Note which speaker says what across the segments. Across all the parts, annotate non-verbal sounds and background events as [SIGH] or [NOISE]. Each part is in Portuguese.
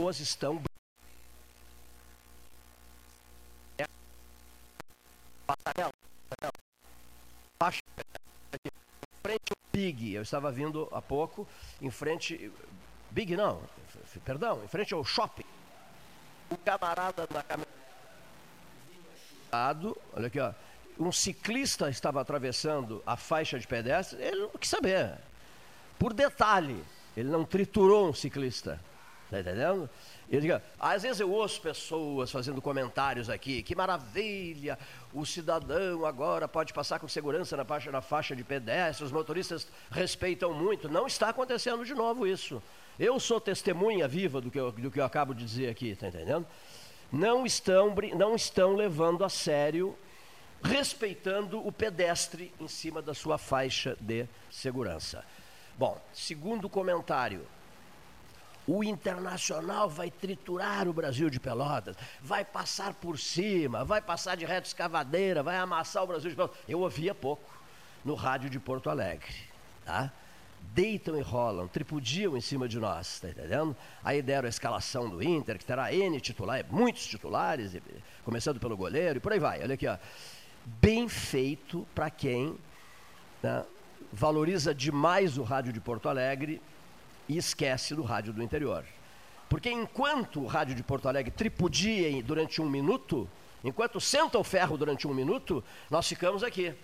Speaker 1: pessoas estão em frente ao Big, eu estava vindo há pouco, em frente, Big não, perdão, em frente ao shopping, o camarada na caminhonete, olha aqui ó, um ciclista estava atravessando a faixa de pedestre, ele não quis saber, por detalhe, ele não triturou um ciclista, tá entendendo? Ele, às vezes eu ouço pessoas fazendo comentários aqui, que maravilha, o cidadão agora pode passar com segurança na faixa, na faixa de pedestre, os motoristas respeitam muito. Não está acontecendo de novo isso. Eu sou testemunha viva do que eu, do que eu acabo de dizer aqui, está entendendo? Não estão, não estão levando a sério, respeitando o pedestre em cima da sua faixa de segurança. Bom, segundo comentário, o Internacional vai triturar o Brasil de Pelotas, vai passar por cima, vai passar de reta escavadeira, vai amassar o Brasil de Pelotas. Eu ouvia pouco no rádio de Porto Alegre, tá? Deitam e rolam, tripudiam em cima de nós, tá entendendo? Aí deram a escalação do Inter, que terá N titulares, muitos titulares, começando pelo goleiro e por aí vai. Olha aqui, ó. Bem feito para quem né, valoriza demais o rádio de Porto Alegre e esquece do rádio do interior. Porque enquanto o rádio de Porto Alegre tripudia durante um minuto, enquanto senta o ferro durante um minuto, nós ficamos aqui,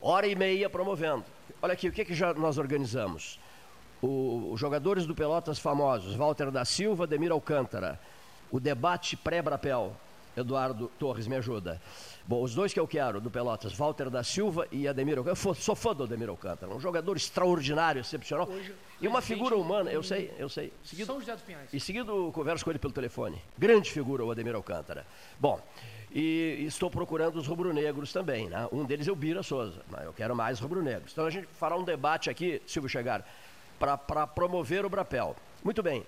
Speaker 1: hora e meia promovendo. Olha aqui, o que, que já nós organizamos? Os jogadores do Pelotas famosos, Walter da Silva, Demir Alcântara, o debate pré-Brapel, Eduardo Torres me ajuda. Bom, os dois que eu quero do Pelotas, Walter da Silva e Ademir Alcântara. Eu sou fã do Ademir Alcântara, um jogador extraordinário, excepcional. Hoje, e uma figura humana, eu sei, eu sei.
Speaker 2: Seguido, São José dos Pinhais.
Speaker 1: E seguido, converso com ele pelo telefone. Grande figura o Ademir Alcântara. Bom, e estou procurando os rubro-negros também, né? Um deles é o Bira Souza, mas eu quero mais rubro-negros. Então a gente fará um debate aqui, Silvio Chegar, para promover o Brapel. Muito bem.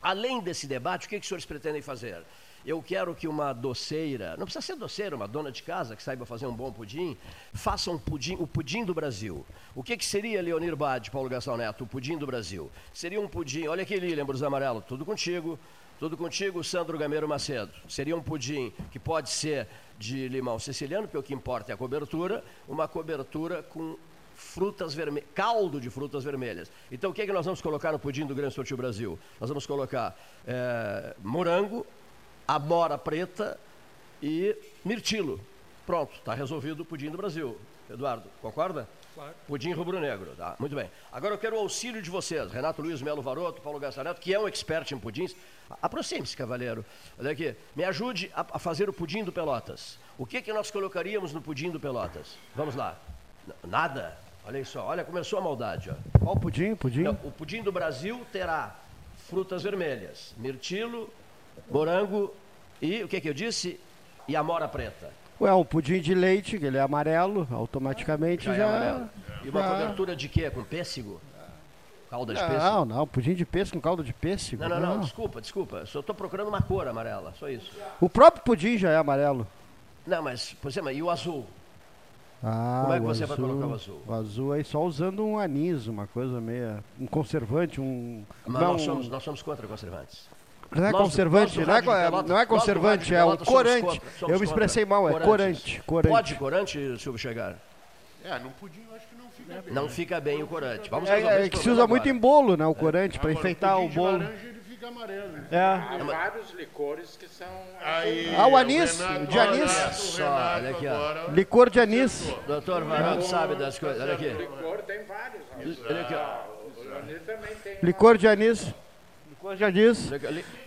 Speaker 1: Além desse debate, o que, que os senhores pretendem fazer? Eu quero que uma doceira, não precisa ser doceira, uma dona de casa que saiba fazer um bom pudim, faça um pudim, o pudim do Brasil. O que, que seria, Leonir Bade, Paulo Gastão Neto, o pudim do Brasil? Seria um pudim, olha aqui, Lilian Brus Amarelo, tudo contigo, tudo contigo, Sandro Gameiro Macedo. Seria um pudim que pode ser de limão siciliano, porque o que importa é a cobertura, uma cobertura com frutas vermelhas, caldo de frutas vermelhas. Então o que, é que nós vamos colocar no pudim do Grande Sortil Brasil? Nós vamos colocar é, morango, amora preta e mirtilo. Pronto, está resolvido o pudim do Brasil. Eduardo, concorda?
Speaker 2: Claro.
Speaker 1: Pudim rubro-negro, tá? Muito bem. Agora eu quero o auxílio de vocês, Renato Luiz Melo Varoto, Paulo Gastaneto, que é um expert em pudins. Aproxime-se, cavaleiro. Olha aqui, me ajude a, a, fazer o pudim do Pelotas. O que, que nós colocaríamos no pudim do Pelotas? Vamos lá. Nada? Olha só, olha, começou a maldade. Ó.
Speaker 3: Qual pudim? pudim? Não,
Speaker 1: o pudim do Brasil terá frutas vermelhas, mirtilo, morango e o que, que eu disse? E amora preta.
Speaker 3: Ué, um pudim de leite, que ele é amarelo, automaticamente já. É já... É amarelo.
Speaker 1: E uma já... cobertura de quê? Com pêssego? Calda de
Speaker 3: pêssego? Não, não, pudim de pêssego com calda de pêssego.
Speaker 1: Não, não, não, não desculpa, desculpa. Só estou procurando uma cor amarela, só isso.
Speaker 3: O próprio pudim já é amarelo.
Speaker 1: Não, mas, por exemplo, e o azul?
Speaker 3: Ah,
Speaker 1: Como é que você azul, vai colocar o azul?
Speaker 3: O azul aí só usando um anis, uma coisa meio. um conservante, um.
Speaker 1: Mas não, nós, somos, nós somos contra conservantes.
Speaker 3: Não é conservante, não, é, Pelotas, não é conservante, é o corante. Contra, Eu me expressei mal, é corante, corante.
Speaker 1: Pode corante, Silvio Chegar?
Speaker 4: É, num pudim eu acho que não fica bem.
Speaker 1: Não né? fica bem o corante. Vamos
Speaker 3: é, é que se usa agora. muito em bolo, né, o corante, é. para enfeitar o bolo.
Speaker 4: Laranja, ele fica amarelo. Né?
Speaker 3: É.
Speaker 5: Há vários licores que são...
Speaker 3: Aí, ah, o anis, o, de anis.
Speaker 1: Só, olha aqui, ó.
Speaker 3: Licor de anis.
Speaker 1: Doutor Varão sabe das coisas, olha aqui.
Speaker 5: Licor tem vários.
Speaker 1: Olha aqui,
Speaker 5: ó. O anis também tem.
Speaker 3: Licor de anis. Licor de anis.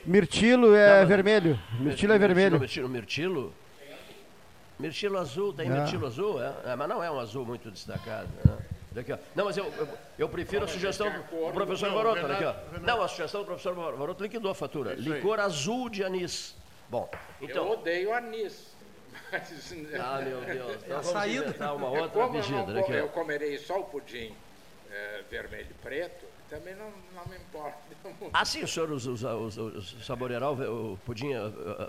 Speaker 3: Mirtilo é vermelho. Mirtilo é vermelho.
Speaker 1: Mirtilo, mirtilo? Mirtilo azul, tem é. mirtilo azul? É? é? mas não é um azul muito destacado. Né? Daqui, ó. Não, mas eu, eu, eu prefiro a sugestão do professor Varoto. Daqui, ó. Não, a sugestão do professor Varoto liquidou a fatura. Licor azul de anis. Bom, então.
Speaker 5: Eu odeio anis. [LAUGHS]
Speaker 1: Mas, ah, meu Deus. Então
Speaker 2: é saída.
Speaker 1: uma outra medida.
Speaker 5: Eu, não, eu comerei só o pudim é, vermelho e preto também não, não me importa. [LAUGHS]
Speaker 1: Ah, sim, o senhor usa, usa, usa, usa saboreará o, o pudim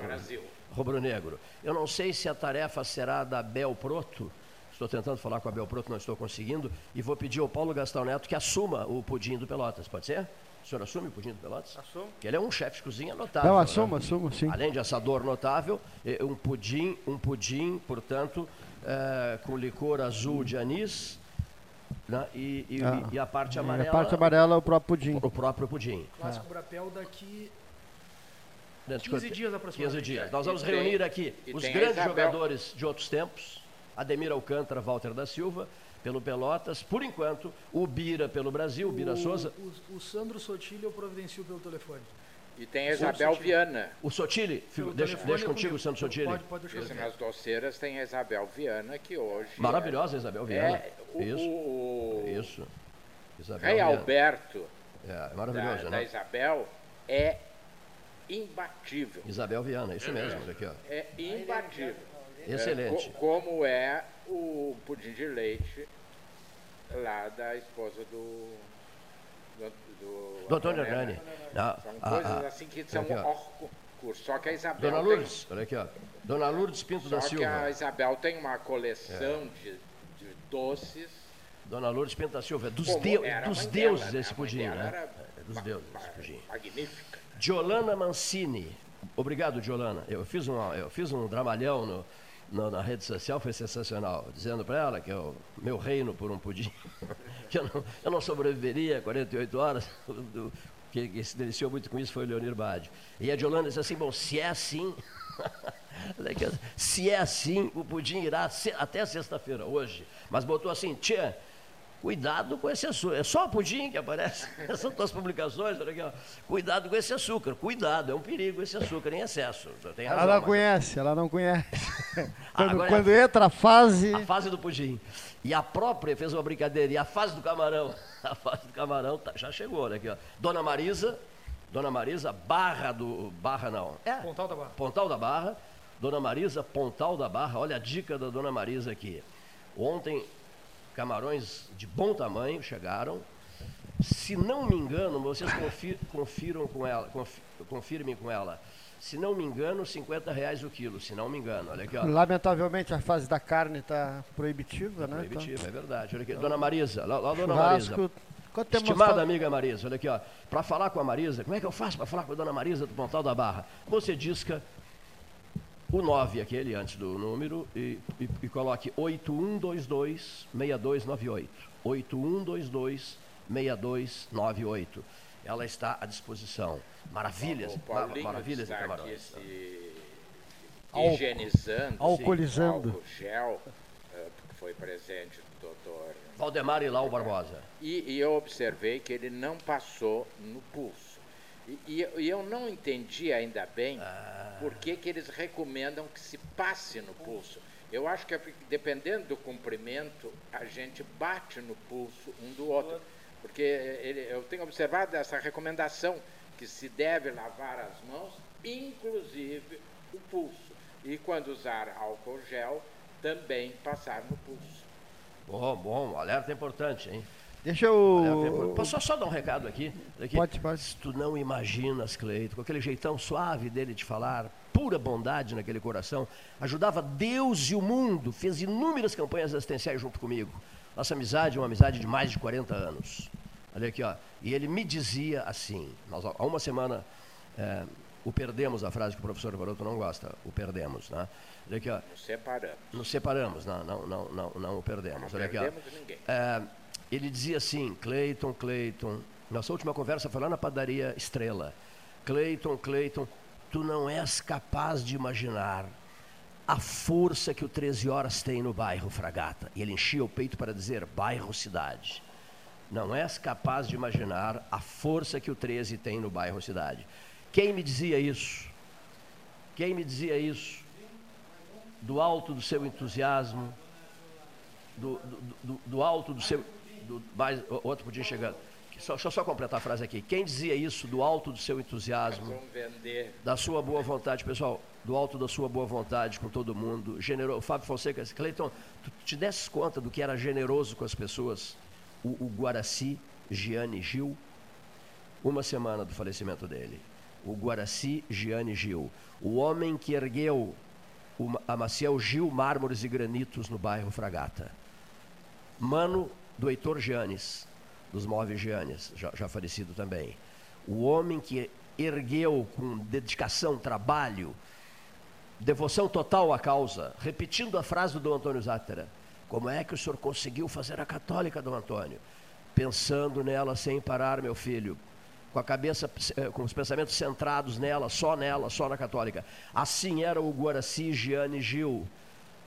Speaker 5: Brasil.
Speaker 1: rubro-negro. Eu não sei se a tarefa será da Bel Proto, Estou tentando falar com a Belproto, não estou conseguindo. E vou pedir ao Paulo Gastão Neto que assuma o pudim do Pelotas. Pode ser? O senhor assume o pudim do Pelotas?
Speaker 3: Assumo.
Speaker 1: Que ele é um chefe de cozinha notável.
Speaker 3: Não,
Speaker 1: né?
Speaker 3: assumo, assumo, sim.
Speaker 1: Além de assador notável, eh, um pudim, um pudim, portanto, eh, com licor azul de anis né? e, e-
Speaker 3: Ah.
Speaker 1: e a parte
Speaker 3: E
Speaker 1: amarela.
Speaker 3: a parte amarela é o próprio pudim.
Speaker 1: O próprio pudim.
Speaker 2: Clássico Brapel daqui
Speaker 1: Dentro de
Speaker 2: 15
Speaker 1: quanto-
Speaker 2: dias
Speaker 1: 15
Speaker 2: aproximadamente.
Speaker 1: dias. Nós
Speaker 5: E
Speaker 1: vamos
Speaker 5: tem-
Speaker 1: reunir aqui
Speaker 5: e
Speaker 1: os grandes jogadores de outros tempos. Ademir Alcântara, Walter da Silva, pelo Pelotas. Por enquanto, o Bira pelo Brasil, o Bira Souza.
Speaker 2: O, o Sandro Sotilho eu providencio pelo telefone.
Speaker 5: E tem a Isabel Viana.
Speaker 1: O Sotile, deixa, deixa
Speaker 2: é
Speaker 1: contigo,
Speaker 2: comigo.
Speaker 1: Santo Sotile.
Speaker 2: Pode, pode deixar
Speaker 5: Isso, nas doceiras tem a Isabel Viana, que hoje.
Speaker 1: Maravilhosa, Isabel
Speaker 5: É,
Speaker 1: Viana.
Speaker 5: é o,
Speaker 1: Isso,
Speaker 5: o,
Speaker 1: isso. Isabel
Speaker 5: Rei
Speaker 1: Viana.
Speaker 5: Alberto
Speaker 1: É, é
Speaker 5: da,
Speaker 1: maravilhoso,
Speaker 5: da
Speaker 1: né?
Speaker 5: Isabel é imbatível.
Speaker 1: Isabel Viana, isso mesmo, olha aqui, ó.
Speaker 5: É imbatível.
Speaker 1: Excelente.
Speaker 5: É, co- como é o pudim de leite lá da esposa do. Do, do
Speaker 1: Do Antônio Hernani.
Speaker 5: São
Speaker 1: a-
Speaker 5: coisas
Speaker 1: a-
Speaker 5: assim que são
Speaker 1: aqui,
Speaker 5: concurso. Só que a Isabel.
Speaker 1: Dona
Speaker 5: tem-
Speaker 1: Lourdes, olha aqui, ó. Dona Lourdes Pinto
Speaker 5: Só
Speaker 1: da
Speaker 5: que a
Speaker 1: Silva.
Speaker 5: Isabel tem uma coleção de, de doces.
Speaker 1: Dona Lourdes Pinto da Silva. Dos, deu-
Speaker 5: era a
Speaker 1: dos deuses
Speaker 5: dela, né?
Speaker 1: esse
Speaker 5: A mãe
Speaker 1: pudim,
Speaker 5: dela
Speaker 1: né? É, Dos deuses esse pudim.
Speaker 5: Magnífica.
Speaker 1: Diolana Mancini. Obrigado, Diolana. Eu fiz um, eu fiz um dramalhão no, no- na rede social, foi sensacional. Dizendo para ela que é o meu reino por um pudim. [LAUGHS] que eu não, eu não sobreviveria 48 horas. Do- que, que se deliciou muito com isso foi o Leonir Badio. E a Diolana disse assim: bom, se é assim. [LAUGHS] se é assim, o pudim irá até sexta-feira, hoje. Mas botou assim: tia. Cuidado com esse açúcar. É só o pudim que aparece. [LAUGHS] Essas tuas publicações, olha aqui, ó. Cuidado com esse açúcar. Cuidado, é um perigo esse açúcar em excesso. Tem razão,
Speaker 3: Ela não
Speaker 1: mas-
Speaker 3: conhece, ela não conhece. [LAUGHS] quando
Speaker 1: agora é
Speaker 3: quando entra a fase.
Speaker 1: A fase do pudim. E a própria fez uma brincadeira. E a fase do camarão. [LAUGHS] A fase do camarão tá- já chegou, olha aqui, ó. Dona Marisa, Dona Marisa, Barra do. Barra não. É.
Speaker 2: Pontal da Barra.
Speaker 1: Pontal da Barra. Dona Marisa, Pontal da Barra. Olha a dica da Dona Marisa aqui. Ontem, camarões de bom tamanho chegaram. Se não me engano, vocês confi- confiram com ela, confi- confirmem com ela. Se não me engano, 50 reais o quilo, se não me engano. Olha aqui, ó.
Speaker 3: Lamentavelmente a fase da carne está proibitiva, né?
Speaker 1: Proibitivo, é verdade. Olha aqui, dona Marisa, lá, lá
Speaker 3: Então,
Speaker 1: dona Marisa.
Speaker 3: Quanto
Speaker 1: Estimada amiga Marisa, olha aqui, ó. Para falar com a Marisa, como é que eu faço para falar com a dona Marisa do Pontal da Barra? Você disca o 9, aquele antes do número, e, e, e coloque 8122-6298. 8122-6298. Ela está à disposição. Maravilhas,
Speaker 5: Paulinho
Speaker 1: maravilhas de camarões.
Speaker 5: se
Speaker 3: Álcool.
Speaker 5: higienizando,
Speaker 3: Alcoolizando.
Speaker 5: álcool gel, eh, porque foi presente do doutor.
Speaker 1: Valdemar Ilau Barbosa.
Speaker 5: E, e eu observei que ele não passou no pulso. E, e eu- não entendi ainda bem
Speaker 1: Ah.
Speaker 5: por que, que eles recomendam que se passe no pulso. Eu acho que é dependendo do comprimento, a gente bate no pulso um do outro. Porque ele- eu tenho observado essa recomendação que se deve lavar as mãos, inclusive o pulso. E quando usar álcool gel, também passar no pulso.
Speaker 1: Bom, bom, alerta importante, hein?
Speaker 3: Deixa eu.
Speaker 1: Posso só, dar um recado aqui? Aqui.
Speaker 3: Pode, pode.
Speaker 1: Tu não imaginas, Cleito, com aquele jeitão suave dele de falar, pura bondade naquele coração, ajudava Deus e o mundo, fez inúmeras campanhas assistenciais junto comigo. Nossa amizade é uma amizade de mais de 40 anos. Olha aqui, ó. E ele me dizia assim, nós há uma semana é, o perdemos, a frase que o professor Varoto não gosta, o perdemos, né? Olha aqui, ó.
Speaker 5: Nos separamos.
Speaker 1: Nos separamos, não, não, não, não, não o perdemos.
Speaker 5: Não
Speaker 1: Olha aqui, ó.
Speaker 5: perdemos ninguém.
Speaker 1: É, ele dizia assim, Cleiton, Cleiton, nossa última conversa foi lá na padaria Estrela. Cleiton, Cleiton, tu não és capaz de imaginar a força que o 13 Horas tem no bairro Fragata. E ele enchia o peito para dizer bairro Cidade. Não és capaz de imaginar a força que o 13 tem no bairro Cidade. Quem me dizia isso? Quem me dizia isso? Do alto do seu entusiasmo, do, do, do- do alto do seu. Do, mais, outro podia chegar. Só, deixa eu só completar a frase aqui. Quem dizia isso do alto do seu entusiasmo, da sua boa vontade, pessoal, do alto da sua boa vontade com todo mundo, generoso. Fábio Fonseca, Cleiton, tu te desses conta do que era generoso com as pessoas? O, o Guaraci Gianni Gil, uma semana do falecimento dele. O Guaraci Gianni Gil, o homem que ergueu a Maciel Gil Mármores e Granitos no bairro Fragata. mano do Heitor Giannis, dos Móveis Giannis, já, já falecido também. O homem que ergueu com dedicação, trabalho, devoção total à causa, repetindo a frase do Antônio Zátera. Como é que o senhor conseguiu fazer a católica, Dom Antônio? Pensando nela sem parar, meu filho. Com a cabeça, eh, com os pensamentos centrados nela, só nela, só na católica. Assim era o Guaraci Gianni Gil,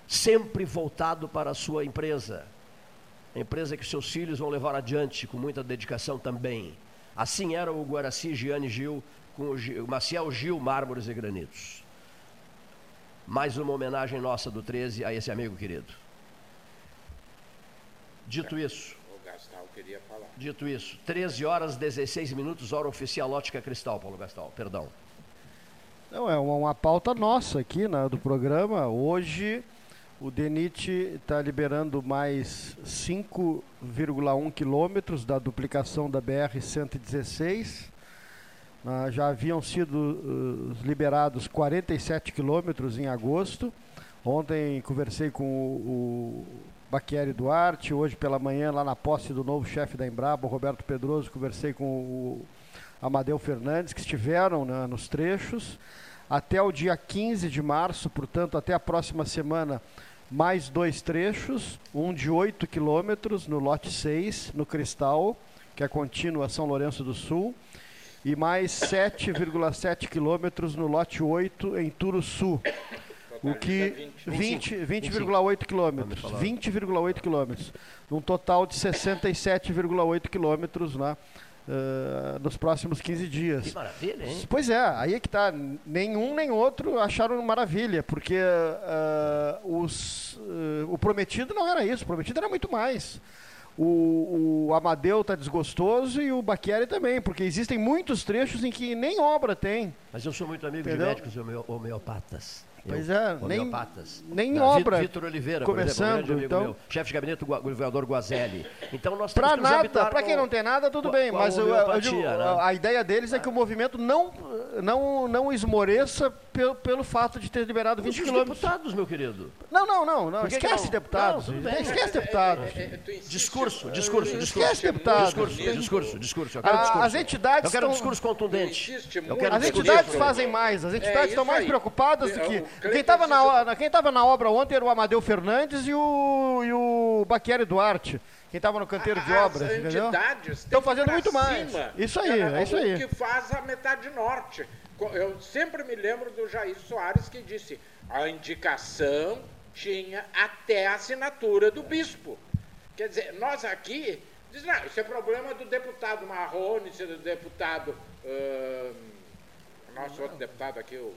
Speaker 1: sempre voltado para a sua empresa. A empresa que seus filhos vão levar adiante com muita dedicação também. Assim era o Guaraci Gianni Gil com o, Gil, Maciel Gil Mármores e Granitos. Mais uma homenagem nossa do 13 a esse amigo querido. Dito isso.
Speaker 5: O Gastal queria falar.
Speaker 1: Dito isso, 13 horas 16 minutos, hora oficial Ótica Cristal, Paulo Gastal, perdão.
Speaker 3: Não, é uma, uma pauta nossa aqui né, do programa. Hoje o DENIT está liberando mais 5,1 quilômetros da duplicação da BR-116. Uh, já haviam sido uh, liberados 47 quilômetros em agosto. Ontem conversei com o, o Baquieri Duarte, hoje pela manhã, lá na posse do novo chefe da Embrapa, Roberto Pedroso, conversei com o Amadeu Fernandes, que estiveram né, nos trechos. Até o dia 15 de março, portanto, até a próxima semana, mais dois trechos, um de 8 quilômetros no lote 6, no Cristal, que é contínua São Lourenço do Sul, e mais 7,7 quilômetros no lote 8 em Turuçu. O que 20,8 20, 20 quilômetros. 20,8 quilômetros. Um total de 67,8 quilômetros lá. Uh, nos próximos 15 dias.
Speaker 1: Que maravilha, hein?
Speaker 3: Pois é, aí é que tá. Nenhum nem outro acharam maravilha, porque uh, os, uh, o prometido não era isso, o prometido era muito mais. O, o Amadeu está desgostoso e o Baquieri também, porque existem muitos trechos em que nem obra tem.
Speaker 1: Mas eu sou muito amigo Entendeu? de médicos homeopatas.
Speaker 3: Pois é, nem, nem obra.
Speaker 1: Vitor Oliveira,
Speaker 3: começando,
Speaker 1: exemplo,
Speaker 3: então,
Speaker 1: meu, chefe de gabinete do governador Guazelli. Então nós
Speaker 3: para nada, para quem não tem nada, tudo bem, mas eu, eu digo, né? a ideia deles é que o movimento não não não esmoreça pelo, pelo fato de ter liberado 20 quilômetros.
Speaker 1: deputados, meu querido.
Speaker 3: Não, não, não, não. esquece deputados. Não, esquece deputados.
Speaker 1: discurso, discurso, discurso.
Speaker 3: Esquece deputados.
Speaker 1: Discurso, discurso, discurso.
Speaker 3: As entidades
Speaker 1: Eu quero um discurso contundente.
Speaker 3: As entidades fazem mais. As entidades estão mais preocupadas do que quem estava na, quem tava na obra ontem era o Amadeu Fernandes e o, e o Baquieri Duarte. Quem estava no canteiro de obras, entendeu? Estão fazendo muito mais. Isso aí, é, é isso aí.
Speaker 5: que faz a metade norte. Eu sempre me lembro do Jair Soares que disse: a indicação tinha até a assinatura do bispo. Quer dizer, nós aqui, diz, não, isso é problema do deputado Marrone, é do deputado. Uh, nosso outro deputado aqui, o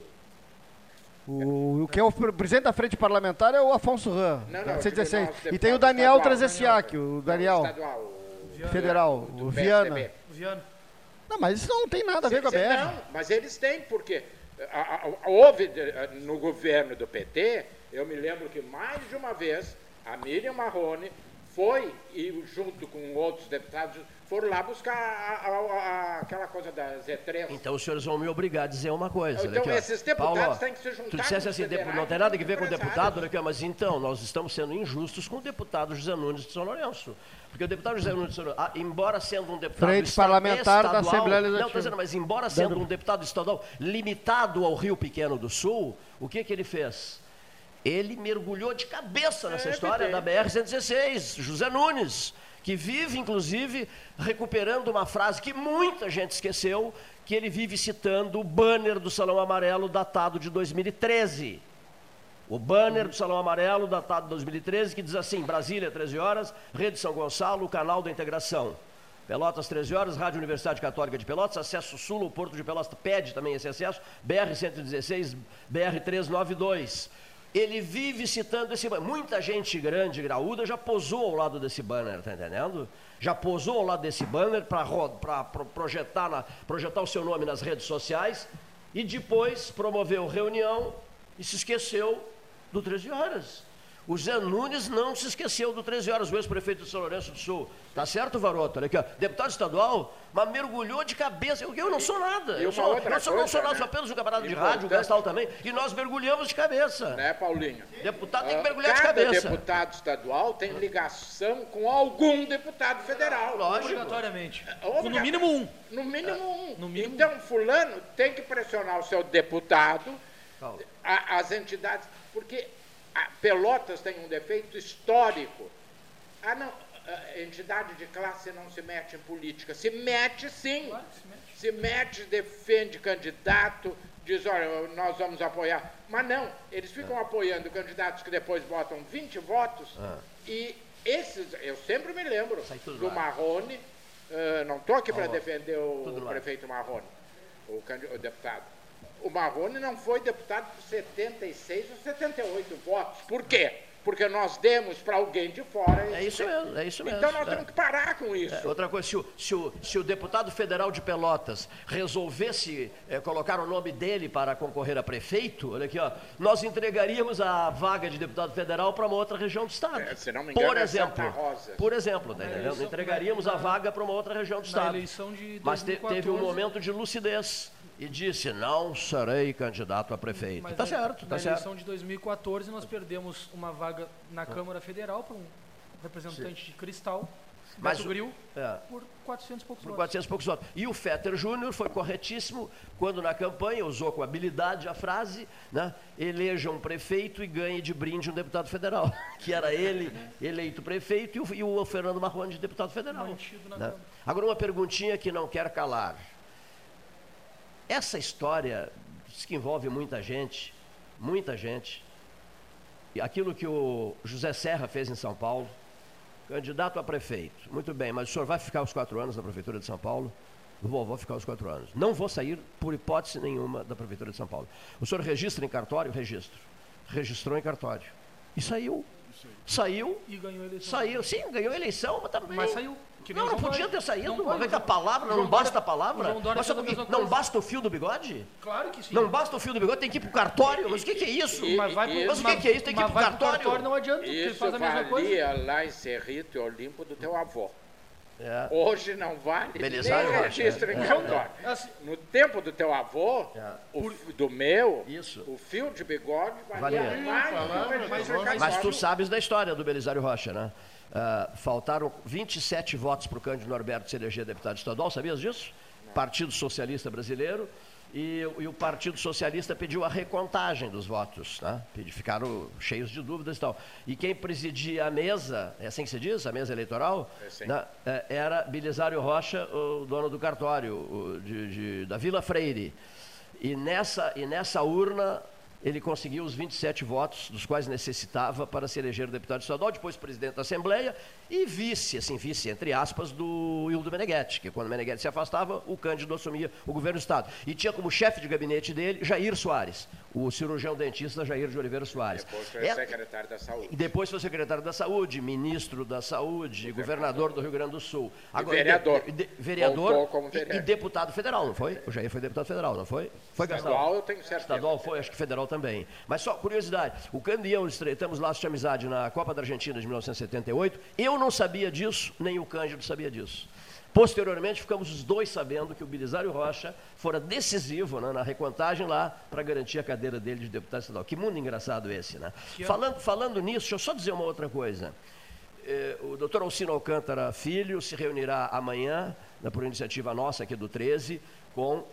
Speaker 3: o, o que é o presidente da frente parlamentar é o Afonso Ram, não, não, 16. E tem o Daniel Trezessiak, o Daniel estadual, o federal, do, do o Viana. Viana. Não, mas isso não tem nada a ver com a BR. Não,
Speaker 5: mas eles têm, porque houve no governo do PT, eu me lembro que mais de uma vez a Miriam Marrone foi, e junto com outros deputados, foram lá buscar a, a, a, aquela coisa da Z3.
Speaker 1: Então os senhores vão me obrigar a dizer uma coisa.
Speaker 5: Então
Speaker 1: aqui,
Speaker 5: esses deputados Paulo, têm que se juntar.
Speaker 1: Tu dissesse assim, não tem nada a ver com o deputado, aqui, mas então, nós estamos sendo injustos com o deputado José Nunes de São Lourenço. Porque o deputado José Nunes de São Lourenço, ah, embora sendo um deputado
Speaker 3: Frente parlamentar estadual, da Assembleia Legislativa.
Speaker 1: Não, dizendo, mas embora sendo Dando... um deputado estadual limitado ao Rio Pequeno do Sul, o que, que ele fez? Ele mergulhou de cabeça nessa é, história da BR-116, José Nunes que vive, inclusive, recuperando uma frase que muita gente esqueceu, que ele vive citando o banner do Salão Amarelo datado de 2013. O banner do Salão Amarelo datado de 2013, que diz assim: Brasília, 13 horas, Rede São Gonçalo, canal da integração. Pelotas, 13 horas, Rádio Universidade Católica de Pelotas, acesso sul, o Porto de Pelotas pede também esse acesso, BR-116, BR-392 ele vive citando esse banner. Muita gente grande, graúda, já posou ao lado desse banner, tá entendendo? Já posou ao lado desse banner para projetar, projetar o seu nome nas redes sociais e depois promoveu reunião e se esqueceu do 13 horas. O Zé Nunes não se esqueceu do 13 horas, o ex-prefeito de São Lourenço do Sul. Tá certo, Varoto? Olha aqui, ó. Deputado estadual, mas mergulhou de cabeça. Eu, eu não sou nada. Eu sou, eu sou, não sou nada,
Speaker 5: né?
Speaker 1: sou apenas um camarada de rádio, o Gastal também. E nós mergulhamos de cabeça.
Speaker 5: Né, Paulinho?
Speaker 1: Deputado tem que
Speaker 5: Ah,
Speaker 1: mergulhar de
Speaker 5: Cada
Speaker 1: cabeça.
Speaker 5: deputado estadual tem ligação com algum deputado federal.
Speaker 1: Lógico.
Speaker 2: Obrigatoriamente.
Speaker 5: Obrigatório.
Speaker 2: No mínimo um.
Speaker 5: No mínimo um.
Speaker 2: No mínimo
Speaker 5: então, fulano tem que pressionar o seu deputado,
Speaker 1: Calma.
Speaker 5: as entidades, porque Pelotas tem um defeito histórico. Ah, não, a entidade de classe não se mete em política. Se mete sim.
Speaker 2: Claro se mete.
Speaker 5: Se mete, defende candidato, diz, olha, nós vamos apoiar. Mas não, eles ficam apoiando candidatos que depois botam 20 votos e esses, eu sempre me lembro do
Speaker 1: lá.
Speaker 5: Marrone, eh, não estou aqui para
Speaker 1: Ó,
Speaker 5: defender o
Speaker 1: lá.
Speaker 5: prefeito Marrone, o, o deputado. O Marrone não foi deputado por 76 ou 78 votos. Por quê? Porque nós demos para alguém de fora.
Speaker 1: É isso mesmo, é isso mesmo.
Speaker 5: Então nós
Speaker 1: é.
Speaker 5: temos que parar com isso.
Speaker 1: É, outra coisa, se o, se, o, se o deputado federal de Pelotas resolvesse eh, colocar o nome dele para concorrer a prefeito, olha aqui, ó, nós entregaríamos a vaga de deputado federal para uma outra região do estado.
Speaker 5: É, se não me engano,
Speaker 1: por
Speaker 5: é
Speaker 1: exemplo,
Speaker 5: Santa Rosa.
Speaker 1: por exemplo, tá entregaríamos a vaga para uma outra região do
Speaker 2: Na
Speaker 1: estado.
Speaker 2: eleição de
Speaker 1: Mas te-
Speaker 2: 2014,
Speaker 1: teve um momento de lucidez e disse: não serei candidato a prefeito.
Speaker 2: Mas
Speaker 1: tá
Speaker 2: na-
Speaker 1: certo, tá
Speaker 2: Na
Speaker 1: certo.
Speaker 2: eleição de 2014, nós perdemos uma vaga na Câmara Federal para um representante de Cristal,
Speaker 1: Mas
Speaker 2: Beto Gril,
Speaker 1: É.
Speaker 2: por 400 e poucos
Speaker 1: Por
Speaker 2: votos.
Speaker 1: 400 e poucos votos. E o Fetter Júnior foi corretíssimo quando na campanha usou com habilidade a frase, né? Eleja um prefeito e ganhe de brinde um deputado federal. [LAUGHS] Que era ele eleito prefeito e o, e o Fernando Marrone de deputado federal.
Speaker 2: Na
Speaker 1: né? Agora uma perguntinha que não quer calar. Essa história diz que envolve muita gente, muita gente. E aquilo que o José Serra fez em São Paulo, candidato a prefeito. Muito bem, mas o senhor vai ficar os quatro anos na Prefeitura de São Paulo? Vou, vou ficar os quatro anos. Não vou sair, por hipótese nenhuma, da Prefeitura de São Paulo. O senhor registra em cartório? Registro. Registrou em cartório. E saiu. Saiu.
Speaker 2: E ganhou a eleição.
Speaker 1: Saiu. Sim, ganhou a eleição, mas também.
Speaker 2: Mas saiu.
Speaker 1: Não, não podia
Speaker 2: Dória.
Speaker 1: ter saído.
Speaker 2: Não pode,
Speaker 1: a palavra, não
Speaker 2: Dória-
Speaker 1: basta a palavra. Mas
Speaker 2: mesma
Speaker 1: Não basta o fio do bigode?
Speaker 2: Claro que sim.
Speaker 1: Não basta o fio do bigode, tem que ir pro cartório. Mas o que, que é isso?
Speaker 5: E-
Speaker 2: Mas vai pro,
Speaker 5: Mas
Speaker 1: o que que é isso? Tem que ir pro
Speaker 2: vai pro
Speaker 1: cartório?
Speaker 2: não adianta,
Speaker 5: Isso
Speaker 2: faz a mesma coisa.
Speaker 5: lá em Cerrito e Olimpo do teu avô.
Speaker 1: É.
Speaker 5: Hoje não vale
Speaker 1: Belisário
Speaker 5: nem
Speaker 1: Rocha,
Speaker 5: registro
Speaker 1: é.
Speaker 5: em
Speaker 1: É.
Speaker 5: cartório.
Speaker 2: Assim,
Speaker 5: No tempo do teu avô,
Speaker 1: É.
Speaker 5: o do meu,
Speaker 1: Isso.
Speaker 5: o fio de bigode valia
Speaker 1: Valia.
Speaker 5: mais
Speaker 1: Mas
Speaker 5: cartório.
Speaker 1: tu sabes da história do Belisário Rocha, né? Ah, faltaram 27 votos para o Cândido Norberto se eleger deputado estadual, sabias disso? Partido Socialista Brasileiro. E, e o Partido Socialista pediu a recontagem dos votos, né? Ficaram cheios de dúvidas e tal. E quem presidia a mesa, é assim que se diz, a mesa eleitoral,
Speaker 5: É
Speaker 1: né? Era Belisário Rocha, o dono do cartório, o de- de- da Vila Freire. E nessa, e nessa urna ele conseguiu os 27 votos, dos quais necessitava para se eleger deputado estadual, depois presidente da Assembleia e vice, assim, vice, entre aspas, do Hildo Meneghetti, que quando Meneghetti se afastava, o Cândido assumia o governo do Estado. E tinha como chefe de gabinete dele Jair Soares, o cirurgião dentista Jair de Oliveira Soares.
Speaker 5: Depois foi
Speaker 1: É-
Speaker 5: secretário da Saúde.
Speaker 1: e depois foi secretário da Saúde, ministro da Saúde, governador do Rio Grande do Sul.
Speaker 5: vereador.
Speaker 1: de- de- vereador e-
Speaker 5: vereador.
Speaker 1: E, deputado federal, não foi? O Jair foi deputado federal, não foi? Foi Gastão?
Speaker 5: Estadual eu tenho certeza.
Speaker 1: Estadual foi, acho que federal também. Mas só curiosidade, o Candião estreitamos laços de amizade na Copa da Argentina de 1978. Eu não sabia disso, nem o Cândido sabia disso. Posteriormente, ficamos os dois sabendo que o Belisário Rocha fora decisivo né, na recontagem lá para garantir a cadeira dele de deputado estadual. Que mundo engraçado esse, né? Falando, falando nisso, deixa eu só dizer uma outra coisa. Eh, o doutor Alcino Alcântara Filho se reunirá amanhã, né, por iniciativa nossa aqui do 13, com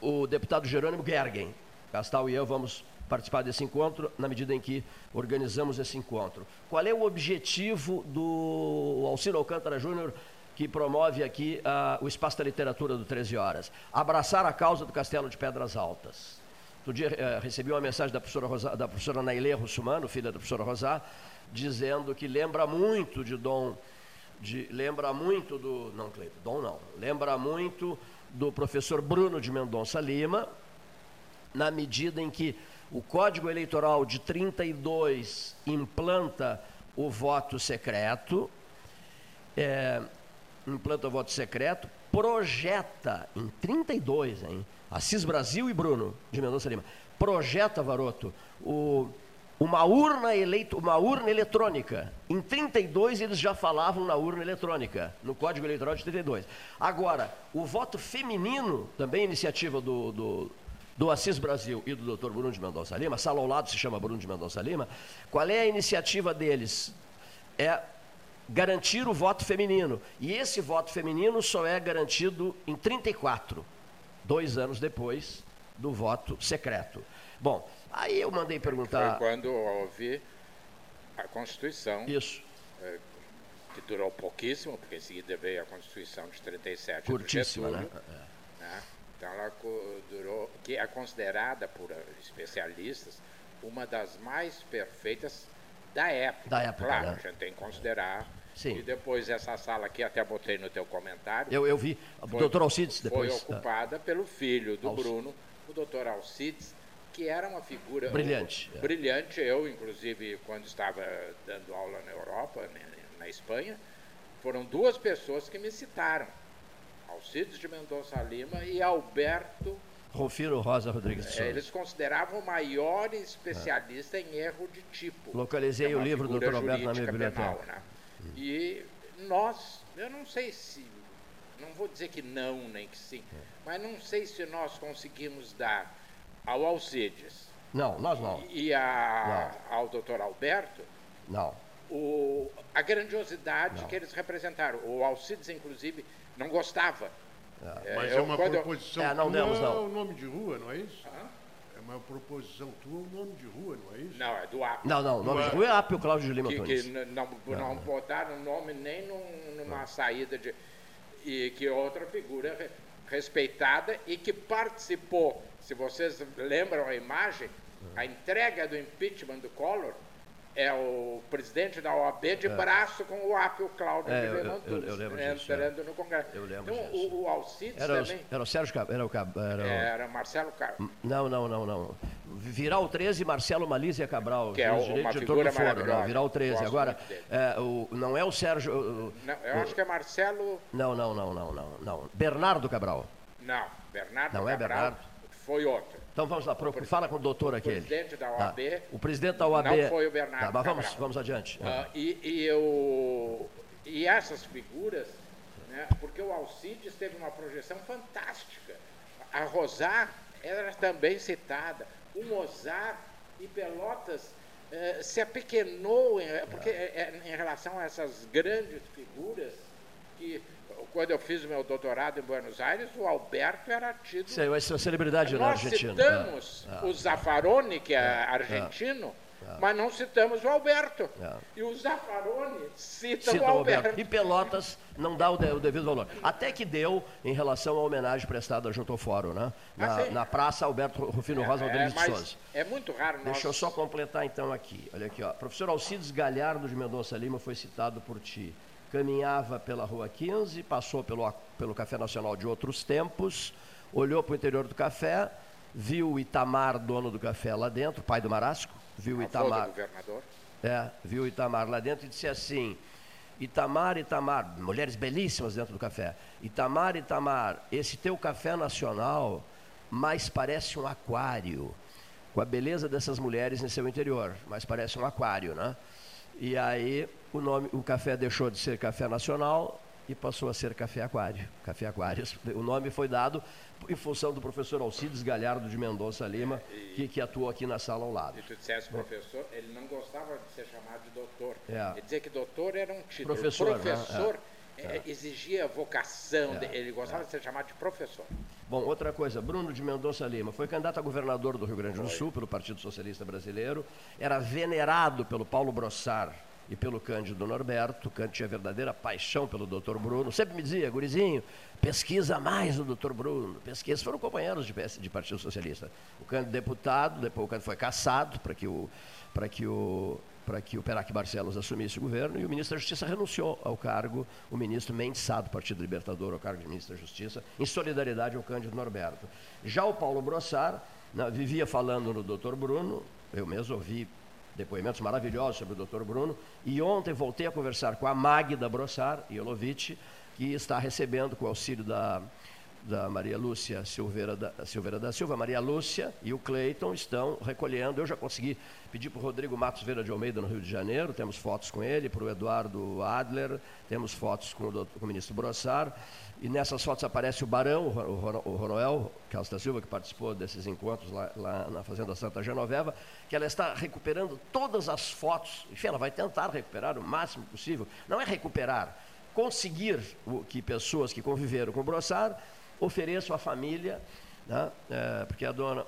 Speaker 1: o deputado Jerônimo Gergen. Castal e eu vamos participar desse encontro na medida em que organizamos esse encontro. Qual é o objetivo do Alcino Alcântara Júnior que promove aqui ah, o Espaço da Literatura do 13 Horas? Abraçar a causa do Castelo de Pedras Altas. Outro dia eh, recebi uma mensagem da professora, Rosa, da professora Nailê Russumano, filha da professora Rosá, dizendo que lembra muito de Dom, de, lembra muito do, não, Cleiton, Dom não, lembra muito do professor Bruno de Mendonça Lima, na medida em que o Código Eleitoral de 32 implanta o voto secreto, é, implanta o voto secreto, projeta em 32, hein? Assis Brasil e Bruno de Mendonça Lima, projeta, Varoto, o, uma urna, eleito, uma urna eletrônica. Em 32 eles já falavam na urna eletrônica, no Código Eleitoral de 32. Agora, o voto feminino, também iniciativa do, do, do Assis Brasil e do Dr. Bruno de Mendonça Lima, sala ao lado se chama Bruno de Mendonça Lima, qual é a iniciativa deles? É garantir o voto feminino. E esse voto feminino só é garantido em 34, dois anos depois do voto secreto. Bom, aí eu mandei perguntar.
Speaker 5: Foi quando houve a Constituição.
Speaker 1: Isso.
Speaker 5: eh, que durou pouquíssimo, porque em seguida veio a Constituição de 37
Speaker 1: Curtíssima, né?
Speaker 5: Então ela co- durou, que é considerada por especialistas uma das mais perfeitas da época.
Speaker 1: Da época,
Speaker 5: Claro,
Speaker 1: né?
Speaker 5: a gente tem que considerar.
Speaker 1: Sim.
Speaker 5: E depois essa sala aqui, até botei no teu comentário,
Speaker 1: Eu, eu vi. O
Speaker 5: foi-
Speaker 1: doutor Alcides
Speaker 5: foi
Speaker 1: depois.
Speaker 5: ocupada pelo filho do
Speaker 1: Alci-
Speaker 5: Bruno, o doutor Alcides, que era uma figura
Speaker 1: Brilhante, é.
Speaker 5: brilhante. Eu, inclusive, quando estava dando aula na Europa, né, na Espanha, foram duas pessoas que me citaram. Alcides de Mendonça Lima e Alberto.
Speaker 1: Rufino Rosa Rodrigues de
Speaker 5: eh,
Speaker 1: Souza.
Speaker 5: Eles consideravam o maior especialista em erro de tipo.
Speaker 1: Localizei
Speaker 5: É
Speaker 1: o livro do Dr. Alberto na minha biblioteca.
Speaker 5: penal, né? E nós, eu não sei se, não vou dizer que não, nem que sim, mas não sei se nós conseguimos dar ao Alcides
Speaker 1: Não, nós não.
Speaker 5: e a, ao doutor Alberto
Speaker 1: Não.
Speaker 5: o, a grandiosidade que eles representaram. O Alcides, inclusive, não gostava. É,
Speaker 4: Mas
Speaker 5: eu-
Speaker 4: é uma
Speaker 5: quando
Speaker 4: proposição
Speaker 1: É, não
Speaker 4: tua,
Speaker 1: demos, não.
Speaker 4: é o nome de rua, não é isso?
Speaker 5: Hã?
Speaker 4: É uma proposição tua, o nome de rua, não é isso?
Speaker 5: Não, é do AP.
Speaker 1: Não, não. O nome
Speaker 4: Ué.
Speaker 1: de rua é Apio Cláudio de Lima
Speaker 5: que, que
Speaker 1: Tunes.
Speaker 5: n- não, não botaram nome nem num- numa saída de. E que outra figura re- respeitada e que participou, se vocês lembram a imagem, a entrega do impeachment do Collor é o presidente da OAB de braço com o Apio Cláudio
Speaker 1: É,
Speaker 5: de
Speaker 1: eu- eu-
Speaker 5: Tunes,
Speaker 1: eu lembro disso,
Speaker 5: entrando no Congresso.
Speaker 1: Eu lembro
Speaker 5: então,
Speaker 1: disso.
Speaker 5: o, o Alcides
Speaker 1: Era,
Speaker 5: também
Speaker 1: era o Sérgio Cab- era o Cab- era o-
Speaker 5: era Marcelo Carlos.
Speaker 1: Não, não, não, não. Virar o 13, Marcelo Malísia Cabral,
Speaker 5: Que é o-
Speaker 1: de
Speaker 5: uma
Speaker 1: diretor
Speaker 5: figura.
Speaker 1: Não,
Speaker 5: maravilhosa.
Speaker 1: virar o 13.
Speaker 5: Gosto
Speaker 1: Agora, é, o, não é o Sérgio. o-
Speaker 5: Não, eu acho que é Marcelo.
Speaker 1: não, não, não, não, não, não. Bernardo Cabral.
Speaker 5: Não, Bernardo
Speaker 1: Não é
Speaker 5: Cabral
Speaker 1: Bernardo?
Speaker 5: Foi outro.
Speaker 1: Então vamos lá, pro- fala com o doutor aquele.
Speaker 5: presidente da
Speaker 1: Tá.
Speaker 5: OAB
Speaker 1: O presidente da OAB.
Speaker 5: não foi o Bernardo
Speaker 1: Tá, mas vamos,
Speaker 5: Cabral.
Speaker 1: vamos adiante.
Speaker 5: Ah, e, e, eu, e essas figuras, né, porque o Alcides teve uma projeção fantástica. A Rosar era também citada. O Mozart e Pelotas eh, se apequenou, em, porque, eh, em relação a essas grandes figuras que, quando eu fiz o meu doutorado em Buenos Aires, o Alberto era tido
Speaker 1: Isso aí vai ser uma celebridade na
Speaker 5: nós
Speaker 1: Argentina.
Speaker 5: citamos
Speaker 1: É, é.
Speaker 5: o Zaffaroni, que é argentino, mas não citamos o Alberto.
Speaker 1: É.
Speaker 5: E o Zaffaroni cita,
Speaker 1: Cita
Speaker 5: o
Speaker 1: o
Speaker 5: Alberto.
Speaker 1: Alberto. E Pelotas não dá o, de- o devido valor. Até que deu em relação à homenagem prestada junto ao Fórum, né? Na,
Speaker 5: Ah, sim.
Speaker 1: na Praça Alberto Rufino Rosa
Speaker 5: É,
Speaker 1: Rodrigues de
Speaker 5: mas
Speaker 1: Souza.
Speaker 5: é muito raro nós...
Speaker 1: Deixa eu só completar então aqui. Olha aqui, ó. Professor Alcides Galhardo de Mendonça Lima foi citado por ti. Caminhava pela Rua 15, passou pelo, pelo Café Nacional de outros tempos, olhou para o interior do café, viu o Itamar, dono do café, lá dentro, pai do Marasco, viu o Itamar.
Speaker 5: governador.
Speaker 1: É, viu o Itamar lá dentro e disse assim: Itamar, Itamar, mulheres belíssimas dentro do café. Itamar, Itamar, esse teu café nacional mais parece um aquário, com a beleza dessas mulheres em seu interior, mas parece um aquário, né? E aí o nome, o café deixou de ser café nacional e passou a ser café aquário, café aquários. O nome foi dado em função do professor Alcides Galhardo de Mendonça Lima, que, que atuou aqui na sala ao lado.
Speaker 5: E tu dissesse professor, ele não gostava de ser chamado de doutor.
Speaker 1: É.
Speaker 5: Ele dizia que doutor era um título.
Speaker 1: Professor, né?
Speaker 5: Professor eh, exigia vocação, de- ele gostava de ser chamado de professor.
Speaker 1: Bom, outra coisa, Bruno de Mendonça Lima foi candidato a governador do Rio Grande do Sul pelo Partido Socialista Brasileiro, era venerado pelo Paulo Brossar e pelo Cândido Norberto. O Cândido tinha verdadeira paixão pelo Dr. Bruno. Sempre me dizia, gurizinho, pesquisa mais o Dr. Bruno. Pesquisa, foram companheiros de, PS de Partido Socialista. O Cândido deputado, depois o Cândido foi caçado para que o para que o para que o Perac Barcelos assumisse o governo e o ministro da Justiça renunciou ao cargo, o ministro Mendes Sá, do Partido Libertador, ao cargo de ministro da Justiça, em solidariedade ao Cândido Norberto. Já o Paulo Brossar vivia falando no doutor Bruno, eu mesmo ouvi depoimentos maravilhosos sobre o doutor Bruno, e ontem voltei a conversar com a Magda Brossar, Iolovitch, que está recebendo com o auxílio da, da Maria Lúcia Silveira da, Silveira da Silva, Maria Lúcia e o Cleiton estão recolhendo. Eu já consegui pedir para o Rodrigo Matos Veira de Almeida, no Rio de Janeiro, temos fotos com ele, para o Eduardo Adler, temos fotos com o, doutor, com o ministro Brossar. E nessas fotos aparece o Barão, o Ronoel Carlos da Silva, que participou desses encontros lá, lá, na Fazenda Santa Genoveva, que ela está recuperando todas as fotos. Enfim, ela vai tentar recuperar o máximo possível. Não é recuperar, conseguir que pessoas que conviveram com o Brossard ofereço à família, né, é, porque a dona,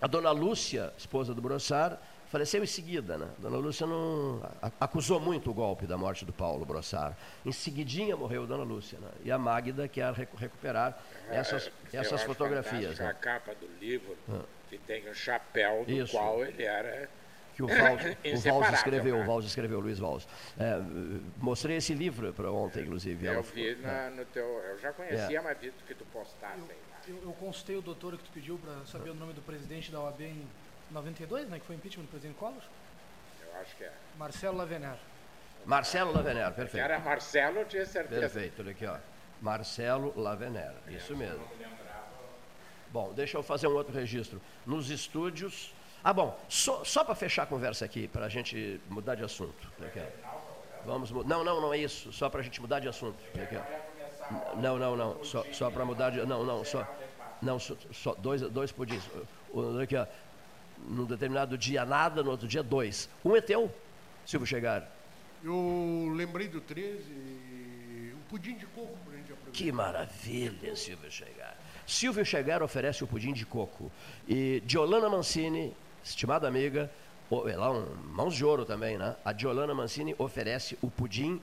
Speaker 1: a dona Lúcia, esposa do Brossard, faleceu em seguida. Né? A dona Lúcia não acusou muito o golpe da morte do Paulo Brossard. Em seguidinha morreu a dona Lúcia. Né? E a Magda quer recuperar essas,
Speaker 5: é,
Speaker 1: essas fotografias.
Speaker 5: Né? A capa do livro, ah. que tem o chapéu do
Speaker 1: Isso.
Speaker 5: qual ele era
Speaker 1: que o Valls, [LAUGHS] o Valls escreveu, né? o Valls escreveu, Luiz Valls. É, mostrei esse livro para ontem, inclusive.
Speaker 5: Eu vi na, é. no teu, eu já conhecia, é. mas vi que tu postasse
Speaker 2: eu, eu, eu consultei o doutor que tu pediu para saber o nome do presidente da OAB em 92, né, que foi impeachment do presidente Collor.
Speaker 5: Eu acho que é.
Speaker 2: Marcelo Lavener.
Speaker 1: Marcelo Lavener, perfeito.
Speaker 5: Era Marcelo, eu tinha certeza.
Speaker 1: Perfeito, olha aqui, ó. Marcelo Lavener, isso mesmo. Bom, deixa eu fazer um outro registro. Nos estúdios, ah, bom, só, só para fechar a conversa aqui, para a gente mudar de assunto. Vamos, não, não, não é isso, só para a gente mudar de assunto. Não, não, não, só, só para mudar de. Não, não, só. Não, só, só dois, dois pudins. Aqui, ó, num determinado dia nada, no outro dia dois. Um é teu, Silvio Chegar.
Speaker 4: Eu lembrei do 13, um pudim de coco para a gente aproveitar.
Speaker 1: Que maravilha, Silvio Chegar. Silvio Chegar oferece o pudim de coco. E Diolana Mancini estimada amiga, ela é um mãos de ouro também, né? A Diolana Mancini oferece o pudim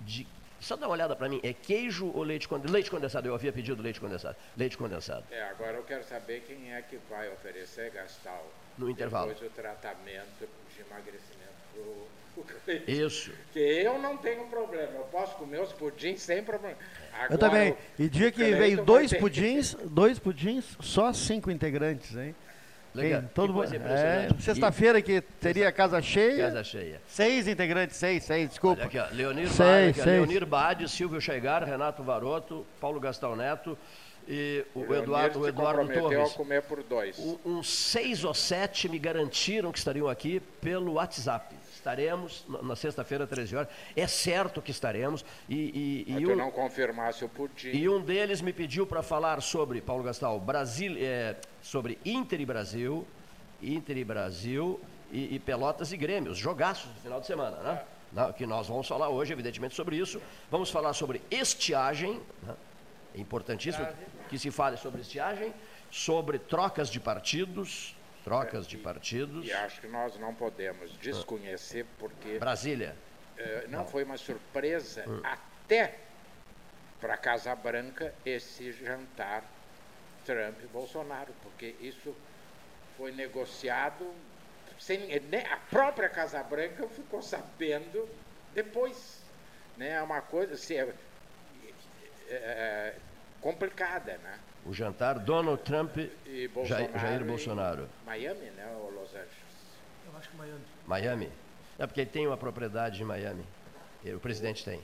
Speaker 1: de. Só dá uma olhada para mim, é queijo ou leite condensado? Leite condensado, eu havia pedido leite condensado. Leite condensado.
Speaker 5: É, agora eu quero saber quem é que vai oferecer Gastal.
Speaker 1: No intervalo.
Speaker 5: Depois o tratamento de emagrecimento [LAUGHS]
Speaker 1: isso.
Speaker 5: Que eu não tenho problema, eu posso comer os pudins sem problema.
Speaker 3: Agora, eu também. E dia que veio dois pudins, dois pudins, só cinco integrantes, hein?
Speaker 1: Legal.
Speaker 3: Tem, todo mundo. É, Sexta-feira que teria casa cheia.
Speaker 1: Casa cheia.
Speaker 3: Seis integrantes, seis, seis, desculpa.
Speaker 1: Olha aqui, ó, Leonir, seis, Bade, Leonir Bade, Silvio Chegar, Renato Varoto, Paulo Gastão Neto e o, o Eduardo, o Eduardo Torres.
Speaker 5: a comer por dois.
Speaker 1: Um, uns seis ou sete me garantiram que estariam aqui pelo WhatsApp. Estaremos na sexta-feira, 13 horas. É certo que estaremos. E,
Speaker 5: e, e um, não confirmasse o pudim.
Speaker 1: E um deles me pediu para falar sobre, Paulo Gastal, Brasil, é, sobre Inter e Brasil, Inter e Brasil e, e Pelotas e Grêmio, os jogaços do final de semana, né? Que nós vamos falar hoje, evidentemente, sobre isso. Vamos falar sobre estiagem, né? é importantíssimo que se fale sobre estiagem, sobre trocas de partidos, trocas de partidos.
Speaker 5: E acho que nós não podemos desconhecer porque.
Speaker 1: Brasília.
Speaker 5: Eh, não, foi uma surpresa hum. até para a Casa Branca esse jantar Trump e Bolsonaro, porque isso foi negociado sem a própria Casa Branca ficou sabendo depois, né? É uma coisa assim, é, é, é complicada, né?
Speaker 1: O jantar Donald Trump e Jair, Jair Bolsonaro.
Speaker 5: Miami, né? Ou Los Angeles?
Speaker 2: Eu acho que Miami.
Speaker 1: Miami? É porque ele tem uma propriedade em Miami. O presidente tem.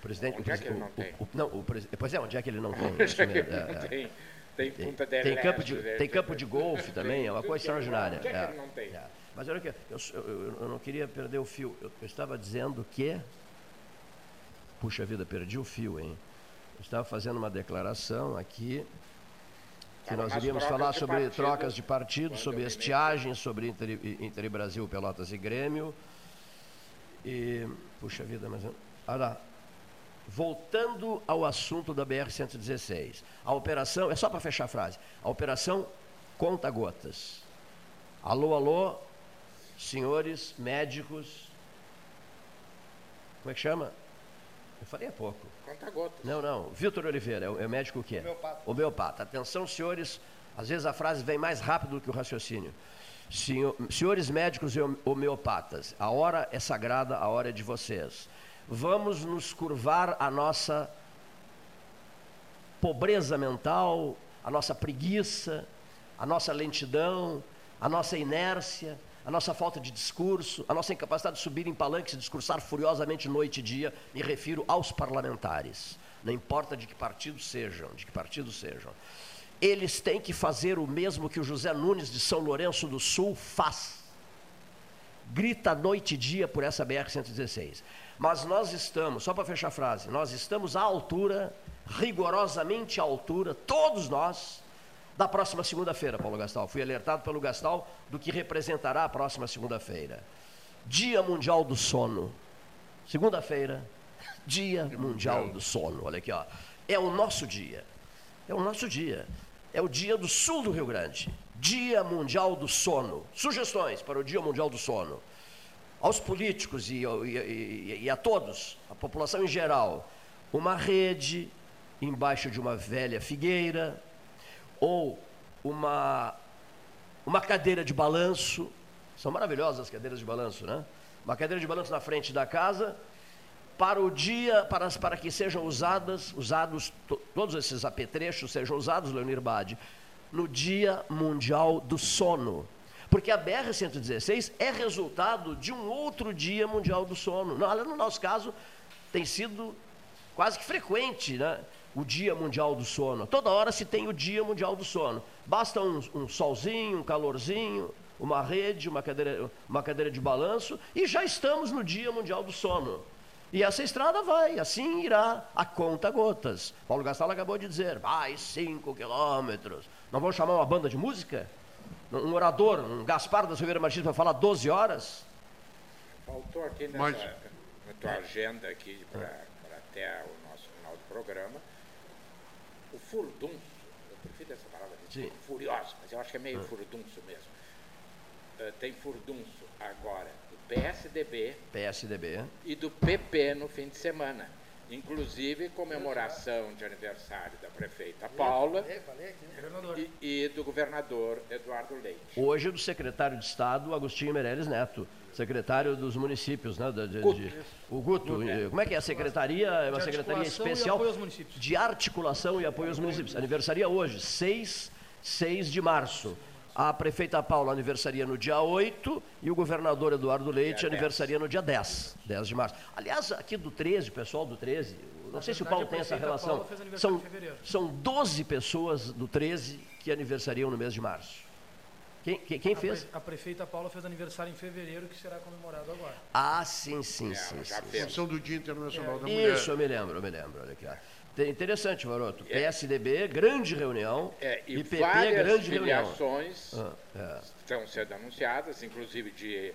Speaker 1: Presidente,
Speaker 5: onde o, é que ele não o, tem?
Speaker 1: O, não, o, pois é, onde é que ele não tem? [LAUGHS]
Speaker 5: onde é que ele não é, tem? Tem, tem, Punta del
Speaker 1: tem campo de, tem campo de golfe também, é uma coisa extraordinária.
Speaker 5: Onde é que ele não tem? É.
Speaker 1: Mas olha aqui, eu, eu, eu, não queria perder o fio. Eu, eu estava dizendo que. Puxa vida, perdi o fio, hein? Eu estava fazendo uma declaração aqui que nós iríamos falar sobre partido, trocas de partido, sobre estiagem, sobre Inter, Inter Brasil, Pelotas e Grêmio. E, puxa vida, mas. Ah, lá. Voltando ao assunto da BR-116. A operação, é só para fechar a frase, a operação conta gotas. Alô, alô, senhores médicos. Como é que chama? Eu falei há pouco.
Speaker 5: Conta gotas.
Speaker 1: Não, não. Vitor Oliveira, é o, é médico o quê?
Speaker 3: Homeopata.
Speaker 1: Homeopata. Atenção, senhores. Às vezes a frase vem mais rápido do que o raciocínio. Senhor, senhores médicos e homeopatas, a hora é sagrada, a hora é de vocês. Vamos nos curvar a nossa pobreza mental, a nossa preguiça, a nossa lentidão, a nossa inércia, a nossa falta de discurso, a nossa incapacidade de subir em palanques e discursar furiosamente noite e dia, me refiro aos parlamentares. não importa de que partido sejam, de que partido sejam, eles têm que fazer o mesmo que o José Nunes de São Lourenço do Sul faz. Grita noite e dia por essa BR-116. Mas nós estamos, só para fechar a frase, nós estamos à altura, rigorosamente à altura, todos nós, da próxima segunda-feira, Paulo Gastal. Fui alertado pelo Gastal do que representará a próxima segunda-feira. Dia Mundial do Sono. Segunda-feira, Dia Mundial do Sono. Olha aqui, ó. É o nosso dia. É o nosso dia. É o dia do sul do Rio Grande. Dia Mundial do Sono. Sugestões para o Dia Mundial do Sono. Aos políticos e, e, e a todos, a população em geral, uma rede embaixo de uma velha figueira, ou uma, uma cadeira de balanço. São maravilhosas as cadeiras de balanço, né? Uma cadeira de balanço na frente da casa, para o dia, para, para que sejam usadas, usados, to, todos esses apetrechos sejam usados, Leonir Bade, no Dia Mundial do Sono. Porque a BR-116 é resultado de um outro Dia Mundial do Sono. No, no nosso caso, tem sido quase que frequente, né? o Dia Mundial do Sono. Toda hora se tem o Dia Mundial do Sono. Basta um, um solzinho, um calorzinho, uma rede, uma cadeira, uma cadeira de balanço e já estamos no Dia Mundial do Sono. E essa estrada vai, assim irá a conta gotas. Paulo Gastal acabou de dizer, vai cinco quilômetros. Não vamos chamar uma banda de música? Um orador, um Gaspar da Silveira Martins para falar 12 horas?
Speaker 5: Faltou aqui nessa, Mas... na tua agenda aqui para até o nosso final do programa o furdunço, eu prefiro essa palavra, Sim. furioso, mas eu acho que é meio ah. furdunço mesmo. Uh, tem furdunço agora do PSDB,
Speaker 1: PSDB
Speaker 5: e do PP no fim de semana. Inclusive comemoração de aniversário da prefeita Paula e, e do governador Eduardo Leite.
Speaker 1: Hoje do secretário de Estado Agostinho Meirelles Neto secretário dos municípios, né? De, de, de, o Guto. Como é que é a secretaria? É uma secretaria especial de articulação e apoio aos municípios. Aniversaria hoje, 6, 6 de março. A prefeita Paula aniversaria no dia 8 e o governador Eduardo Leite aniversaria no dia 10, 10 de março. Aliás, aqui do 13, pessoal do 13, não Na sei verdade, se o Paulo tem essa relação. São, são 12 pessoas do 13 que aniversariam no mês de março. Quem, quem, quem fez?
Speaker 2: A prefeita Paula fez aniversário em fevereiro, que será comemorado agora.
Speaker 1: Ah, sim, sim, é, sim.
Speaker 4: Sim, Função do Dia Internacional
Speaker 1: é.
Speaker 4: da Mulher.
Speaker 1: Isso, eu me lembro, eu me lembro. Olha aqui. Interessante, Maroto. É. PSDB, grande reunião.
Speaker 5: É, e PP, grande filiações reunião. Ah, é. estão sendo anunciadas, inclusive de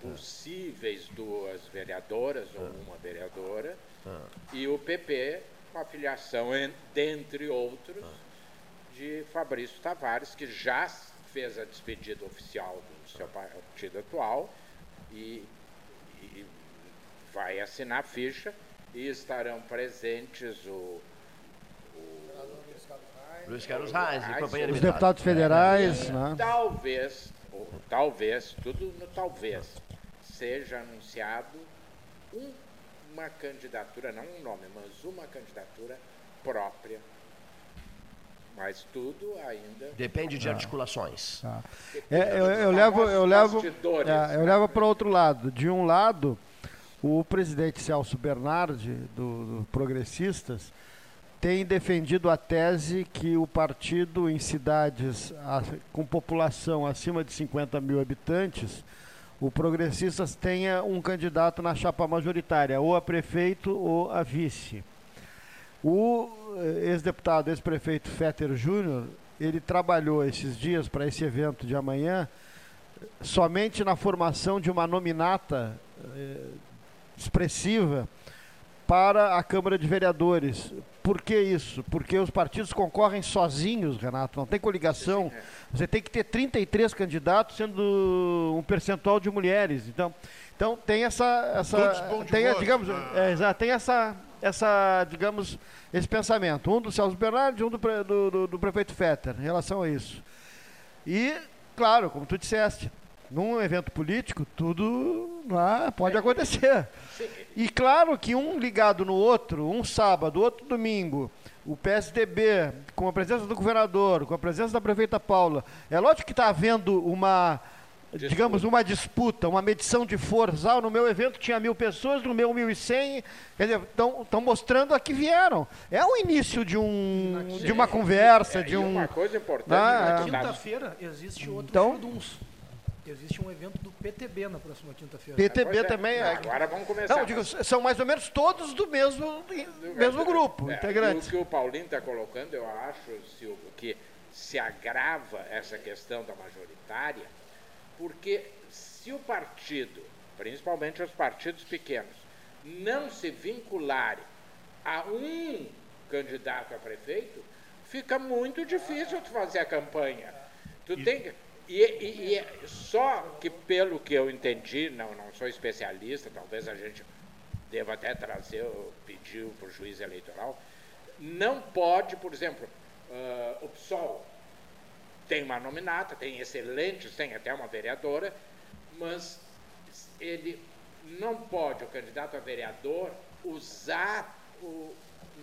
Speaker 5: possíveis duas vereadoras ou ah. uma vereadora. Ah. E o PP, com a filiação, dentre outros, ah. de Fabrício Tavares, que já fez a despedida oficial do seu partido atual e, e vai assinar a ficha e estarão presentes o,
Speaker 1: Luiz Carlos Reis companhia
Speaker 3: Os deputados federais,
Speaker 5: né? Talvez, ou, talvez, tudo no talvez, seja anunciado um, uma candidatura, não um nome, mas uma candidatura própria mas tudo ainda.
Speaker 1: Depende de ah. articulações.
Speaker 3: Ah. É, eu, eu, levo, eu levo, é, eu levo para outro lado. De um lado, o presidente Celso Bernardi, do, do Progressistas, tem defendido a tese que o partido em cidades com população acima de 50 mil habitantes, o Progressistas tenha um candidato na chapa majoritária, ou a prefeito ou a vice. O eh, ex-deputado, ex-prefeito Fetter Júnior, ele trabalhou esses dias para esse evento de amanhã somente na formação de uma nominata eh, expressiva para a Câmara de Vereadores. Por que isso? Porque os partidos concorrem sozinhos, Renato, não tem coligação. Você tem que ter 33 candidatos, sendo um percentual de mulheres. Então, então tem essa. essa tem, digamos, é, tem essa, essa, digamos, esse pensamento. Um do Celso Bernardo e um do, do, do, do, prefeito Fetter, em relação a isso. E, claro, como tu disseste, num evento político, tudo ah, pode acontecer. E claro que um ligado no outro, um sábado, outro domingo, o PSDB, com a presença do governador, com a presença da prefeita Paula, é lógico que está havendo uma digamos, uma disputa, uma medição de forças. Ah, no meu evento tinha mil pessoas, no meu mil e cem. Quer dizer, estão mostrando a que vieram. É o início de, um, de uma conversa,
Speaker 5: É,
Speaker 3: de um...
Speaker 5: uma coisa importante,
Speaker 3: Ah,
Speaker 5: né,
Speaker 2: Na
Speaker 5: que
Speaker 2: quinta-feira existe outro
Speaker 3: Então-.
Speaker 2: Existe um evento do PTB na próxima quinta-feira.
Speaker 3: PTB
Speaker 5: é.
Speaker 3: também é.
Speaker 5: Agora vamos começar.
Speaker 3: Não, digo, são mais ou menos todos do mesmo, mesmo grupo,
Speaker 5: É,
Speaker 3: integrantes.
Speaker 5: E o que o Paulinho está colocando, eu acho, Silvio, que se agrava essa questão da majoritária, porque se o partido, principalmente os partidos pequenos, não se vincularem a um candidato a prefeito, fica muito difícil tu fazer a campanha. Tu tem que- e, e- e é só que pelo que eu entendi, não, não sou especialista, talvez a gente deva até trazer, pedir para o juiz eleitoral, não pode, por exemplo, ah, o PSOL tem uma nominata, tem excelentes, tem até uma vereadora, mas ele não pode, o candidato a vereador, usar o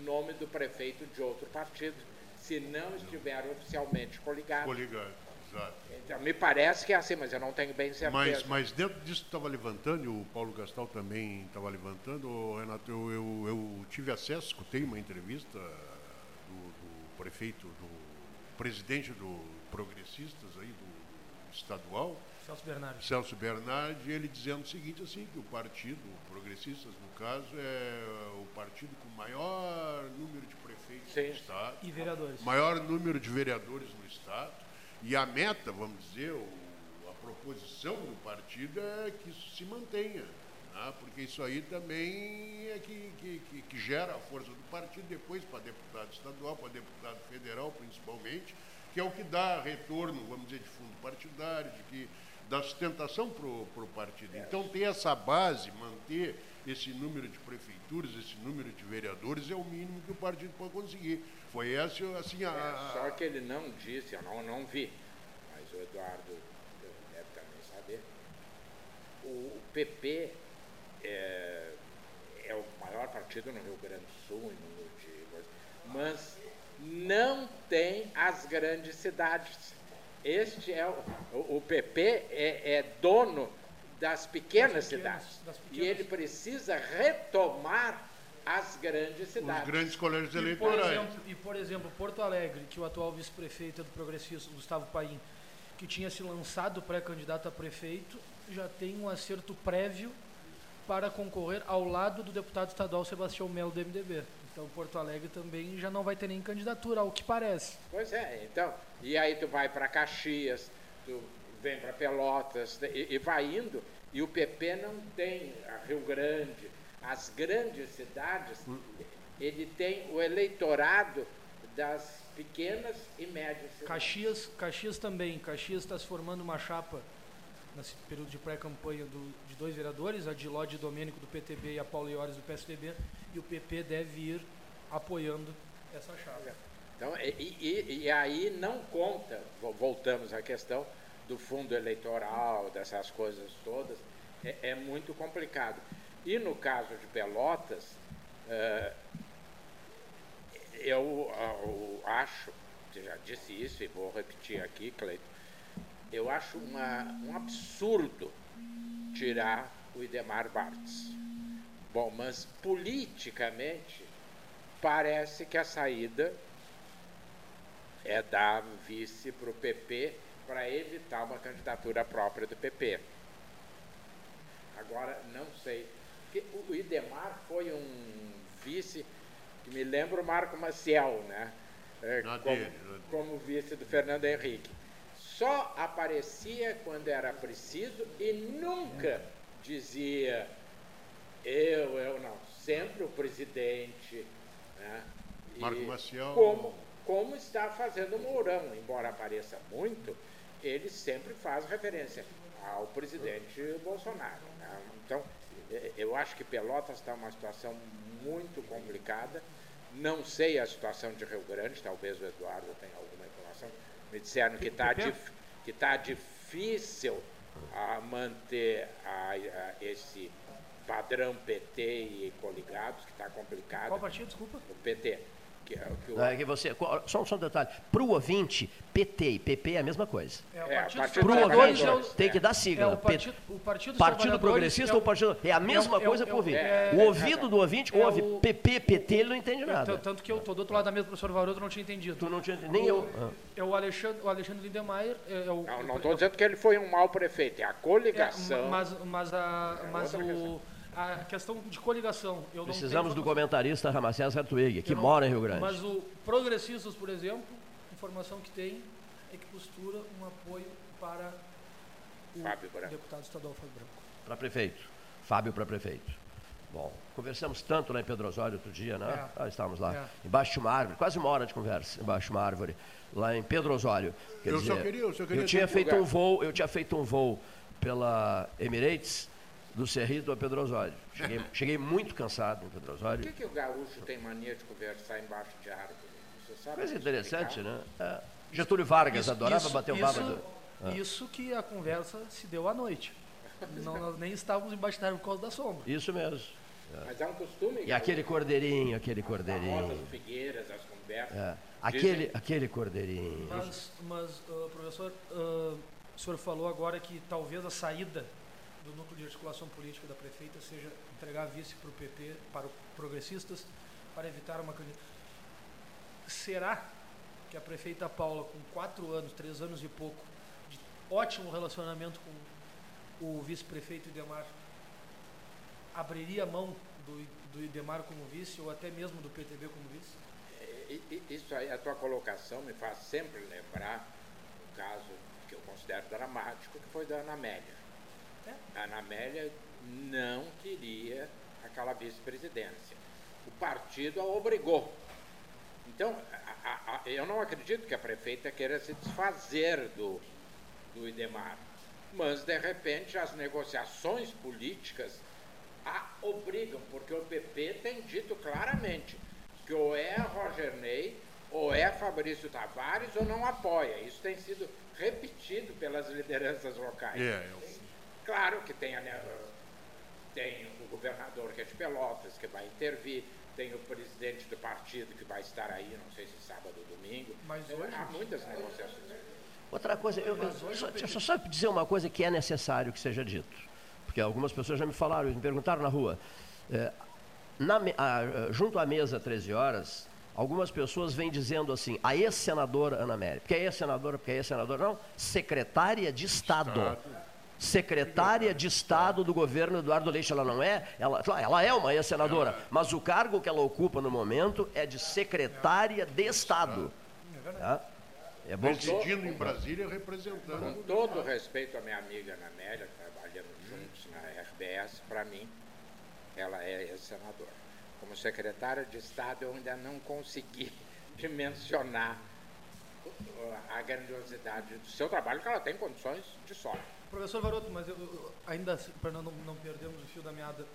Speaker 5: nome do prefeito de outro partido, se não estiver oficialmente coligado.
Speaker 4: Coligado, exato.
Speaker 5: Então, me parece que é assim, mas eu não tenho bem certeza.
Speaker 4: Mas, mas dentro disso que estava levantando, e o Paulo Gastal também estava levantando, Renato, eu, eu, eu tive acesso, escutei uma entrevista do, do prefeito, do presidente do Progressistas aí, do estadual,
Speaker 2: Celso Bernardes.
Speaker 4: Celso Bernardi, ele dizendo o seguinte, assim, que o partido, o Progressistas no caso, é o partido com maior número de prefeitos
Speaker 5: Sim.
Speaker 4: no Estado,
Speaker 2: E vereadores.
Speaker 4: maior número de vereadores no Estado, e a meta, vamos dizer, a proposição do partido é que isso se mantenha, né? porque isso aí também é que, que, que- gera a força do partido depois para deputado estadual, para deputado federal principalmente, que é o que dá retorno, vamos dizer, de fundo partidário, de que dá sustentação para o partido. Então, ter essa base, manter esse número de prefeituras, esse número de vereadores, é o mínimo que o partido pode conseguir. Foi assim, a...
Speaker 5: É, só que ele não disse, eu não, não vi, mas o Eduardo deve também saber. O, o PP é, é o maior partido no Rio Grande do Sul, mas não tem as grandes cidades. Este é o, o, PP é, é dono das pequenas,
Speaker 2: Das pequenas-
Speaker 5: cidades
Speaker 2: das
Speaker 5: e
Speaker 2: pequenas.
Speaker 5: ele precisa retomar as grandes
Speaker 4: os
Speaker 5: cidades.
Speaker 4: grandes colégios
Speaker 2: E por,
Speaker 4: eleitorais.
Speaker 2: exemplo, e, por exemplo, Porto Alegre, que o atual vice-prefeito é do progressista, Gustavo Paim, que tinha se lançado pré-candidato a prefeito, já tem um acerto prévio para concorrer ao lado do deputado estadual Sebastião Melo do MDB. Então, Porto Alegre também já não vai ter nem candidatura, ao que parece.
Speaker 5: Pois é, então, e aí tu vai para Caxias, tu vem para Pelotas e, e vai indo, e o PP não tem a Rio Grande, as grandes cidades, ele tem o eleitorado das pequenas e médias cidades.
Speaker 2: Caxias, Caxias também. Caxias está se formando uma chapa nesse período de pré-campanha do- de dois vereadores, a Dilode Domênico do PTB e a Paulo Iores do PSDB, e o PP deve ir apoiando essa chapa.
Speaker 5: Então, e, e- e aí não conta, vo- voltamos à questão do fundo eleitoral, dessas coisas todas, é, é muito complicado. E no caso de Pelotas, eh, eu, ah, eu acho, já disse isso e vou repetir aqui, Cleiton, eu acho uma, um absurdo tirar o Idemar Bartz. Bom, mas politicamente parece que a saída é dar vice para o PP para evitar uma candidatura própria do PP. Agora, não sei. Porque o Idemar foi um vice que me lembra o Marco Maciel, né? É, como,
Speaker 4: dele,
Speaker 5: como vice do Fernando Henrique. Só aparecia quando era preciso e nunca dizia eu, eu não. Sempre o presidente. Né? E
Speaker 4: Marco Maciel-
Speaker 5: Como, como está fazendo o Mourão, embora apareça muito, ele sempre faz referência ao presidente Bolsonaro. né? Então, eu acho que Pelotas está numa situação muito complicada. Não sei a situação de Rio Grande, talvez o Eduardo tenha alguma informação. Me disseram que está que tá difícil a manter a- a- esse padrão PT e coligados, que está complicado
Speaker 2: Qual partido, desculpa?
Speaker 5: o PT. Que é o que o,
Speaker 1: É que você, só, só um detalhe. Para o ouvinte, PT e PP é a mesma coisa.
Speaker 2: É, o
Speaker 5: É,
Speaker 2: Partido
Speaker 1: Para o
Speaker 2: Trabalhadores
Speaker 1: ouvinte,
Speaker 2: é o-
Speaker 1: tem que dar
Speaker 2: É
Speaker 1: sigla.
Speaker 2: o
Speaker 1: PT
Speaker 2: partido, o partido,
Speaker 1: Partido Progressista
Speaker 2: é
Speaker 1: ou Partido. É a mesma
Speaker 2: é o-
Speaker 1: coisa
Speaker 2: é
Speaker 1: para
Speaker 2: o-
Speaker 1: o ouvinte.
Speaker 2: é-
Speaker 1: o ouvido do ouvinte
Speaker 2: é
Speaker 1: ouve
Speaker 2: o-
Speaker 1: PP, PT, ele não entende
Speaker 2: é,
Speaker 1: nada.
Speaker 2: Tanto que eu tô do outro lado da mesa, o professor Varoto não tinha entendido.
Speaker 1: Tu não tinha nem eu.
Speaker 2: É o Alexandre, o Alexandre Lindemeyer. É, é o,
Speaker 5: Não, não estou dizendo que ele foi um mau prefeito, é a
Speaker 2: é,
Speaker 5: coligação.
Speaker 2: mas, mas, a, mas o, a questão de coligação. Eu
Speaker 1: Precisamos do comentarista Ramacés Hartwig, que
Speaker 2: eu não-
Speaker 1: mora em Rio Grande.
Speaker 2: Mas o Progressistas, por exemplo, a informação que tem é que postura um apoio para o
Speaker 5: Fábio Branco.
Speaker 2: deputado estadual Fábio Branco.
Speaker 1: Para prefeito. Fábio para prefeito. Bom, conversamos tanto lá em Pedro Osório outro dia, né?
Speaker 2: É.
Speaker 1: Ah, estávamos lá.
Speaker 2: É.
Speaker 1: Embaixo de uma árvore, quase uma hora de conversa, embaixo de uma árvore, lá em Pedro Osório. Quer
Speaker 4: Eu só
Speaker 1: dizer,
Speaker 4: queria- eu só queria
Speaker 1: tinha
Speaker 4: ter-
Speaker 1: feito um voo, eu tinha feito um voo pela Emirates do Cerrito a Pedro Osório. Cheguei, cheguei muito cansado em Pedro
Speaker 5: Por
Speaker 1: Osório.
Speaker 5: que, que o gaúcho tem mania de conversar embaixo de árvore? Você sabe
Speaker 1: Coisa interessante,
Speaker 5: explicar?
Speaker 1: né? É. Getúlio Vargas
Speaker 2: Isso-
Speaker 1: adorava
Speaker 2: isso-
Speaker 1: bater o
Speaker 2: isso-
Speaker 1: papo. do- Ah.
Speaker 2: Isso que a conversa se deu à noite. Não, nós nem estávamos embaixo da árvore por causa da sombra.
Speaker 1: Isso mesmo.
Speaker 5: Mas é um costume.
Speaker 1: E aquele cordeirinho, aquele
Speaker 5: As
Speaker 1: cordeirinho.
Speaker 5: figueiras, as conversas.
Speaker 1: É. Aquele, aquele cordeirinho.
Speaker 2: Mas, mas ah, professor, ah, o senhor falou agora que talvez a saída do núcleo de articulação política da prefeita seja entregar a vice para o PP, para os progressistas, para evitar uma candidatura. Será que a prefeita Paula, com quatro anos, três anos e pouco, de ótimo relacionamento com o vice-prefeito Idemar, abriria mão do, do Idemar como vice ou até mesmo do PTB como vice?
Speaker 5: E- Isso aí, a tua colocação me faz sempre lembrar o caso que eu considero dramático, que foi da Ana Amélia. A Ana Amélia não queria aquela vice-presidência. O partido a obrigou. Então, a- a- eu não acredito que a prefeita queira se desfazer do, do Idemar. Mas, de repente, as negociações políticas a obrigam, porque o PP tem dito claramente que ou é Roger Ney, ou é Fabrício Tavares, ou não apoia. Isso tem sido repetido pelas lideranças locais.
Speaker 4: É, eu-
Speaker 5: Claro que tem, a, né, tem o governador que é de Pelotas, que vai intervir, tem o presidente do partido que vai estar aí, não sei se sábado ou domingo.
Speaker 2: Mas hoje-
Speaker 5: Há muitas negociações.
Speaker 1: Outra coisa, eu, eu só, deixa eu só dizer uma coisa que é necessário que seja dito. Porque algumas pessoas já me falaram, me perguntaram na rua. É, na me- a- junto à mesa, 13 horas, algumas pessoas vêm dizendo assim, a ex-senadora Ana Amélia. Porque é ex-senadora, porque é ex-senadora, não, secretária de Estado. Secretária de Estado do governo Eduardo Leite, ela não é, ela, claro, ela é uma ex-senadora, mas o cargo que ela ocupa no momento é de secretária de Estado. Tá? É bom que
Speaker 4: Residindo em Brasília, representando.
Speaker 5: Com todo respeito à minha amiga Ana Amélia, trabalhando juntos na RBS, para mim, ela é ex-senadora. Como secretária de Estado, eu ainda não consegui [LAUGHS] dimensionar uh, a grandiosidade do seu trabalho, que ela tem condições de sobra.
Speaker 2: Professor Varoto, mas eu, eu- ainda assim, para não, não perdermos o fio da meada,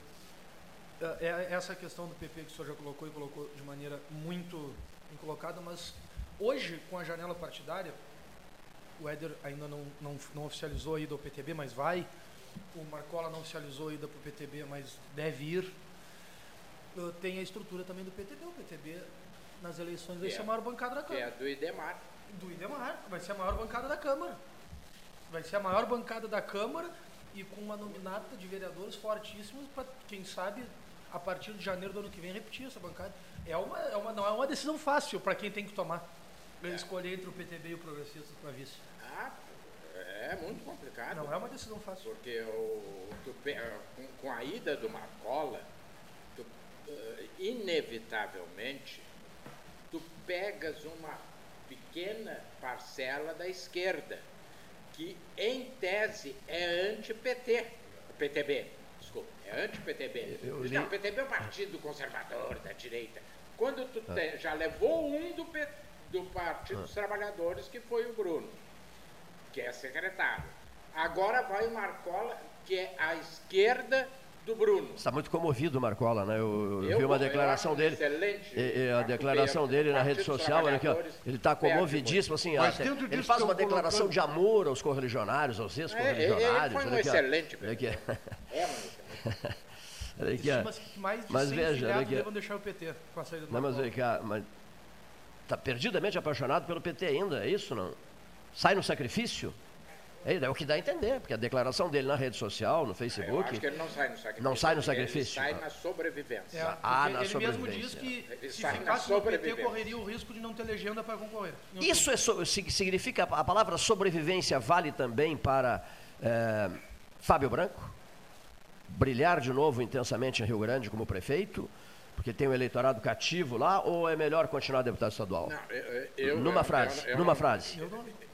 Speaker 2: é, é essa questão do PP que o senhor já colocou e colocou de maneira muito colocada, mas hoje, com a janela partidária, o Éder ainda não, não, não oficializou a ida ao PTB, mas vai. O Marcola não oficializou a ida para o PTB, mas deve ir. Tem a estrutura também do PTB. O PTB, nas eleições, vai
Speaker 5: Que
Speaker 2: ser
Speaker 5: é-
Speaker 2: a maior bancada da
Speaker 5: é
Speaker 2: Câmara.
Speaker 5: do Idemar.
Speaker 2: Do Idemar, vai ser a maior bancada da Câmara. Vai ser a maior bancada da Câmara e com uma nominata de vereadores fortíssimos para, quem sabe, a partir de janeiro do ano que vem, repetir essa bancada. É uma, é uma, não é uma decisão fácil para quem tem que tomar. Escolher entre o PTB e o Progressista para vice.
Speaker 5: Ah, é muito complicado.
Speaker 2: Não é uma decisão fácil.
Speaker 5: Porque o, tu com, com a ida do Marcola, tu, eh, inevitavelmente, tu pegas uma pequena parcela da esquerda, que em tese é anti-PT, PTB, desculpa, é anti-PTB.
Speaker 1: Li-
Speaker 5: Não, o PTB é um partido conservador da direita. Quando tu te- já levou um do, P- do Partido dos Trabalhadores, que foi o Bruno, que é secretário. Agora vai o Marcola, que é a esquerda do Bruno.
Speaker 1: Está muito comovido o Marcola, né? Eu, eu
Speaker 5: Eu
Speaker 1: vi uma declaração dele.
Speaker 5: excelente
Speaker 1: e- e a declaração dele na rede social, olha aqui, ó, ele está
Speaker 5: perde
Speaker 1: comovidíssimo, assim,
Speaker 4: Mas
Speaker 1: até- ele faz uma declaração
Speaker 4: colocando-
Speaker 1: de amor aos correligionários, aos ex-correligionários.
Speaker 5: É, ele foi um
Speaker 1: aqui,
Speaker 5: excelente
Speaker 1: Olha aqui, [LAUGHS]
Speaker 5: É
Speaker 1: olha aqui, ó.
Speaker 2: Mais de
Speaker 1: Mas
Speaker 2: 100
Speaker 1: veja, olha aqui.
Speaker 2: devam deixar o PT com a saída do
Speaker 1: Não, mas vem cá, mas está perdidamente apaixonado pelo PT ainda, é isso não? Sai no sacrifício? É, é o que dá a entender, porque a declaração dele na rede social, no Facebook.
Speaker 5: Eu acho que ele não sai no sacrifício.
Speaker 1: Não sai no sacrifício.
Speaker 5: Ele sai na sobrevivência.
Speaker 2: É,
Speaker 1: Ah,
Speaker 2: porque
Speaker 1: na
Speaker 2: ele mesmo
Speaker 1: sobrevivência.
Speaker 2: diz que
Speaker 5: Ele
Speaker 2: se ficasse no PT correria o risco de não ter legenda para concorrer.
Speaker 1: Isso é, so- sig- significa, a palavra sobrevivência vale também para eh, Fábio Branco? Brilhar de novo intensamente em Rio Grande como prefeito? Porque tem um eleitorado cativo lá, ou é melhor continuar deputado estadual?
Speaker 5: Não, eu- eu-
Speaker 1: numa
Speaker 5: eu-
Speaker 1: frase,
Speaker 5: eu- eu
Speaker 1: numa
Speaker 5: não-
Speaker 1: frase.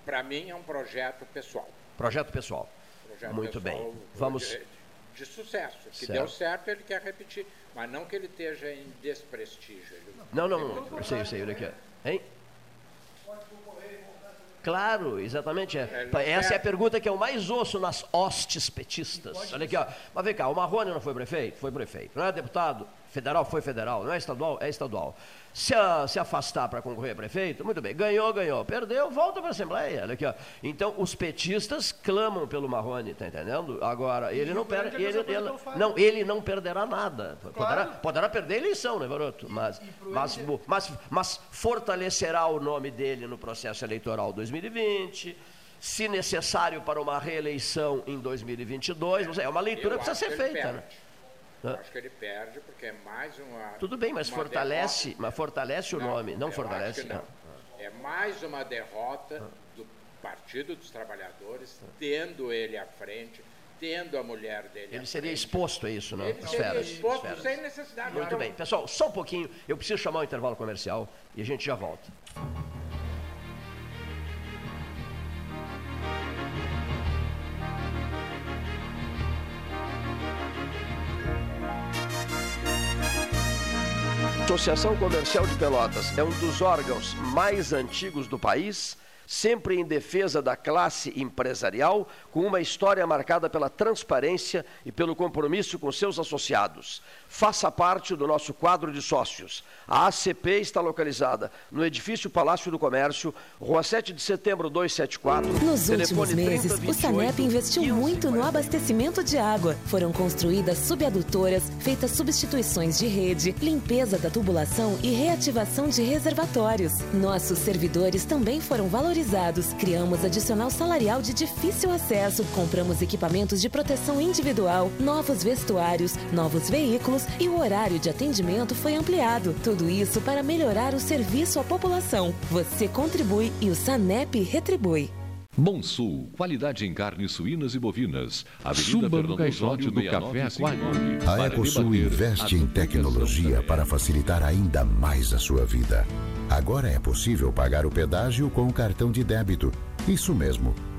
Speaker 5: Para mim é um projeto pessoal.
Speaker 1: Projeto pessoal.
Speaker 5: Projeto
Speaker 1: Muito
Speaker 5: pessoal
Speaker 1: bem. Vamos.
Speaker 5: De, de sucesso. Que
Speaker 1: Certo.
Speaker 5: deu certo, ele quer repetir. Mas não que ele esteja em desprestígio. Ele-
Speaker 1: Não, não, não. Eu sei, eu sei, olha aqui. Hein? Claro, exatamente. É.
Speaker 5: É, não
Speaker 1: Essa é a pergunta que eu mais ouço nas hostes petistas. Olha aqui, ó. Mas vem cá, o Marrone não foi prefeito? Foi prefeito. Não é deputado? Federal foi federal. Não é estadual? É estadual. Se, a- se afastar para concorrer a prefeito, muito bem. Ganhou, ganhou. Perdeu, volta para a Assembleia. Olha aqui, ó. Então, os petistas clamam pelo Marrone, tá entendendo? Agora, ele não perde.
Speaker 2: é
Speaker 1: Ele, ele-
Speaker 2: falo.
Speaker 1: não, ele não perderá nada. Poderá,
Speaker 2: Claro.
Speaker 1: poderá perder a eleição, né, garoto? Mas, mas,
Speaker 2: ele-
Speaker 1: mas, mas fortalecerá o nome dele no processo eleitoral 2020, se necessário para uma reeleição em 2022. Não sei, é uma leitura
Speaker 5: Eu
Speaker 1: que precisa ser
Speaker 5: ele
Speaker 1: feita. Né?
Speaker 5: Eu acho que ele perde porque é mais uma.
Speaker 1: Tudo bem, mas fortalece,
Speaker 5: derrota.
Speaker 1: mas fortalece o nome, não fortalece.
Speaker 5: não. É mais uma derrota do Partido dos Trabalhadores, tendo ele à frente, tendo a mulher dele. à
Speaker 1: Ele seria
Speaker 5: frente.
Speaker 1: exposto a isso, não?
Speaker 5: Ele seria exposto
Speaker 1: esferas.
Speaker 5: sem necessidade.
Speaker 1: Muito
Speaker 5: Então,
Speaker 1: bem. Pessoal, só um pouquinho. Eu preciso chamar o intervalo comercial e a gente já volta. Associação Comercial de Pelotas é um dos órgãos mais antigos do país, sempre em defesa da classe empresarial, com uma história marcada pela transparência e pelo compromisso com seus associados. Faça parte do nosso quadro de sócios. A ACP está localizada no edifício Palácio do Comércio, Rua 7 de Setembro 274.
Speaker 6: Nos últimos meses,
Speaker 1: 30
Speaker 6: o Sanep
Speaker 1: 28
Speaker 6: investiu
Speaker 1: 15
Speaker 6: muito no
Speaker 1: 40.
Speaker 6: abastecimento de água. Foram construídas subadutoras, feitas substituições de rede, limpeza da tubulação e reativação de reservatórios. Nossos servidores também foram valorizados. Criamos adicional salarial de difícil acesso, compramos equipamentos de proteção individual, novos vestuários, novos veículos e o horário de atendimento foi ampliado. Tudo isso para melhorar o serviço à população. Você contribui e o Sanep retribui.
Speaker 7: Bom Sul, qualidade em carnes suínas e bovinas. Avenida
Speaker 8: Suba no caixote do Café
Speaker 7: 6959,
Speaker 8: Aquário.
Speaker 9: A Ecosul investe em tecnologia para facilitar ainda mais a sua vida. Agora é possível pagar o pedágio com o cartão de débito. Isso mesmo.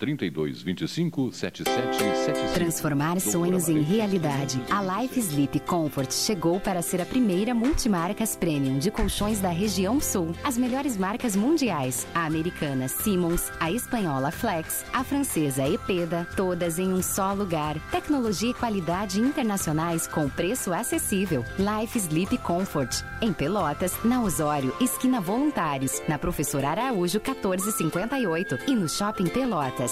Speaker 7: 3225 7775.
Speaker 10: Transformar sonhos em realidade. A Life Sleep Comfort chegou para ser a primeira multimarcas premium de colchões da região sul. As melhores marcas mundiais: a americana Simmons, a espanhola Flex, a francesa Epeda, todas em um só lugar. Tecnologia e qualidade internacionais com preço acessível. Life Sleep Comfort. Em Pelotas, na Osório, esquina Voluntários, na Professor Araújo 1458 e no Shopping Pelotas.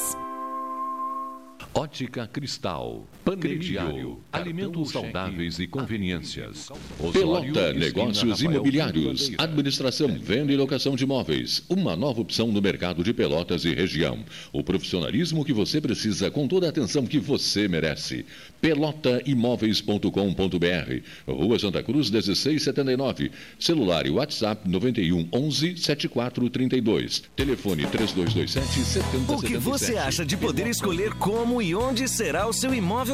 Speaker 7: Ótica Cristal, Crediário, alimentos saudáveis e conveniências.
Speaker 8: Pelota Negócios Imobiliários, administração, venda e locação de imóveis. Uma nova opção no mercado de Pelotas e região. O profissionalismo que você precisa com toda a atenção que você merece. Pelotaimóveis.com.br Rua Santa Cruz 1679. Celular e WhatsApp 91 11 7432. Telefone 3227 7077.
Speaker 11: O que você acha de poder escolher como e onde será o seu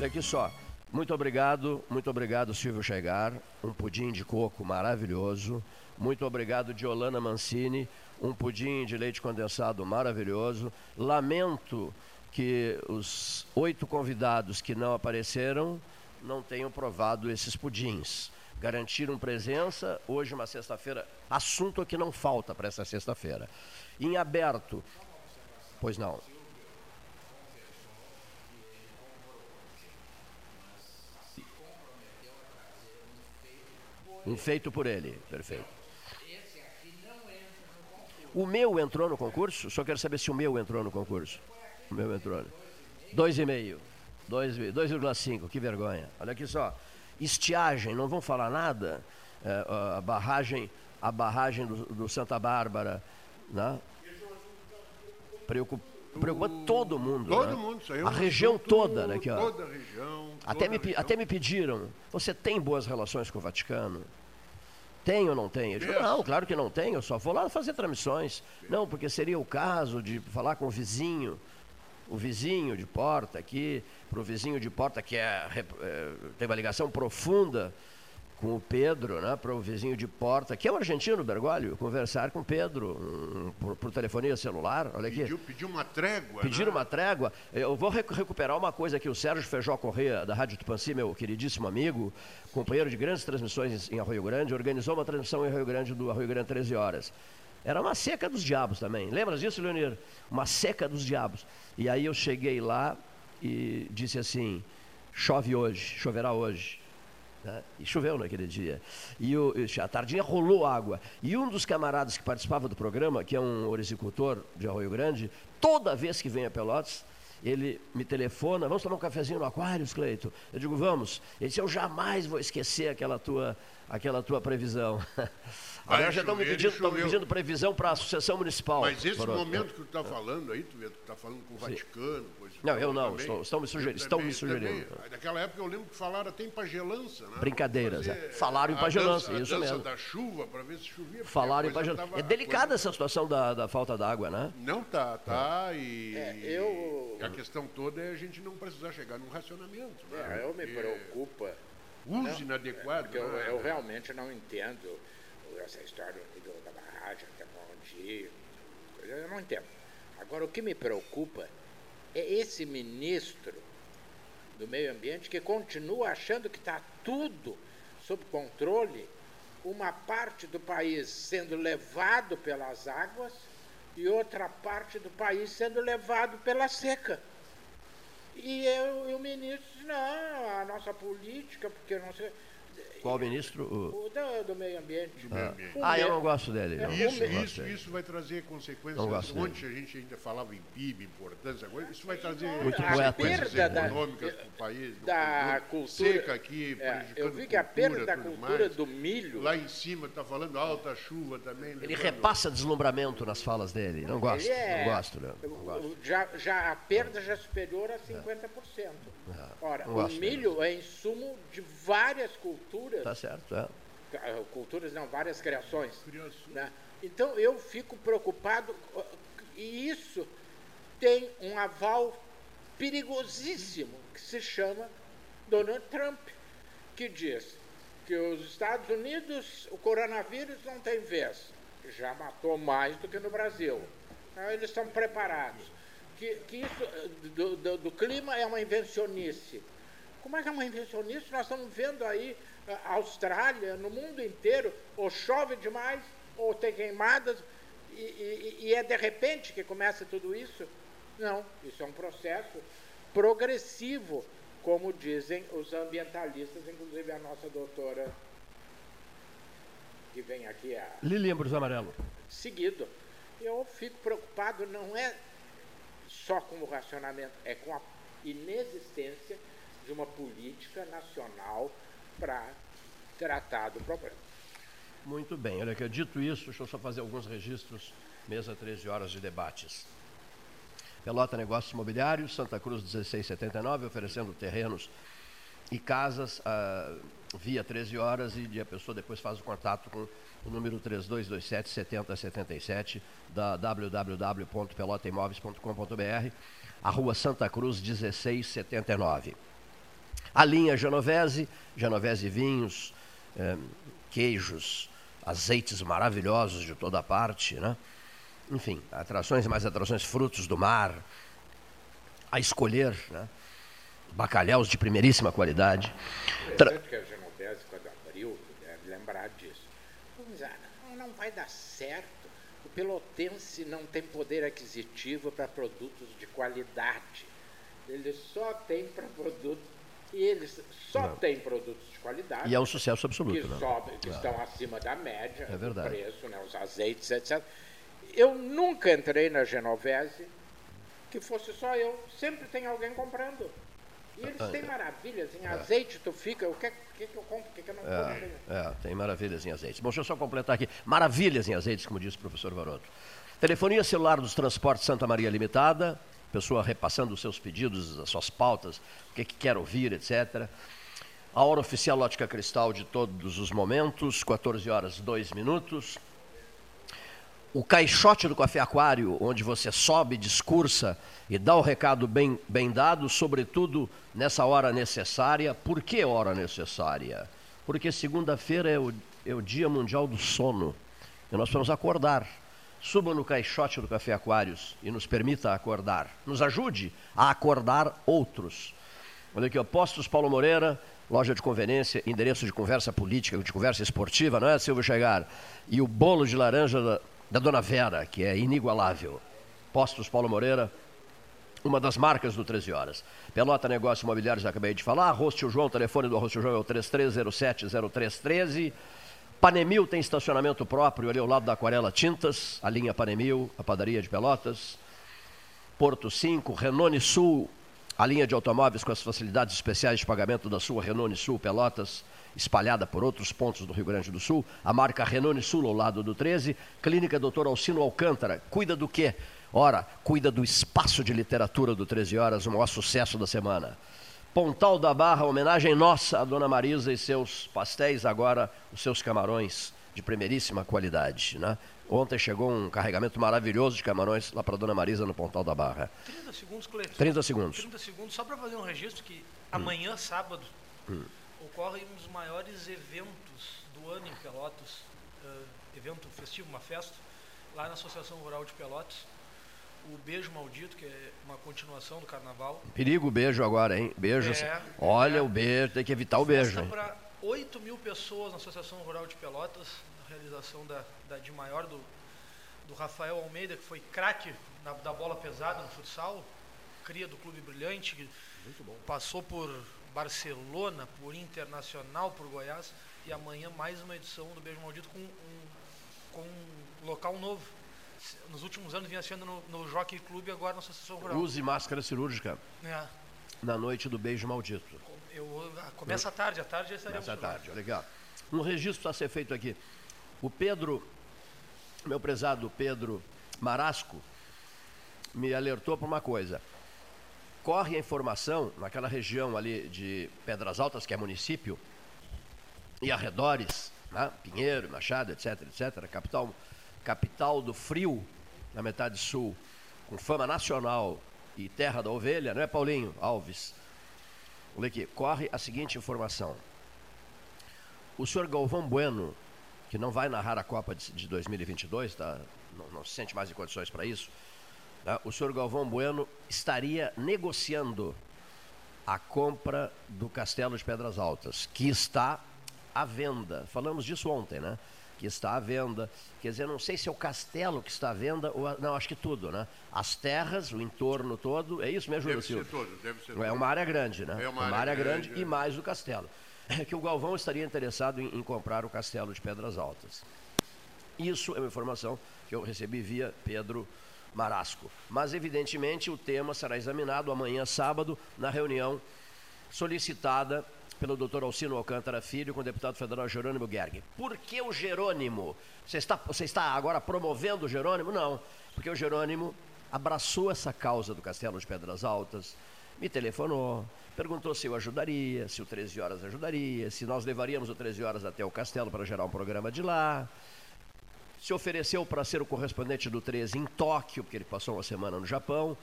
Speaker 1: Olha aqui só. Muito obrigado, muito obrigado, Silvio Chegar. Um pudim de coco maravilhoso. Muito obrigado, Diolana Mancini. Um pudim de leite condensado maravilhoso. Lamento que os oito convidados que não apareceram não tenham provado esses pudins. Garantiram presença. Hoje, uma sexta-feira, assunto que não falta para essa sexta-feira. Em aberto. Pois não. Feito por ele, perfeito. O meu entrou no concurso? Só quero saber se o meu entrou no concurso. O meu entrou. 2,5. 2,5, que vergonha. Olha aqui só. Estiagem, não vão falar nada? É, a barragem, a barragem do, do Santa Bárbara, né? Preocupa, preocupa todo mundo.
Speaker 4: Todo
Speaker 1: né?
Speaker 4: mundo, isso aí é
Speaker 1: A região toda, né? Aqui, ó.
Speaker 4: Toda a região.
Speaker 1: Até me,
Speaker 4: região.
Speaker 1: até me pediram, você tem boas relações com o Vaticano? Tem ou não tem? Eu digo,
Speaker 4: Yes.
Speaker 1: não, claro que não tem, eu só vou lá fazer transmissões. Não, porque seria o caso de falar com o vizinho, o vizinho de porta aqui, para o vizinho de porta que é, é, tem uma ligação profunda com o Pedro, né, para o vizinho de porta, que é o argentino, Bergoglio, conversar com o Pedro um, por, por telefonia celular, olha aqui.
Speaker 4: Pediu, pediu uma trégua.
Speaker 1: Pediram
Speaker 4: né?
Speaker 1: uma trégua. Eu vou recu- recuperar uma coisa que o Sérgio Feijó Corrêa, da Rádio Tupanci, meu queridíssimo amigo, companheiro de grandes transmissões em Arroio Grande, organizou uma transmissão em Arroio Grande do Arroio Grande 13 horas. Era uma seca dos diabos também. Lembra disso, Leonir? Uma seca dos diabos. E aí eu cheguei lá e disse assim: chove hoje, choverá hoje. Né? E choveu naquele dia. E o, a tardinha rolou água. E um dos camaradas que participava do programa, que é um oricicultor de Arroio Grande, toda vez que vem a Pelotas, ele me telefona, vamos tomar um cafezinho no Aquários, Cleito? Eu digo, vamos. Ele disse, eu jamais vou esquecer aquela tua, aquela tua previsão. [LAUGHS] Agora já estão me pedindo, estão me pedindo previsão para a Associação Municipal.
Speaker 4: Mas esse
Speaker 1: Pronto.
Speaker 4: momento que tu está falando aí, tu está falando com o Vaticano, e
Speaker 1: Não, eu não,
Speaker 4: também.
Speaker 1: estou- estão me sugeri-
Speaker 4: Eu
Speaker 1: estão me sugerindo.
Speaker 4: também. Naquela época eu lembro que falaram até em pagelança, né?
Speaker 1: Brincadeiras, é. Falaram em pagelança,
Speaker 4: dança-
Speaker 1: isso mesmo.
Speaker 4: da chuva para ver se chovia.
Speaker 1: Falaram em pagelança. É delicada
Speaker 4: coisa-
Speaker 1: essa situação da, da falta d'água, né?
Speaker 4: Não, tá, tá. E
Speaker 5: É, eu-
Speaker 4: a questão toda é a gente não precisar chegar num racionamento. né?
Speaker 5: É, eu me preocupa.
Speaker 4: Uso
Speaker 5: Não,
Speaker 4: inadequado.
Speaker 5: Porque eu,
Speaker 4: né?
Speaker 5: eu realmente não entendo essa história do- da barragem, até onde ir. Eu não entendo. Agora, o que me preocupa é esse ministro do meio ambiente que continua achando que está tudo sob controle, uma parte do país sendo levado pelas águas e outra parte do país sendo levado pela seca. E, eu, e o ministro disse, não, a nossa política, porque não sei.
Speaker 1: Qual ministro? O-
Speaker 5: O do, do meio ambiente.
Speaker 1: Ah.
Speaker 5: O
Speaker 1: Ah, eu não gosto dele. não.
Speaker 4: Isso, isso,
Speaker 1: dele.
Speaker 4: isso vai trazer consequências.
Speaker 1: Não gosto dele.
Speaker 4: Onde a gente ainda falava em PIB, importância, coisa, isso vai trazer
Speaker 1: Muito
Speaker 5: a
Speaker 4: consequências
Speaker 5: perda da-
Speaker 4: econômicas para o país.
Speaker 5: da cultura-
Speaker 4: Seca aqui,
Speaker 5: É,
Speaker 4: prejudicando
Speaker 5: eu vi que a
Speaker 4: cultura,
Speaker 5: perda da cultura
Speaker 4: mais.
Speaker 5: do milho.
Speaker 4: Lá em cima está falando alta chuva também.
Speaker 1: Ele
Speaker 4: lembrando-
Speaker 1: repassa deslumbramento nas falas dele. Não gosto.
Speaker 5: É-
Speaker 1: Não gosto, né? Não gosto.
Speaker 5: Já, já a perda já é superior a 50%. Ora,
Speaker 1: não
Speaker 5: o milho é insumo de várias culturas.
Speaker 1: Tá certo, é.
Speaker 5: Culturas não, várias criações. né? Então eu fico preocupado e isso tem um aval perigosíssimo que se chama Donald Trump, que diz que os Estados Unidos, o coronavírus não tem vez, já matou mais do que no Brasil. Então, eles estão preparados. Que, que isso do, do- do clima é uma invencionice. Como é que é uma invencionice? Nós estamos vendo aí Austrália, no mundo inteiro, ou chove demais, ou tem queimadas, e, e- e é de repente que começa tudo isso? Não, isso é um processo progressivo, como dizem os ambientalistas, inclusive a nossa doutora que vem aqui a
Speaker 1: Lilian Brus Amarelo.
Speaker 5: seguido. Eu fico preocupado, não é só com o racionamento, é com a inexistência de uma política nacional para tratar do problema.
Speaker 1: Muito bem. Olha aqui, dito isso, deixa eu só fazer alguns registros. Mesa 13 horas de debates. Pelota Negócios Imobiliários, Santa Cruz 1679, oferecendo terrenos e casas. ah, via 13 horas e a pessoa depois faz o contato com o número 3227 7077 da www.pelotaimoveis.com.br, a rua Santa Cruz 1679. A linha Genovese, Genovese Vinhos, eh, queijos, azeites maravilhosos de toda parte, né? Enfim, atrações e mais atrações, frutos do mar, a escolher, né? Bacalhaus de primeiríssima qualidade.
Speaker 5: Tra... que a Genovese, quando abriu, deve lembrar disso. Vamos não, não vai dar certo. O pelotense não tem poder aquisitivo para produtos de qualidade. Ele só tem para produtos e eles só não. têm produtos de qualidade.
Speaker 1: E é um sucesso absoluto.
Speaker 5: Que,
Speaker 1: né?
Speaker 5: sobe, que é. estão acima da média
Speaker 1: é verdade.
Speaker 5: do preço, né, os azeites, etc. Eu nunca entrei na Genovese que fosse só eu. Sempre tem alguém comprando. E eles têm maravilhas em azeite, tu fica, o que, que, que eu compro, o que, que eu não
Speaker 1: é, compro? É, tem maravilhas em azeite. Bom, deixa eu só completar aqui. Maravilhas em azeites, como disse o professor Varoto. Telefonia celular dos Transportes Santa Maria Limitada, pessoa repassando os seus pedidos, as suas pautas, o que, que quer ouvir, etc. A hora oficial Ótica Cristal de todos os momentos, 14 horas 2 minutos o caixote do Café Aquário, onde você sobe, discursa e dá o recado bem, bem dado, sobretudo nessa hora necessária. Por que hora necessária? Porque segunda-feira é o, é o Dia Mundial do Sono e nós vamos acordar. Suba no caixote do Café Aquários e nos permita acordar. Nos ajude a acordar outros. Olha aqui, Postos Paulo Moreira, loja de conveniência, endereço de conversa política, de conversa esportiva, não é, Silvio Chegar? E o bolo de laranja da, da Dona Vera, que é inigualável. Postos Paulo Moreira, uma das marcas do 13 Horas. Pelota Negócios Imobiliários, acabei de falar. Arroz João, telefone do Arroz João é o 3307-0313. Panemil tem estacionamento próprio ali ao lado da Aquarela Tintas, a linha Panemil, a padaria de Pelotas. Porto 5, Renone Sul, a linha de automóveis com as facilidades especiais de pagamento da sua Renone Sul Pelotas espalhada por outros pontos do Rio Grande do Sul, a marca Renone Sul ao lado do 13, Clínica Doutor Alcino Alcântara, cuida do quê? Ora, cuida do espaço de literatura do 13 Horas, o maior sucesso da semana. Pontal da Barra, homenagem nossa a Dona Marisa e seus pastéis, agora os seus camarões de primeiríssima qualidade. Né? Ontem chegou um carregamento maravilhoso de camarões lá para Dona Marisa no Pontal da Barra.
Speaker 2: 30 segundos, Cleiton.
Speaker 1: 30 segundos.
Speaker 2: 30 segundos, só para fazer um registro que amanhã, hum. sábado, hum ocorre um dos maiores eventos do ano em Pelotas, uh, evento festivo, uma festa, lá na Associação Rural de Pelotas. O Beijo Maldito, que é uma continuação do carnaval.
Speaker 1: Perigo beijo agora, hein? Beijo. É, Olha é, o beijo, tem que evitar o beijo.
Speaker 2: para 8 mil pessoas na Associação Rural de Pelotas, na realização da, da de maior do, do Rafael Almeida, que foi craque da bola pesada no futsal, cria do Clube Brilhante, passou por Barcelona, por Internacional, por Goiás. E amanhã mais uma edição do Beijo Maldito com um, com um local novo. Nos últimos anos vinha sendo no, no Jockey Club e agora na Associação Rural.
Speaker 1: Use máscara cirúrgica.
Speaker 2: É.
Speaker 1: Na noite do Beijo Maldito.
Speaker 2: Eu, ah, começa à tarde, à tarde já estaremos
Speaker 1: Começa à tarde, legal. Um registro está a ser feito aqui. O Pedro, meu prezado Pedro Marasco, me alertou para uma coisa corre a informação naquela região ali de Pedras Altas, que é município, e arredores, né? Pinheiro, Machado, etc, etc, capital, capital do frio na metade sul, com fama nacional e terra da ovelha, não é Paulinho Alves? Olha aqui, corre a seguinte informação. O senhor Galvão Bueno, que não vai narrar a Copa de 2022, tá? não, não se sente mais em condições para isso, né, o senhor Galvão Bueno estaria negociando a compra do Castelo de Pedras Altas, que está à venda. Falamos disso ontem, né? Que está à venda. Quer dizer, não sei se é o castelo que está à venda ou. Não, acho que tudo, né? As terras, o entorno todo. É isso mesmo,
Speaker 4: deve
Speaker 1: Silvio?
Speaker 4: Ser todo, deve ser
Speaker 1: todo. É uma área grande, né?
Speaker 4: É uma,
Speaker 1: uma
Speaker 4: área,
Speaker 1: área grande,
Speaker 4: grande,
Speaker 1: e mais o castelo. É que o Galvão estaria interessado em, em comprar o Castelo de Pedras Altas. Isso é uma informação que eu recebi via Pedro Marasco. Mas, evidentemente, o tema será examinado amanhã, sábado, na reunião solicitada pelo doutor Alcino Alcântara Filho com o deputado federal Jerônimo Gerg. Por que o Jerônimo? Você está, você está agora promovendo o Jerônimo? Não, porque o Jerônimo abraçou essa causa do Castelo de Pedras Altas me telefonou, perguntou se eu ajudaria, se o 13 horas ajudaria, se nós levaríamos o 13 horas até o castelo para gerar um programa de lá. Se ofereceu para ser o correspondente do 13 em Tóquio, porque ele passou uma semana no Japão.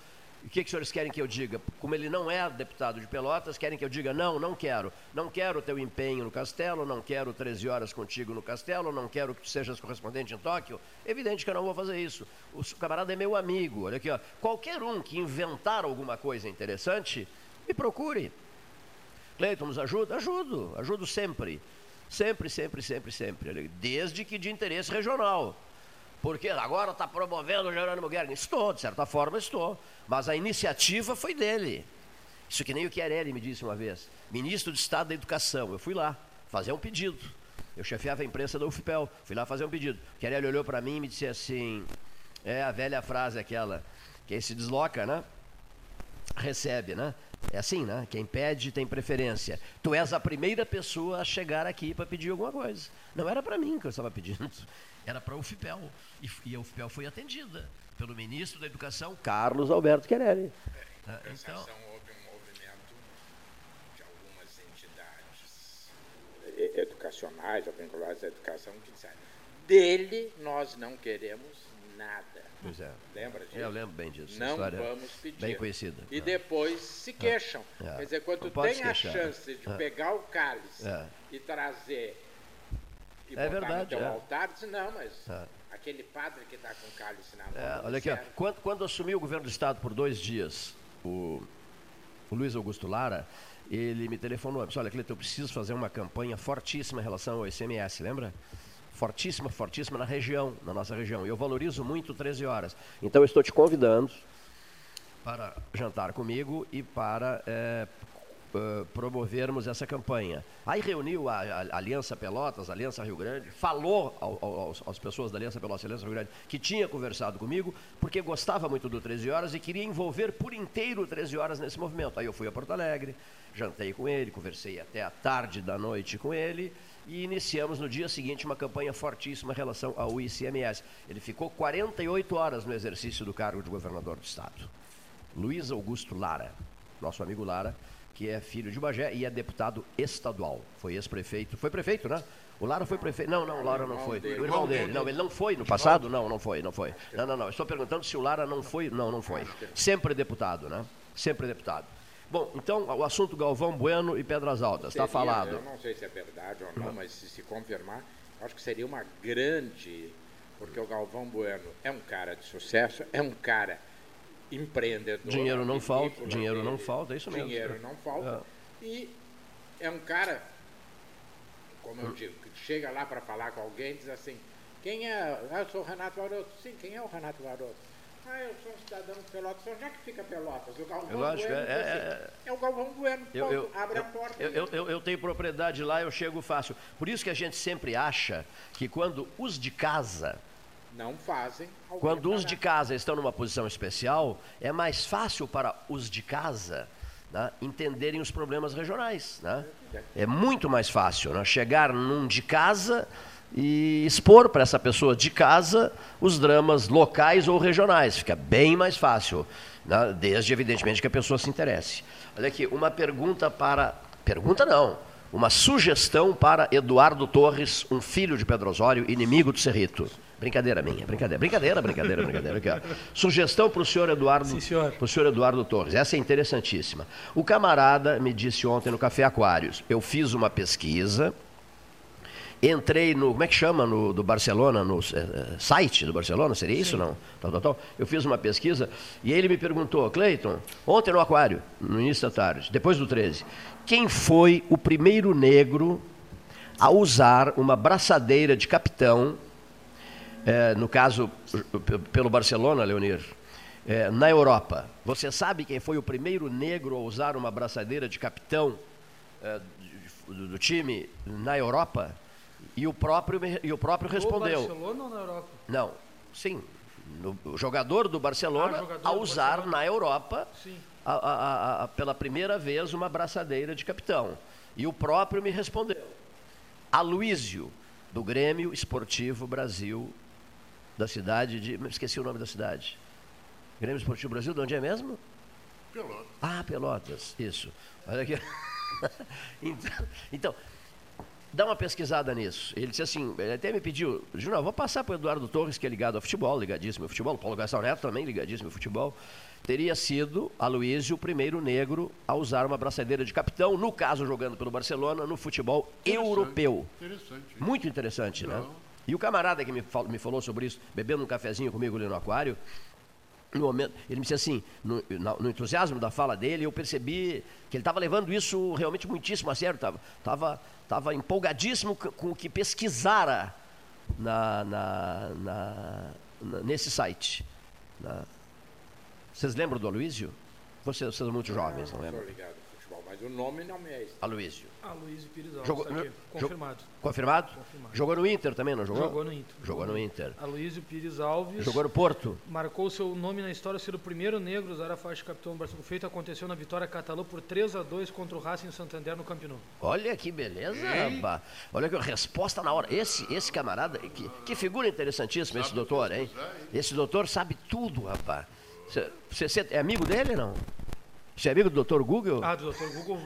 Speaker 1: O que, que os senhores querem que eu diga? Como ele não é deputado de Pelotas, querem que eu diga não, não quero. Não quero o teu empenho no castelo, não quero 13 horas contigo no castelo, não quero que tu sejas correspondente em Tóquio. Evidente que eu não vou fazer isso. O camarada é meu amigo. Olha aqui, ó. qualquer um que inventar alguma coisa interessante, me procure. Cleiton, nos ajuda? Ajudo, ajudo sempre. Sempre, sempre, sempre, sempre. Desde que de interesse regional. Porque agora está promovendo o Jerônimo Guerra. Estou, de certa forma estou. Mas a iniciativa foi dele. Isso que nem o Chiarelli me disse uma vez. Ministro de Estado da Educação. Eu fui lá fazer um pedido. Eu chefiava a imprensa da UFPEL. Fui lá fazer um pedido. O Chiarelli olhou para mim e me disse assim: é a velha frase aquela. Quem se desloca, né? Recebe, né? É assim, né? Quem pede tem preferência. Tu és a primeira pessoa a chegar aqui para pedir alguma coisa. Não era para mim que eu estava pedindo, era para a UFPEL. E, e a UFPEL foi atendida pelo ministro da Educação, Carlos Alberto Querelli.
Speaker 5: É, em então, houve um movimento de algumas entidades educacionais ou vinculadas à educação que disseram dele nós não queremos nada.
Speaker 1: Pois é.
Speaker 5: Lembra disso?
Speaker 1: Eu lembro bem disso.
Speaker 5: Não vamos pedir.
Speaker 1: Bem conhecida.
Speaker 5: E depois se queixam. É. Quer dizer, quando tem a chance de é. pegar o cálice é. e trazer e
Speaker 1: é verdade,
Speaker 5: no
Speaker 1: é.
Speaker 5: altar, diz, não, mas aquele padre que está com cálice na mão.
Speaker 1: É, olha aqui, quando, quando assumiu o governo do Estado por dois dias, o, o Luiz Augusto Lara, ele me telefonou, disse, olha, Cleiton, eu preciso fazer uma campanha fortíssima em relação ao ICMS, lembra? Fortíssima, fortíssima na região, na nossa região. E eu valorizo muito 13 horas. Então eu estou te convidando para jantar comigo e para é, promovermos essa campanha. Aí reuniu a, a, Aliança Pelotas, a Aliança Rio Grande, falou ao, ao, às pessoas da Aliança Pelotas e Aliança Rio Grande que tinha conversado comigo, porque gostava muito do 13 Horas e queria envolver por inteiro o 13 Horas nesse movimento. Aí eu fui a Porto Alegre, jantei com ele, conversei até a tarde da noite com ele e iniciamos no dia seguinte uma campanha fortíssima em relação ao ICMS. Ele ficou 48 horas no exercício do cargo de governador do estado. Luiz Augusto Lara, nosso amigo Lara, que é filho de Bagé e é deputado estadual. Foi ex-prefeito. Foi prefeito, né? O Lara foi prefeito. Não, não, o Lara não foi. O irmão dele. Não, ele não foi no passado? Não, não foi, não foi. Não, não, não. Estou perguntando se o Lara não foi. Não, não foi. Sempre deputado, né? Sempre deputado. Bom, então, o assunto Galvão Bueno e Pedras Altas, está falado.
Speaker 5: Eu não sei se é verdade ou não, mas se se confirmar, acho que seria uma grande. Porque o Galvão Bueno é um cara de sucesso, é um cara empreendedor.
Speaker 1: Dinheiro não falta, dinheiro não falta, é isso mesmo.
Speaker 5: Dinheiro não falta. É. E é um cara, como eu digo, que chega lá para falar com alguém e diz assim, quem é? Ah, eu sou o Renato Varoto. Sim, quem é o Renato Varoto? Ah, eu sou um cidadão de Pelotas. Onde é que fica Pelotas? O Galvão eu acho, Bueno. É, é, é, é, o Galvão Bueno. Eu, eu, abre
Speaker 1: eu,
Speaker 5: a porta.
Speaker 1: Eu, eu, eu tenho propriedade lá, eu chego fácil. Por isso que a gente sempre acha que quando os de casa
Speaker 5: não fazem.
Speaker 1: Quando os de casa estão numa posição especial, é mais fácil para os de casa né, entenderem os problemas regionais. Né? É muito mais fácil né, chegar num de casa e expor para essa pessoa de casa os dramas locais ou regionais. Fica bem mais fácil, né, desde evidentemente que a pessoa se interesse. Olha aqui, uma pergunta para. Pergunta não. Uma sugestão para Eduardo Torres, um filho de Pedro Osório, inimigo do Cerrito. Brincadeira minha, brincadeira, brincadeira, brincadeira, brincadeira. Aqui. [LAUGHS] Sugestão para o senhor Eduardo, Sim, senhor. Pro senhor Eduardo Torres. Essa é interessantíssima. O camarada me disse ontem no Café Aquários. Eu fiz uma pesquisa, entrei no, como é que chama, no, do Barcelona, no é, site do Barcelona, seria isso não? Tal, tal, tal. Eu fiz uma pesquisa e ele me perguntou, Cleiton, ontem no Aquário, no início da tarde, depois do 13, quem foi o primeiro negro a usar uma braçadeira de capitão é, no caso pelo Barcelona, Leonir, é, na Europa. Você sabe quem foi o primeiro negro a usar uma braçadeira de capitão é, do, do, time na Europa? E o próprio, e o próprio respondeu.
Speaker 2: No Barcelona ou na Europa?
Speaker 1: Não, sim. No, o jogador do Barcelona ah, jogador a usar Barcelona. na Europa, a, a, a, pela primeira vez, uma braçadeira de capitão. E o próprio me respondeu. Aloísio, do Grêmio Esportivo Brasil da cidade de. Esqueci o nome da cidade. Grêmio Esportivo Brasil, de onde é mesmo?
Speaker 4: Pelotas.
Speaker 1: Ah, Pelotas, isso. Olha aqui. [LAUGHS] então, então, dá uma pesquisada nisso. Ele disse assim, ele até me pediu, Júnior, vou passar para o Eduardo Torres, que é ligado ao futebol, ligadíssimo ao futebol, o Paulo Gastão Neto também ligadíssimo ao futebol. Teria sido Aloysio o primeiro negro a usar uma braçadeira de capitão, no caso jogando pelo Barcelona, no futebol europeu.
Speaker 4: Interessante.
Speaker 1: Muito interessante, né?
Speaker 4: Não.
Speaker 1: E o camarada que me, fal- me falou sobre isso, bebendo um cafezinho comigo ali no aquário, no momento, ele me disse assim, no, no entusiasmo da fala dele, eu percebi que ele estava levando isso realmente muitíssimo a sério, estava tava, tava empolgadíssimo com o que pesquisara na, na- na- na- nesse site. Vocês lembram do Aloysio? Vocês, vocês são muito jovens, Não lembram?
Speaker 5: Mas o nome não me é estranho.
Speaker 1: Aloysio.
Speaker 2: Aloysio Pires Alves,
Speaker 1: Jogou,
Speaker 2: tá aqui,
Speaker 1: jo-
Speaker 2: confirmado.
Speaker 1: confirmado?
Speaker 2: Confirmado.
Speaker 1: Jogou no Inter também, não jogou?
Speaker 2: Jogou no Inter.
Speaker 1: Jogou no Inter.
Speaker 2: Aloysio Pires Alves.
Speaker 1: Jogou no Porto.
Speaker 2: Marcou seu nome na história ser o primeiro negro a usar a faixa de capitão do Barcelona. O feito aconteceu na vitória catalã por 3 a 2 contra o Racing Santander no Camp Nou.
Speaker 1: Olha que beleza, rapaz. Olha que resposta na hora. Esse, esse camarada, que, que figura interessantíssima esse doutor, hein? Esse doutor sabe tudo, rapaz. Você- é amigo dele, não? Você é amigo do doutor Google?
Speaker 2: Ah, do Dr. Google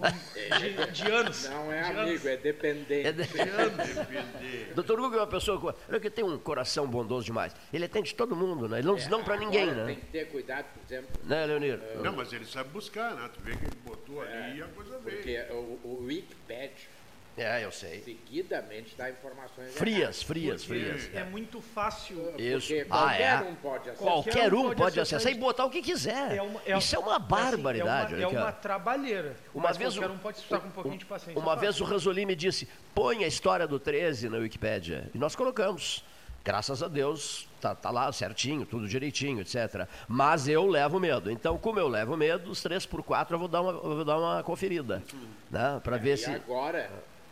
Speaker 2: de, de anos.
Speaker 5: Não é
Speaker 2: De
Speaker 5: amigo,
Speaker 2: anos.
Speaker 5: é dependente.
Speaker 1: É de- [LAUGHS] Doutor Google é uma pessoa que, olha que tem um coração bondoso demais. Ele atende todo mundo, né? Ele não diz não pra ninguém,
Speaker 5: Agora
Speaker 1: né?
Speaker 5: Tem que ter cuidado, por exemplo,
Speaker 1: Né, Leonir?
Speaker 4: Não, mas ele sabe buscar, né? Tu vê que ele botou ali e a coisa veio.
Speaker 5: porque o, o Wikipedia
Speaker 1: É, eu sei.
Speaker 5: seguidamente dá informações
Speaker 1: Frias,
Speaker 5: erradas.
Speaker 1: frias,
Speaker 2: Porque
Speaker 1: frias.
Speaker 2: É muito fácil.
Speaker 1: Isso.
Speaker 5: Porque
Speaker 1: Ah,
Speaker 5: qualquer
Speaker 1: é.
Speaker 5: um pode acessar.
Speaker 1: Qualquer um
Speaker 2: pode acessar
Speaker 1: e botar o que quiser.
Speaker 2: É uma- é-
Speaker 1: Isso é uma
Speaker 2: assim,
Speaker 1: barbaridade.
Speaker 2: É
Speaker 1: olha
Speaker 2: uma,
Speaker 1: aqui,
Speaker 2: é uma trabalheira.
Speaker 1: Uma
Speaker 2: mas
Speaker 1: vez
Speaker 2: qualquer
Speaker 1: o-
Speaker 2: um pode estar com um pouquinho de paciência.
Speaker 1: Uma
Speaker 2: é
Speaker 1: vez o. Ranzolini me disse: põe a história do 13 na Wikipédia. E nós colocamos. Graças a Deus, tá, tá lá certinho, tudo direitinho, etc. Mas eu levo medo. Então, como eu levo medo, os 3 por 4 eu vou dar uma, vou dar uma conferida. Né? Para ver
Speaker 5: e
Speaker 1: se.
Speaker 5: agora,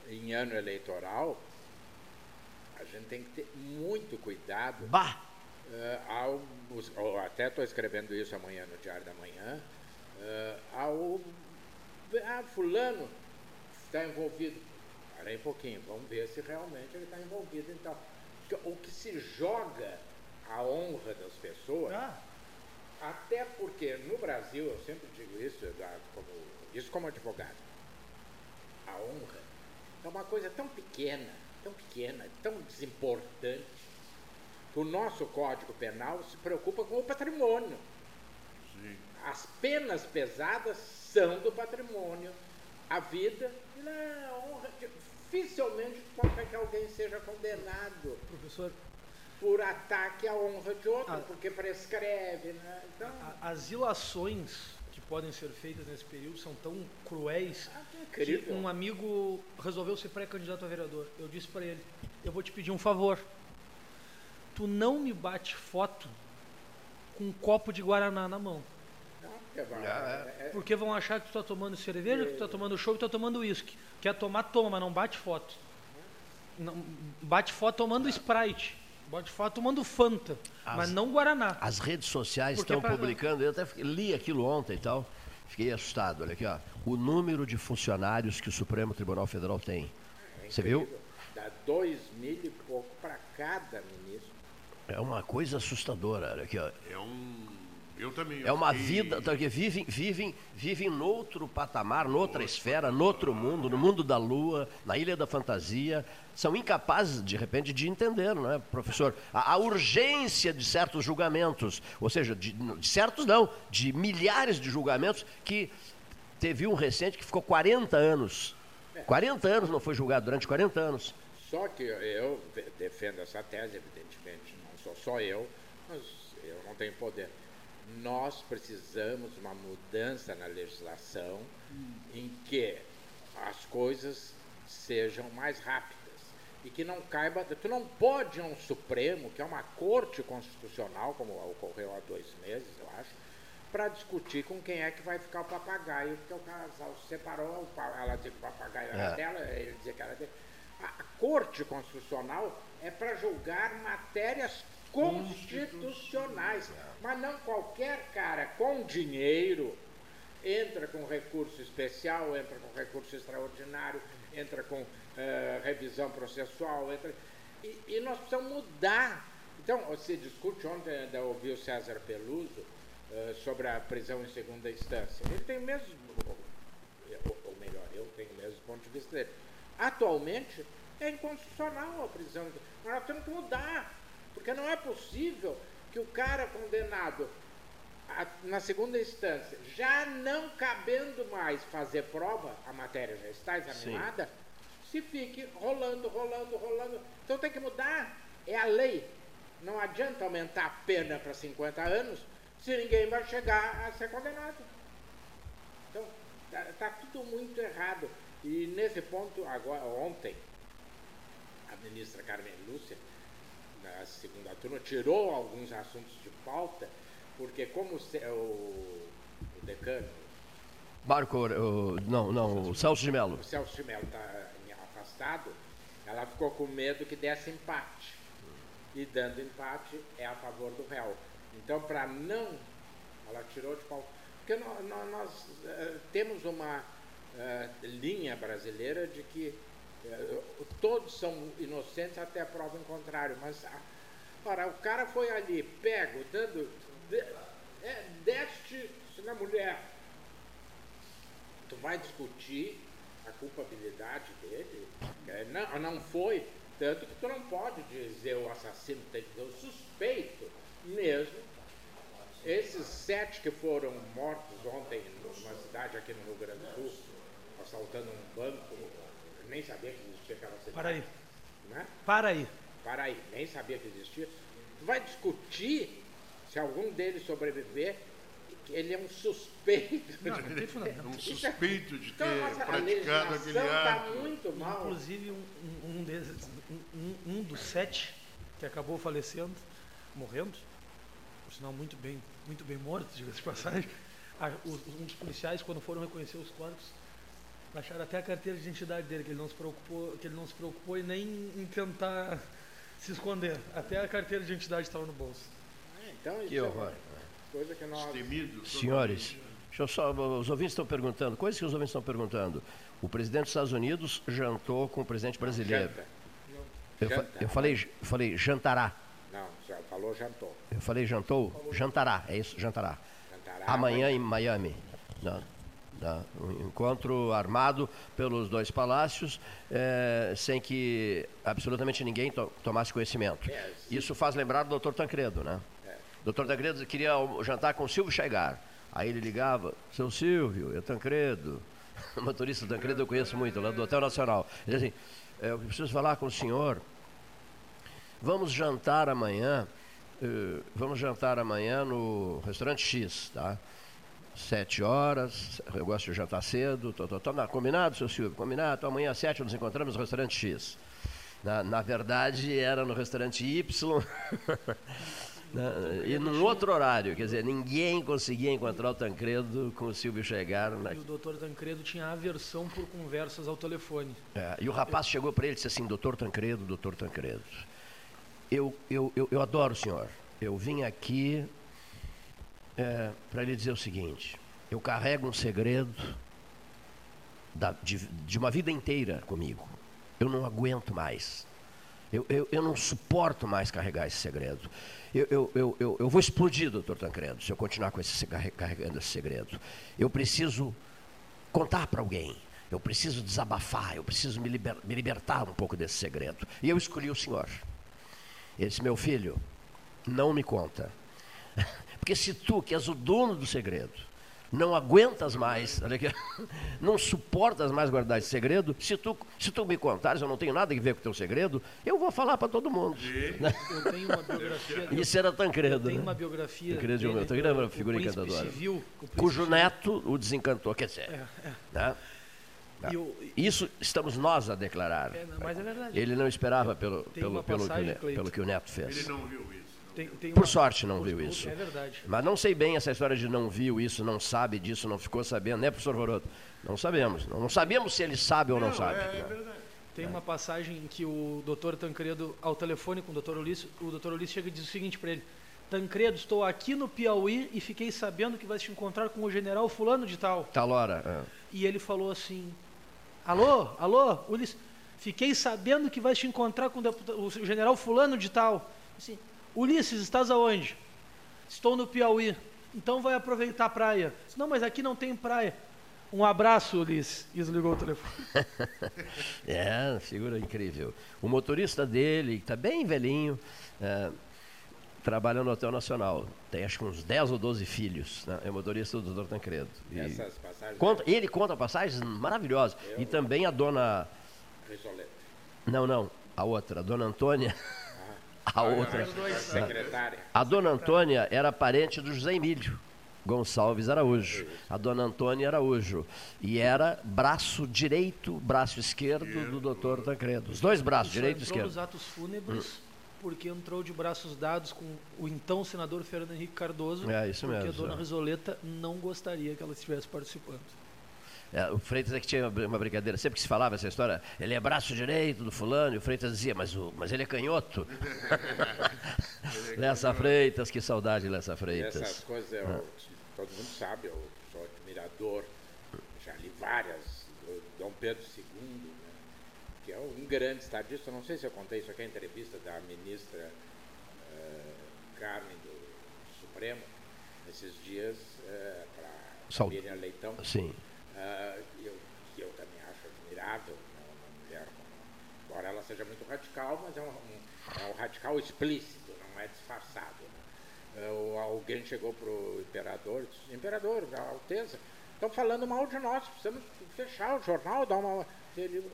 Speaker 5: em ano eleitoral, a gente tem que ter muito cuidado.
Speaker 1: Bah!
Speaker 5: eh, ao, eu até estou escrevendo isso amanhã no Diário da Manhã. eh, ao. Ah, fulano está envolvido. Parei um pouquinho, vamos ver se realmente ele está envolvido. Então, o que se joga a honra das pessoas.
Speaker 2: Ah,
Speaker 5: Até porque no Brasil, eu sempre digo isso, Eduardo, como, isso como advogado. A honra é uma coisa tão pequena, tão pequena, tão desimportante, que o nosso Código Penal se preocupa com o patrimônio. As penas pesadas são do patrimônio. A vida, não, a honra. Dificilmente toca que alguém seja condenado
Speaker 2: professor,
Speaker 5: por ataque à honra de outro,
Speaker 2: Ah.
Speaker 5: porque prescreve, né? Então,
Speaker 2: a- as ilações podem ser feitas nesse período são tão cruéis
Speaker 5: Ah, que
Speaker 2: que um amigo resolveu ser pré-candidato a vereador. Eu disse para ele: eu vou te pedir um favor. Tu não me bate foto com um copo de guaraná na mão.
Speaker 5: não, porque vai-
Speaker 1: Ah,
Speaker 5: é-
Speaker 2: Porque vão achar que tu tá tomando cerveja, que tu tá tomando show, que tu tá tomando uísque. Quer tomar, toma, mas não bate foto. Não, bate foto tomando Sprite. Bate foto tomando Fanta. mas não Guaraná.
Speaker 1: As redes sociais
Speaker 2: Porque
Speaker 1: estão
Speaker 2: pra-
Speaker 1: publicando, eu até li aquilo ontem e tal, fiquei assustado. Olha aqui, ó. O número de funcionários que o Supremo Tribunal Federal tem. Você viu?
Speaker 5: Dá dois mil e pouco para cada ministro.
Speaker 1: É uma coisa assustadora. Olha aqui, ó.
Speaker 4: É um. Eu também.
Speaker 1: É uma
Speaker 4: fiquei-
Speaker 1: vida, tá, que vivem, vivem, vivem noutro patamar, noutra esfera, noutro mundo, no mundo da lua, na ilha da fantasia. São incapazes, de repente, de entender, não é, professor? A, a urgência de certos julgamentos, ou seja, de, de certos não, de milhares de julgamentos que teve um recente que ficou 40 anos. 40 anos não foi julgado, durante 40 anos.
Speaker 5: Só que eu de- defendo essa tese, evidentemente, não sou só eu, mas eu não tenho poder. Nós precisamos de uma mudança na legislação em que as coisas sejam mais rápidas e que não caiba. Tu não pode um Supremo, que é uma corte constitucional, como ocorreu há dois meses, eu acho, para discutir com quem é que vai ficar o papagaio, porque o casal se separou, ela dizia que o papagaio era
Speaker 1: É.
Speaker 5: dela, ele dizia que era dele. A Corte Constitucional é para julgar matérias constitucionais, mas não qualquer cara com dinheiro entra com recurso especial, entra com recurso extraordinário, entra com eh, revisão processual, entra... E, e nós precisamos mudar. Então, você discute, ontem ainda ouvi o César Peluso eh, sobre a prisão em segunda instância. Ele tem o mesmo, ou, melhor, eu tenho o mesmo ponto de vista dele. Atualmente, é inconstitucional a prisão. Nós temos que mudar, porque não é possível que o cara condenado a- na segunda instância, já não cabendo mais fazer prova, a matéria já está examinada, se fique rolando, rolando, rolando. Então tem que mudar. É a lei. Não adianta aumentar a pena para 50 anos se ninguém vai chegar a ser condenado. Então, está tudo muito errado. E nesse ponto, agora, ontem, a ministra Carmen Lúcia, na segunda turma, tirou alguns assuntos de pauta, porque como o, o, decano,
Speaker 1: Marco, o- não, não, o Celso de Mello.
Speaker 5: o Celso de Mello está afastado, ela ficou com medo que desse empate. E dando empate é a favor do réu. Então, para não. Ela tirou de pauta. Porque nó- nó- nós, eh, temos uma eh, linha brasileira de que todos são inocentes até prova em contrário. Mas, ora, o cara foi ali, pego, dando. De, é, deste na mulher. Tu vai discutir a culpabilidade dele? É, não, não foi. Tanto que tu não pode dizer o assassino, tem que dizer o suspeito mesmo. Esses sete que foram mortos ontem numa cidade aqui no Rio Grande do Sul, assaltando um banco, nem sabia que existia aquela cidade.
Speaker 2: Para aí.
Speaker 5: Né?
Speaker 2: Para aí.
Speaker 5: Para aí, nem sabia que existia. Tu vai discutir se algum deles sobreviver, que ele é um suspeito.
Speaker 2: Não, não tem fundamento. [LAUGHS]
Speaker 4: Um suspeito de ter
Speaker 5: Então, a nossa
Speaker 4: praticado aquele
Speaker 5: está
Speaker 4: ato.
Speaker 5: muito mal.
Speaker 2: Inclusive, um, um, um desses, um, um- um dos sete que acabou falecendo, morrendo, por sinal muito bem, muito bem morto, diga-se de passagem, a- os- um dos policiais, quando foram reconhecer os corpos, acharam até a carteira de identidade dele, que ele não se preocupou, que ele não se preocupou em nem em tentar [LAUGHS] se esconder. Até a carteira de identidade estava no bolso.
Speaker 5: Então, isso
Speaker 1: Que
Speaker 5: é
Speaker 1: horror.
Speaker 5: uma coisa que nós...
Speaker 1: Senhores, deixa eu só, os ouvintes estão perguntando, coisas que os ouvintes estão perguntando. O presidente dos Estados Unidos jantou com o presidente brasileiro.
Speaker 5: Janta.
Speaker 1: Eu, fa- eu falei, eu falei jantará.
Speaker 5: Não, já falou, jantou.
Speaker 1: Eu falei jantou? Jantará, é isso, jantará.
Speaker 5: Jantará.
Speaker 1: Amanhã em Miami. Na, na- um encontro armado pelos dois palácios, eh, sem que absolutamente ninguém to- tomasse conhecimento.
Speaker 5: É,
Speaker 1: Isso faz lembrar do doutor Tancredo, né? O doutor Tancredo queria jantar com o Silvio Chegar. Aí ele ligava, seu Silvio, é Tancredo. [LAUGHS] O motorista Tancredo eu conheço muito, lá do Hotel Nacional. Ele assim, "É, eu preciso falar com o senhor. Vamos jantar amanhã. eh, vamos jantar amanhã no restaurante X, tá? Sete horas, eu gosto de jantar cedo, tô, tô, tô, não, combinado, seu Silvio? Combinado, então amanhã às sete nos encontramos no restaurante X. Na, na verdade, era no restaurante Y, [LAUGHS] né, e num outro horário, quer dizer, ninguém conseguia encontrar o Tancredo com o Silvio chegar. na-
Speaker 2: E o doutor Tancredo tinha aversão por conversas ao telefone.
Speaker 1: é, e o rapaz chegou para ele e disse assim, doutor Tancredo, doutor Tancredo, eu, eu, eu, eu adoro o senhor. Eu vim aqui para lhe dizer o seguinte, eu carrego um segredo da- de, de uma vida inteira comigo. Eu não aguento mais. Eu, eu, eu não suporto mais carregar esse segredo. Eu, eu, eu, eu, eu vou explodir, doutor Tancredo, se eu continuar com esse, se- carre- carregando esse segredo. Eu preciso contar para alguém. Eu preciso desabafar, eu preciso me, liber- me libertar um pouco desse segredo. E eu escolhi o senhor. Ele disse, meu filho, não me conta. [LAUGHS] Porque se tu, que és o dono do segredo, não aguentas mais, olha aqui, [LAUGHS] não suportas mais guardar esse segredo, se tu, se tu me contares, eu não tenho nada a ver com o teu segredo, eu vou falar para todo mundo. Né? [LAUGHS]
Speaker 2: Eu tenho uma biografia.
Speaker 1: Isso era Tancredo.
Speaker 2: Tem
Speaker 1: né?
Speaker 2: uma biografia.
Speaker 1: Tancredo de Humilde. Tancredo era uma
Speaker 2: o
Speaker 1: figura encantadora.
Speaker 2: Civil,
Speaker 1: Cujo
Speaker 2: Civil.
Speaker 1: neto o desencantou. Quer dizer,
Speaker 2: É, é.
Speaker 1: né?
Speaker 2: E o-
Speaker 1: isso estamos nós a declarar.
Speaker 2: É, não, mas é verdade.
Speaker 1: Ele não esperava pelo, pelo, pelo, que,
Speaker 2: passagem,
Speaker 1: pelo que o neto fez.
Speaker 4: Ele não viu isso.
Speaker 2: Tem, tem
Speaker 1: Por
Speaker 2: uma-
Speaker 1: sorte não viu isso.
Speaker 2: É verdade.
Speaker 1: Mas não sei bem essa história de não viu isso, não sabe disso, não ficou sabendo, né, professor Voroto? Não sabemos. Não, não sabemos se ele sabe ou não, sabe.
Speaker 4: É,
Speaker 1: né?
Speaker 4: verdade.
Speaker 2: Tem uma passagem em que o doutor Tancredo, ao telefone com o doutor Ulisses, o doutor Ulisses chega e diz o seguinte para ele: Tancredo, estou aqui no Piauí e fiquei sabendo que vai te encontrar com o general Fulano de Tal.
Speaker 1: Tal hora. é.
Speaker 2: E ele falou assim: Alô, alô, Ulisses, fiquei sabendo que vai te encontrar com o general Fulano de Tal. Assim, Ulisses, estás aonde? Estou no Piauí. Então vai aproveitar a praia. Não, mas aqui não tem praia. Um abraço, Ulisses. E desligou o telefone. [LAUGHS]
Speaker 1: é, figura incrível. O motorista dele, que está bem velhinho, é, trabalha no Hotel Nacional. Tem acho que uns 10 ou 12 filhos. Né? É o motorista do Dr. Tancredo. E
Speaker 5: Essas passagens.
Speaker 1: conta, ele conta passagens maravilhosas. E também a dona.
Speaker 5: Risoleta.
Speaker 1: Não, não. A outra, a dona Antônia. [LAUGHS] [LAUGHS] A outra. A dona Antônia era parente do José Emílio Gonçalves Araújo. A dona Antônia Araújo. E era braço direito, braço esquerdo do doutor Tancredo. Os dois braços, direito e
Speaker 2: entrou nos
Speaker 1: esquerdo.
Speaker 2: atos fúnebres porque entrou de braços dados com o então senador Fernando Henrique Cardoso.
Speaker 1: É, isso
Speaker 2: porque
Speaker 1: mesmo,
Speaker 2: a dona
Speaker 1: é.
Speaker 2: Risoleta não gostaria que ela estivesse participando.
Speaker 1: É, o Freitas é que tinha uma brincadeira, sempre que se falava essa história, ele é braço direito do fulano, e o Freitas dizia, mas, o, mas ele é canhoto. [LAUGHS] Lessa Freitas, que saudade de Lessa Freitas.
Speaker 5: Essas coisas,
Speaker 1: Ah.
Speaker 5: todo mundo sabe, eu sou admirador, já li várias, do Dom Pedro II, né, que é um grande estadista, não sei se eu contei isso aqui, a entrevista da ministra eh, Carmen do Supremo, nesses dias, para
Speaker 1: Saud-
Speaker 5: Miriam Leitão.
Speaker 1: Sim.
Speaker 5: Ah, eu, que eu também acho admirável, né, uma mulher, embora ela seja muito radical, mas é um, um- é um radical explícito, não é disfarçado. né. O- alguém chegou para o imperador e disse, imperador, da Alteza, estão falando mal de nós, precisamos fechar o jornal, dar uma... Ele,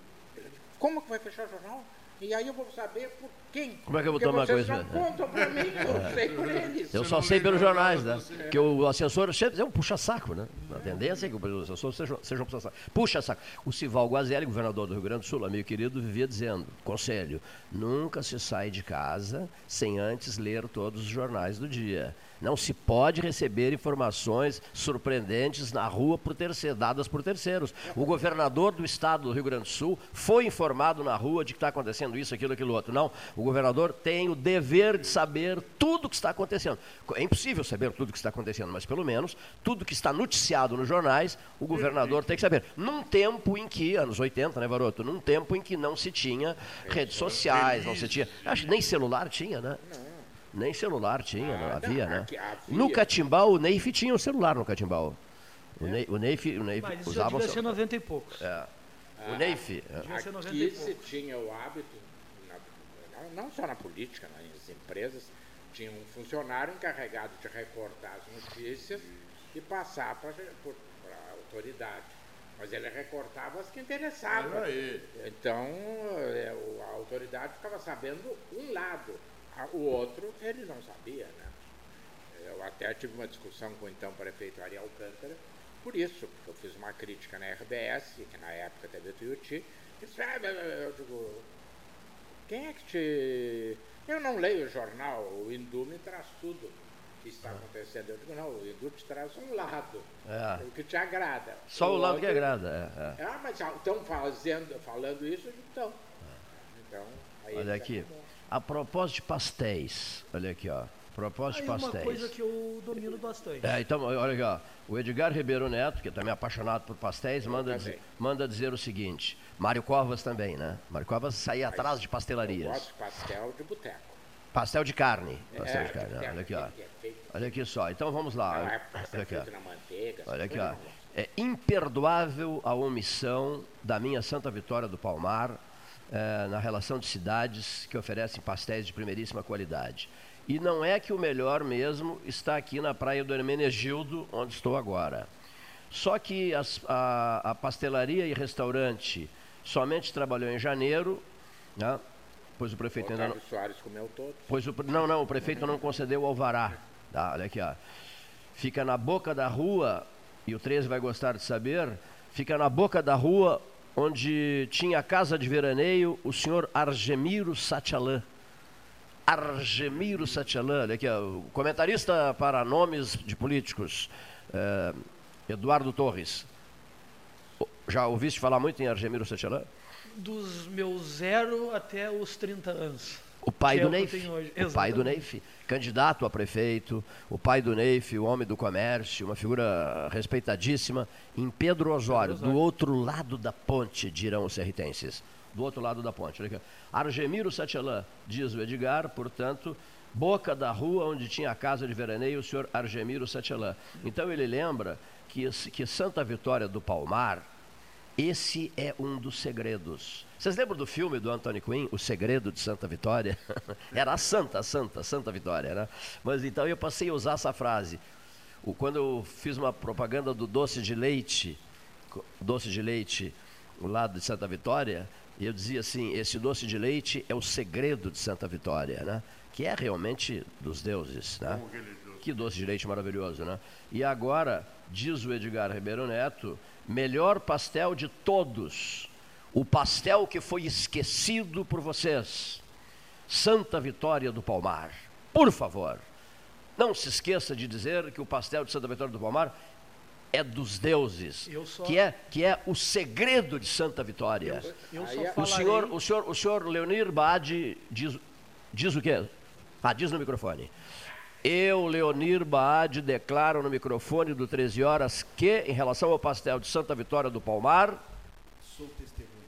Speaker 5: como que vai fechar o jornal? E aí eu vou saber por quem.
Speaker 1: Como é que eu vou
Speaker 5: Porque
Speaker 1: tomar
Speaker 5: vocês
Speaker 1: coisa?
Speaker 5: não contam para mim, eu sei por [LAUGHS] eles.
Speaker 1: Eu só sei pelos jornais, né? Que o assessor sempre é um puxa-saco, né? A tendência é que o assessor seja, seja um puxa-saco. Puxa-saco. O Sival Guazelli, governador do Rio Grande do Sul, amigo querido, vivia dizendo, conselho, nunca se sai de casa sem antes ler todos os jornais do dia. Não se pode receber informações surpreendentes na rua por terceiro, dadas por terceiros. O governador do estado do Rio Grande do Sul foi informado na rua de que está acontecendo isso, aquilo, aquilo outro. Não, o governador tem o dever de saber tudo o que está acontecendo. É impossível saber tudo o que está acontecendo, mas pelo menos tudo que está noticiado nos jornais, o governador tem que saber. Num tempo em que, anos 80, né, Varoto? Num tempo em que não se tinha redes sociais, não se tinha. Acho que nem celular tinha, né? Nem celular tinha, não havia, né? No Catimbau, o Neif tinha um celular no Catimbau. O Neif, o Neif, o Neif
Speaker 2: Mas isso
Speaker 1: usava o
Speaker 2: devia ser
Speaker 1: celular.
Speaker 2: 90 e poucos.
Speaker 1: É. O Neif. é.
Speaker 2: Devia ser 90 e
Speaker 5: Aqui se tinha o hábito, na- não, só na política, nas empresas, tinha um funcionário encarregado de recortar as notícias e passar para a autoridade. Mas ele recortava as que interessavam. Então, é, a autoridade ficava sabendo um lado, o outro ele não sabia. Né? Eu até tive uma discussão com o então prefeito Ariel Alcântara por isso, porque eu fiz uma crítica na RBS, que na época teve o Tuiuti, e disse, ah, eu digo, quem é que te... Eu não leio o jornal, o Hindu me traz tudo que está acontecendo. Eu digo, não, o Hindu te traz um lado,
Speaker 1: É.
Speaker 5: o que te agrada.
Speaker 1: Só o lado que
Speaker 5: outro-
Speaker 1: agrada. é, é.
Speaker 5: Ah, mas estão fazendo, falando isso, então. Então, aí
Speaker 1: Olha aqui.
Speaker 5: acabam.
Speaker 1: A propósito de pastéis. Olha aqui, ó. Propósito de
Speaker 2: uma
Speaker 1: pastéis.
Speaker 2: coisa que eu domino bastante.
Speaker 1: É, então, olha aqui, ó. O Edgar Ribeiro Neto, que também é apaixonado por pastéis, manda, dizer, manda dizer o seguinte. Mário Covas também, né? Mário Covas saía atrás de
Speaker 5: Eu
Speaker 1: pastelarias.
Speaker 5: gosto de pastel de boteco.
Speaker 1: Pastel de carne. Pastel
Speaker 5: É,
Speaker 1: de carne. Olha aqui, ó.
Speaker 5: é
Speaker 1: Olha aqui só. Então vamos lá.
Speaker 5: É
Speaker 1: Olha
Speaker 5: pastel
Speaker 1: aqui, ó.
Speaker 5: feito na manteiga.
Speaker 1: Olha aqui, ó.
Speaker 5: eu.
Speaker 1: É imperdoável a omissão da minha Santa Vitória do Palmar eh, na relação de cidades que oferecem pastéis de primeiríssima qualidade. E não é que o melhor mesmo está aqui na praia do Hermenegildo, onde estou agora. Só que as- a, a pastelaria e restaurante somente trabalhou em janeiro, né? pois o prefeito ainda não,
Speaker 5: Soares comeu todos.
Speaker 1: Pois o, não, não, o prefeito não concedeu o alvará. Tá, olha aqui, ó. Fica na boca da rua, e o 13 vai gostar de saber, fica na boca da rua onde tinha a casa de veraneio o senhor Argemiro Satyalan. Argemiro Satyalan, olha aqui, o comentarista para nomes de políticos, eh, Eduardo Torres. Já ouviste falar muito em Argemiro Satyalan?
Speaker 2: Dos meus zero até os 30 anos.
Speaker 1: O pai
Speaker 2: Que
Speaker 1: do
Speaker 2: é o que eu
Speaker 1: Neif. O pai do. Neif, candidato a prefeito, o pai do Neif, o homem do comércio, uma figura respeitadíssima, em Pedro Osório, do outro lado da ponte, dirão os serritenses. Do outro lado da ponte. Argemiro Satyalan, diz o Edgar, portanto, boca da rua onde tinha a casa de veraneio o senhor Argemiro Satielã. Então ele lembra que, que Santa Vitória do Palmar, esse é um dos segredos. Vocês lembram do filme do Anthony Quinn, O Segredo de Santa Vitória? [LAUGHS] Era a Santa, Santa, Santa Vitória, né? Mas então eu passei a usar essa frase. O, quando eu fiz uma propaganda do doce de leite, doce de leite, o lado de Santa Vitória, eu dizia assim: esse doce de leite é o segredo de Santa Vitória, né? Que é realmente dos deuses, né? Que doce de leite maravilhoso, né? E agora, diz o Edgar Ribeiro Neto, melhor pastel de todos, o pastel que foi esquecido por vocês, Santa Vitória do Palmar. Por favor, não se esqueça de dizer que o pastel de Santa Vitória do Palmar é dos deuses, só... que, é, que é o segredo de Santa Vitória. Eu, eu falarei... o, senhor, o, senhor, o senhor Leonir Bade diz, diz o quê? Ah, diz no microfone. Eu, Leonir Baade, declaro no microfone do 13 horas que, em relação ao pastel de Santa Vitória do Palmar.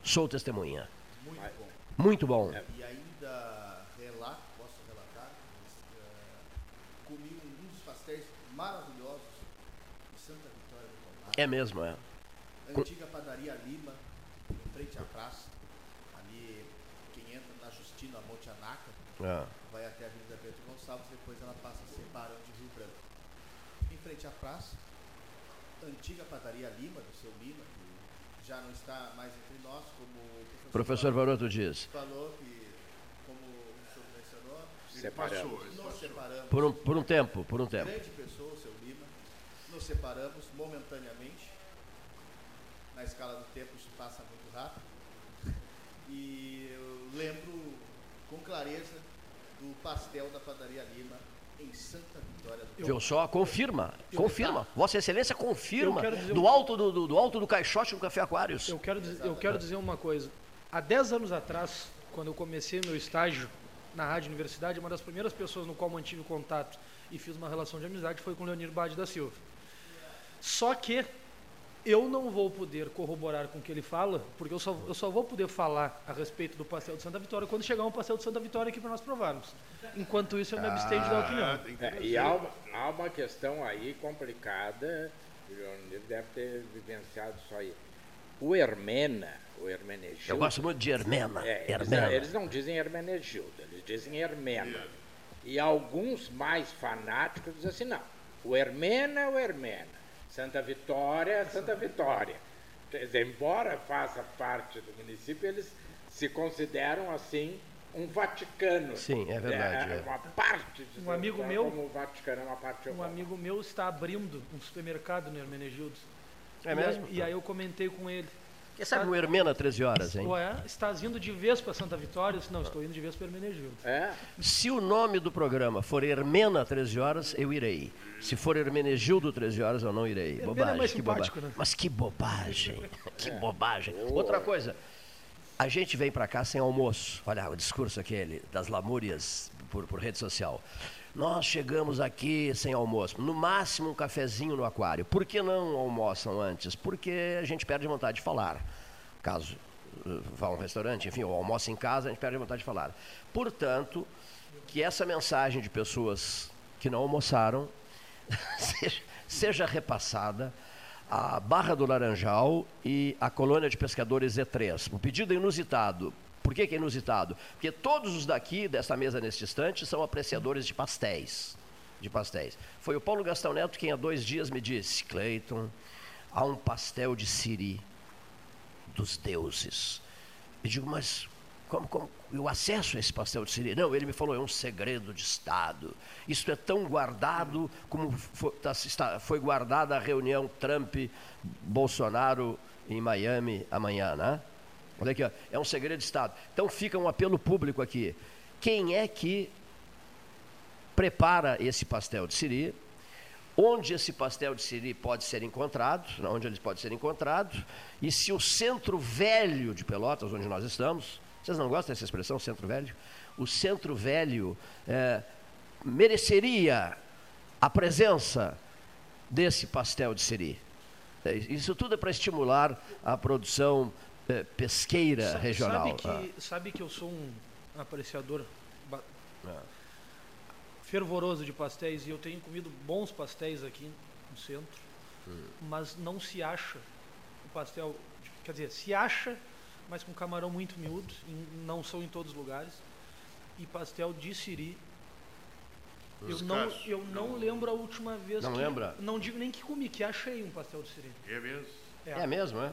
Speaker 12: Sou testemunha. Muito bom.
Speaker 1: Muito bom.
Speaker 12: É. E ainda relato, posso relatar, uh, comi um dos pastéis maravilhosos de Santa Vitória do Palmar.
Speaker 1: É mesmo, é.
Speaker 12: Antiga padaria Lima, em frente à praça. Ali, quem entra na Justina Monte Anaca, é. vai até a Avenida Bento Gonçalves, depois ela passa a ser Barão de Rio Branco. Em frente à praça, antiga padaria Lima, do já não está mais entre nós, como o
Speaker 1: professor, professor Varoto diz.
Speaker 12: Falou que, como o senhor mencionou,
Speaker 5: separamos.
Speaker 12: nos separamos.
Speaker 1: Por um, por um tempo, por um tempo.
Speaker 12: Grande pessoa, o seu Lima. Nos separamos momentaneamente. Na escala do tempo isso passa muito rápido. [LAUGHS] E eu lembro com clareza do pastel da padaria Lima
Speaker 1: Viu só? Confirma, confirma. Vossa Excelência confirma do alto do, do, do, alto do caixote do Café Aquários.
Speaker 2: Eu quero, dizer, eu quero dizer uma coisa. Há 10 anos atrás, quando eu comecei meu estágio na Rádio Universidade, uma das primeiras pessoas no qual mantive contato e fiz uma relação de amizade foi com Leonir Bade da Silva. Só que eu não vou poder corroborar com o que ele fala, porque eu só, eu só vou poder falar a respeito do pastel de Santa Vitória quando chegar um pastel de Santa Vitória aqui para nós provarmos. Enquanto isso, eu me abstenho de dar opinião.
Speaker 5: Ah, é, e há uma, há uma, questão aí complicada, ele deve ter vivenciado isso aí. O Hermena, o Hermenegildo...
Speaker 1: Eu gosto muito de Hermena.
Speaker 5: É, Hermena. Eles, eles, não dizem Hermenegildo, eles dizem Hermena. E alguns mais fanáticos dizem assim, não, o Hermena é o Hermena. Santa Vitória, Santa Vitória. Embora faça parte do município, eles se consideram assim um Vaticano.
Speaker 1: Sim, é verdade.
Speaker 5: É, é. uma parte de
Speaker 2: um amigo meu,
Speaker 5: como o Vaticano é uma parte
Speaker 2: Um amigo meu está abrindo um supermercado no Hermenegildo.
Speaker 1: É mesmo?
Speaker 2: E aí eu comentei com ele.
Speaker 1: Quem sabe o Hermena 13 horas, hein?
Speaker 2: Ué, estás indo de vez para Santa Vitória? Não, estou indo de vez para Hermenegildo.
Speaker 5: É?
Speaker 1: Se o nome do programa for Hermena 13 horas, eu irei. Se for Hermenegildo 13 horas, eu não irei.
Speaker 2: Hermena
Speaker 1: bobagem,
Speaker 2: é mais
Speaker 1: que bobagem.
Speaker 2: Né?
Speaker 1: Mas que bobagem. [LAUGHS] que bobagem. Outra coisa, a gente vem para cá sem almoço. Olha o discurso aquele das lamúrias por, por rede social. Nós chegamos aqui sem almoço, no máximo um cafezinho no aquário. Por que não almoçam antes? Porque a gente perde vontade de falar. Caso uh, vá a um restaurante, enfim, ou almoça em casa, a gente perde vontade de falar. Portanto, que essa mensagem de pessoas que não almoçaram [LAUGHS] seja, seja repassada à Barra do Laranjal e à colônia de pescadores E3. O pedido é inusitado por que, que é inusitado? Porque todos os daqui, dessa mesa neste instante, são apreciadores de pastéis. De pastéis. Foi o Paulo Gastão Neto quem há dois dias me disse, Cleiton, há um pastel de siri dos deuses. Eu digo, mas como, como o acesso a esse pastel de siri? Não, ele me falou, é um segredo de Estado. Isso é tão guardado como foi, tá, foi guardada a reunião Trump-Bolsonaro em Miami amanhã, né? Olha aqui, ó, é um segredo de Estado. Então fica um apelo público aqui. Quem é que prepara esse pastel de siri? Onde esse pastel de siri pode ser encontrado? Onde ele pode ser encontrado? E se o centro velho de Pelotas, onde nós estamos, vocês não gostam dessa expressão, centro velho? O centro velho é, mereceria a presença desse pastel de siri. É, isso tudo é para estimular a produção pesqueira regional.
Speaker 2: Sabe que, ah. sabe que eu sou um apreciador.
Speaker 1: Ah.
Speaker 2: fervoroso de pastéis e eu tenho comido bons pastéis aqui no centro, hum. mas não se acha o pastel, quer dizer, se acha, mas com camarão muito miúdo, não são em todos os lugares. E pastel de siri eu não, eu não, não, lembro a última vez
Speaker 1: não
Speaker 2: que.
Speaker 1: lembra?
Speaker 2: Não digo nem que comi, que achei um pastel de siri.
Speaker 4: É mesmo?
Speaker 1: É, é mesmo, é?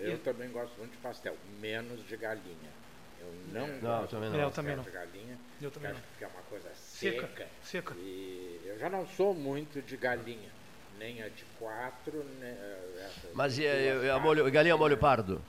Speaker 5: É eu e... também gosto muito de pastel, menos de galinha. Eu não,
Speaker 1: não
Speaker 5: gosto
Speaker 1: também não.
Speaker 2: É, eu também não.
Speaker 5: de galinha.
Speaker 2: Eu também
Speaker 5: acho
Speaker 2: não.
Speaker 5: que é uma coisa seca.
Speaker 2: Seca. seca.
Speaker 5: E eu já não sou muito de galinha. Nem a de quatro, nem eh, essa,
Speaker 1: Mas e, e, a molho, galinha molho pardo?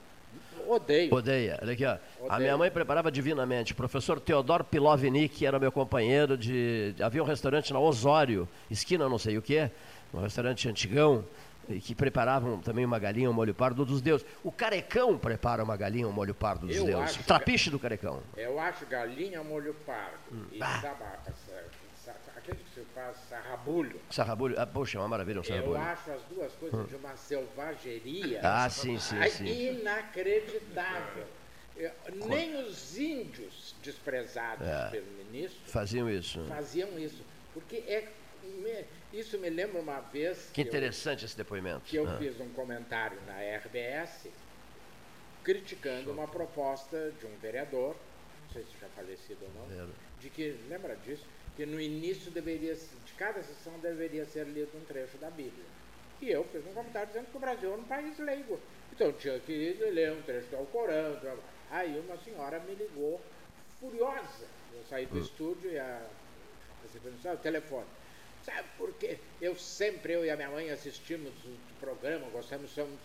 Speaker 5: Odeio.
Speaker 1: Odeia. Olha aqui, ó. Odeio. A minha mãe preparava divinamente. O professor Teodoro Pilovnik era meu companheiro de. Havia um restaurante na Osório, esquina não sei o que, um restaurante antigão, e que preparavam também uma galinha, um molho pardo dos deuses. O carecão prepara uma galinha, um molho pardo dos
Speaker 5: eu
Speaker 1: deuses. Trapiche do carecão.
Speaker 5: Eu acho galinha molho pardo. Hum. E ah. aquele que se faz sarrabulho.
Speaker 1: Sarrabulho, ah, poxa, é uma maravilha um sarrabulho.
Speaker 5: Eu acho as duas coisas hum. de uma selvageria.
Speaker 1: Ah, sim, sim, sim.
Speaker 5: Inacreditável. Nem os índios desprezados é. pelo ministro
Speaker 1: faziam isso.
Speaker 5: Faziam isso. Porque é isso me lembra uma vez.
Speaker 1: Que, que interessante eu, esse depoimento.
Speaker 5: Que eu ah. fiz um comentário na RBS criticando uma proposta de um vereador, não sei se já falecido ou não, de que, lembra disso? Que no início deveria, de cada sessão deveria ser lido um trecho da Bíblia. E eu fiz um comentário dizendo que o Brasil é um país leigo. Então tinha que ler um trecho do Alcorão. Aí uma senhora me ligou furiosa. Eu saí do hum. estúdio e a, a, o telefone. Sabe por quê? Eu sempre, eu e a minha mãe assistimos o programa, gostamos, somos,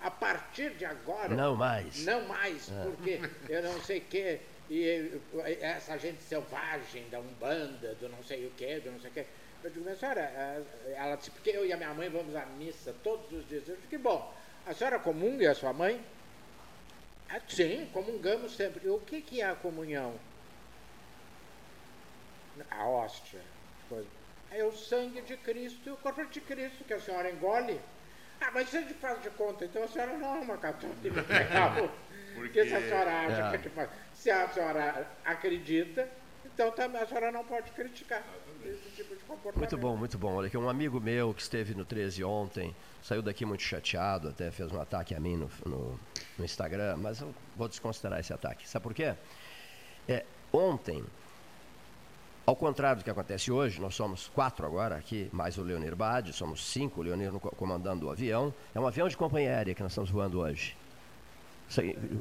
Speaker 5: a partir de agora.
Speaker 1: Não mais.
Speaker 5: Não mais, é. porque eu não sei o quê. E essa gente selvagem da Umbanda, do não sei o quê, do não sei o quê. Eu digo, minha senhora, ela disse, porque eu e a minha mãe vamos à missa todos os dias. Eu disse, que bom. A senhora comunga e a sua mãe? Ah, sim, comungamos sempre. O que, que é a comunhão? A hóstia. É o sangue de Cristo e o corpo de Cristo que a senhora engole. Ah, mas você faz de conta, então a senhora não é uma católica. [LAUGHS] Porque se a senhora acha é. que faz. Se a senhora acredita, então também a senhora não pode criticar esse tipo de comportamento.
Speaker 1: Muito bom, muito bom. Olha aqui, um amigo meu que esteve no 13 ontem, saiu daqui muito chateado, até fez um ataque a mim no, no, no Instagram, mas eu vou desconsiderar esse ataque. Sabe por quê? É, ontem ao contrário do que acontece hoje, nós somos quatro agora aqui, mais o Leonir Bade, somos cinco, o Leonir comandando o avião. É um avião de companhia aérea que nós estamos voando hoje.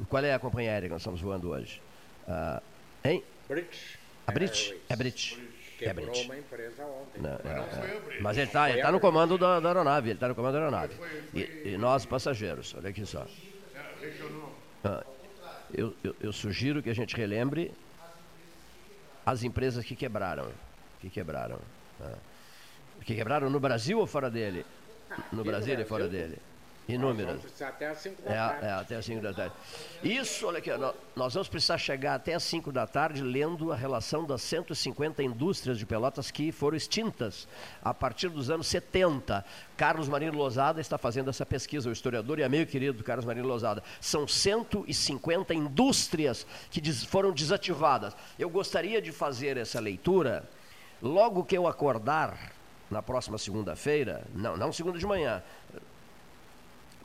Speaker 1: Qual é a companhia aérea que nós estamos voando hoje? Uh, hein?
Speaker 5: British.
Speaker 1: A British? É British.
Speaker 5: é British. uma empresa ontem.
Speaker 1: Não, é, mas ele está tá no comando da, da aeronave, ele está no comando da aeronave. E, e, nós, passageiros, olha aqui só. Uh, eu, eu, eu sugiro que a gente relembre as empresas que quebraram. Que quebraram. Né? Que quebraram no Brasil ou fora dele? No Brasil e fora dele. Inúmeras.
Speaker 5: Até às 5 da
Speaker 1: é,
Speaker 5: tarde.
Speaker 1: É, até às 5 da tarde. Isso, olha aqui, nós vamos precisar chegar até às 5 da tarde lendo a relação das 150 indústrias de Pelotas que foram extintas a partir dos anos 70. Carlos Marino Lozada está fazendo essa pesquisa, o historiador e amigo querido Carlos Marino Lozada. São 150 indústrias que foram desativadas. Eu gostaria de fazer essa leitura logo que eu acordar na próxima segunda-feira, não, não segunda de manhã,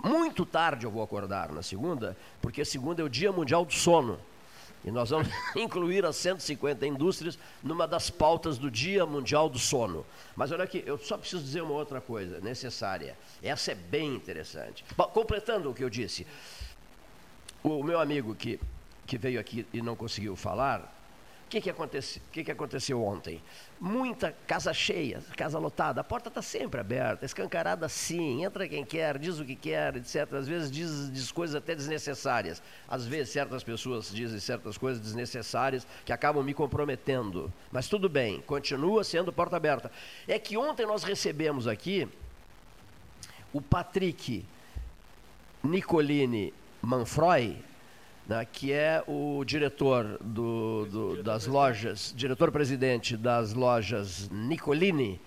Speaker 1: muito tarde eu vou acordar na segunda, porque segunda é o Dia Mundial do Sono. E nós vamos [LAUGHS] incluir as 150 indústrias numa das pautas do Dia Mundial do Sono. Mas olha aqui, eu só preciso dizer uma outra coisa necessária. Essa é bem interessante. Bom, completando o que eu disse, o meu amigo que, que veio aqui e não conseguiu falar, que, que, acontece, que, que aconteceu ontem? Muita casa cheia, casa lotada, a porta está sempre aberta, escancarada sim, entra quem quer, diz o que quer, etc. Às vezes diz, diz coisas até desnecessárias. Às vezes certas pessoas dizem certas coisas desnecessárias que acabam me comprometendo. Mas tudo bem, continua sendo porta aberta. É que ontem nós recebemos aqui o Patrick Nicolini Manfroy, né, que é o diretor do, do, das lojas, diretor-presidente das lojas Nicolini,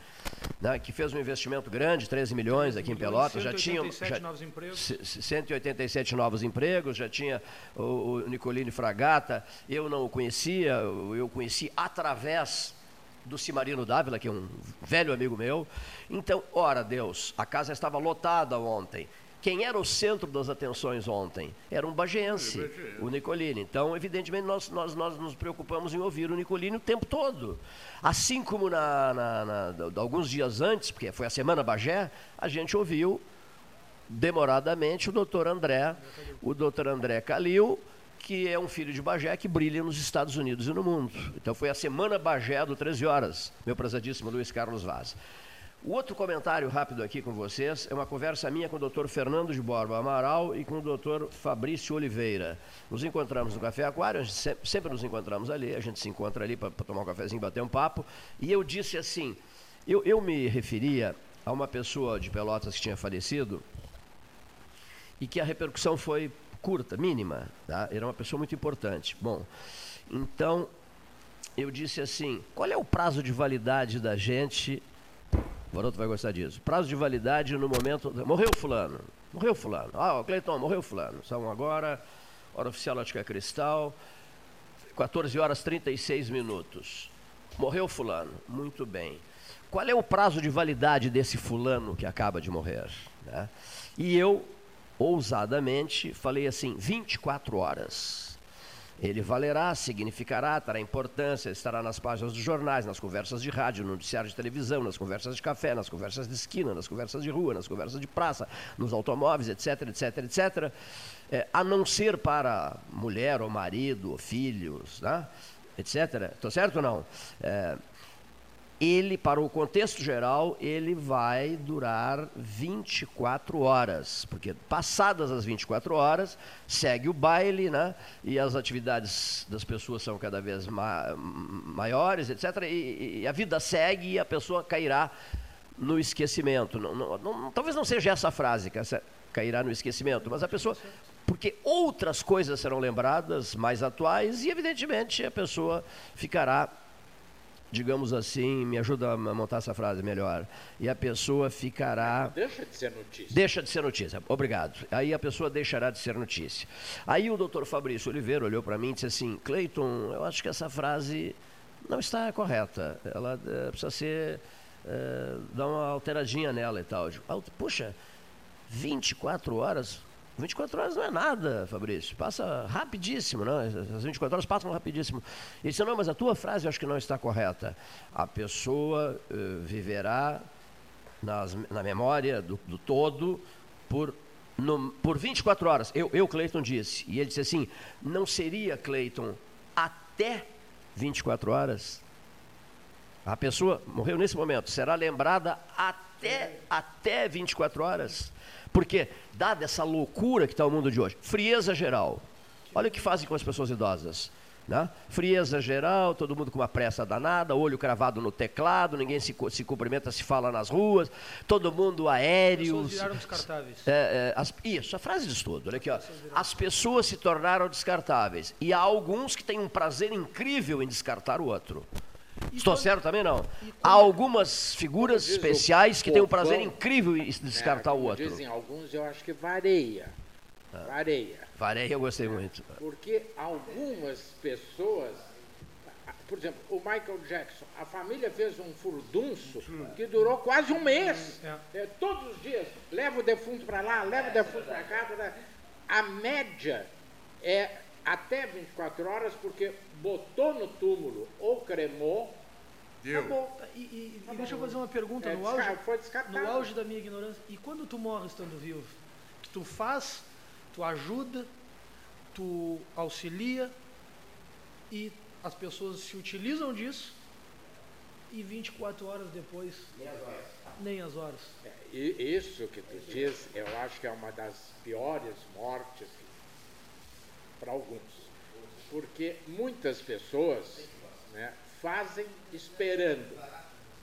Speaker 1: né, que fez um investimento grande, 13 milhões aqui em Pelotas, já tinha já,
Speaker 2: novos empregos.
Speaker 1: 187 novos empregos, já tinha o, o Nicolini Fragata, eu não o conhecia, eu conheci através do Cimarino Dávila, que é um velho amigo meu. Então, ora Deus, a casa estava lotada ontem. Quem era o centro das atenções ontem? Era um bagense, o Nicolini. Então, evidentemente, nós, nós, nós nos preocupamos em ouvir o Nicolini o tempo todo. Assim como na, na, na, alguns dias antes, porque foi a Semana Bagé, a gente ouviu demoradamente o doutor André, o doutor André Calil, que é um filho de Bagé que brilha nos Estados Unidos e no mundo. Então foi a Semana Bagé do 13 Horas, meu prezadíssimo Luiz Carlos Vaz. O outro comentário rápido aqui com vocês é uma conversa minha com o doutor Fernando de Borba Amaral e com o doutor Fabrício Oliveira. Nos encontramos no Café Aquário, sempre, sempre nos encontramos ali, a gente se encontra ali para tomar um cafezinho, bater um papo, e eu disse assim, eu, eu me referia a uma pessoa de Pelotas que tinha falecido e que a repercussão foi curta, mínima. Tá? Era uma pessoa muito importante. Bom, então eu disse assim: qual é o prazo de validade da gente? O Varoto vai gostar disso. Prazo de validade no momento. Morreu Fulano. Morreu Fulano. Ah, o Cleiton, morreu Fulano. São agora, hora oficial Ótica Cristal, 14 horas 36 minutos. Morreu Fulano. Muito bem. Qual é o prazo de validade desse Fulano que acaba de morrer? Né? E eu ousadamente, falei assim: 24 horas. Ele valerá, significará, terá importância, estará nas páginas dos jornais, nas conversas de rádio, no noticiário de televisão, nas conversas de café, nas conversas de esquina, nas conversas de rua, nas conversas de praça, nos automóveis, etc, etc, etc. É, a não ser para mulher ou marido ou filhos, né? etc. Estou certo ou não? É, ele, para o contexto geral, ele vai durar 24 horas, porque passadas as 24 horas, segue o baile, né? E as atividades das pessoas são cada vez ma maiores, etc. E, e, a vida segue e a pessoa cairá no esquecimento. Não, não, não, talvez não seja essa a frase, cairá no esquecimento, mas a pessoa porque outras coisas serão lembradas, mais atuais, e evidentemente a pessoa ficará digamos assim, me ajuda a montar essa frase melhor. E a pessoa ficará.
Speaker 5: Deixa de ser notícia.
Speaker 1: Deixa de ser notícia, obrigado. Aí a pessoa deixará de ser notícia. Aí o doutor Fabrício Oliveira olhou para mim e disse assim: Cleiton, eu acho que essa frase não está correta. Ela é, precisa ser. É, dar uma alteradinha nela e tal. Puxa, 24 horas 24 horas não é nada, Fabrício. Passa rapidíssimo, né? As 24 horas passam rapidíssimo. Ele disse, não, mas a tua frase eu acho que não está correta. A pessoa uh, viverá nas, na memória do, do todo por, no, por 24 horas. Eu, eu, Cleiton, disse. E ele disse assim, não seria, Cleiton, até 24 horas? A pessoa morreu nesse momento, será lembrada até, até 24 horas? Porque, dada essa loucura que está o mundo de hoje, frieza geral. Olha o que fazem com as pessoas idosas. Né? Frieza geral, todo mundo com uma pressa danada, olho cravado no teclado, ninguém se, se cumprimenta, se fala nas ruas, todo mundo aéreos. As pessoas
Speaker 2: viraram descartáveis.
Speaker 1: É, é, as, isso, a frase diz tudo. Olha aqui, ó. As pessoas se tornaram descartáveis. E há alguns que têm um prazer incrível em descartar o outro. Estou quando, certo também não? Há algumas figuras especiais que têm um prazer incrível em descartar
Speaker 5: é,
Speaker 1: o outro.
Speaker 5: Dizem alguns, eu acho que vareia. Ah. Vareia.
Speaker 1: Vareia eu gostei muito.
Speaker 5: Porque algumas pessoas, por exemplo, o Michael Jackson, a família fez um furdunço que durou quase um mês. É. É, todos os dias, leva o defunto para lá, leva o defunto para cá. A média é até 24 horas, porque botou no túmulo ou cremou,
Speaker 2: Deu. Acabou. E, e, e deixa eu fazer uma pergunta
Speaker 5: é,
Speaker 2: no, auge,
Speaker 5: foi descartado.
Speaker 2: no auge da minha ignorância. E quando tu morre estando vivo? Tu faz, tu ajuda, tu auxilia e as pessoas se utilizam disso e 24 horas depois.
Speaker 5: Nem as horas.
Speaker 2: Nem as horas.
Speaker 5: É, isso que tu diz, eu acho que é uma das piores mortes para alguns porque muitas pessoas né, fazem esperando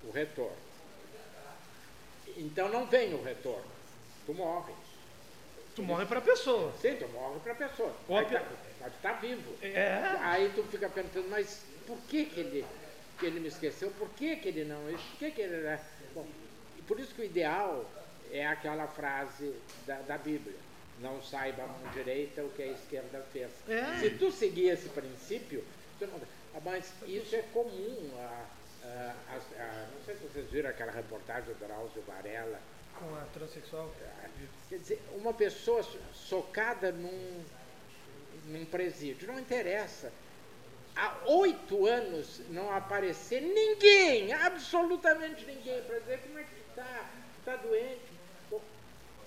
Speaker 5: o retorno. Então não vem o retorno, tu morre.
Speaker 2: Tu morre para a pessoa.
Speaker 5: Sim, tu morre para a pessoa. Aí tá, tá vivo.
Speaker 2: É.
Speaker 5: Aí tu fica pensando, mas por que, que, ele, que ele me esqueceu? Por que, que ele não? Por que, que ele. É? Bom, por isso que o ideal é aquela frase da, da Bíblia não saiba a mão direita o que a esquerda fez.
Speaker 2: É.
Speaker 5: Se tu seguir esse princípio, não... Ah, mas isso é comum. A, as- ah, não sei se vocês viram aquela reportagem do Drauzio Varela.
Speaker 2: Com a transexual.
Speaker 5: Quer dizer, uma pessoa so- socada num, num presídio, não interessa. Há oito anos não aparecer ninguém, absolutamente ninguém, para dizer como é que está, está doente.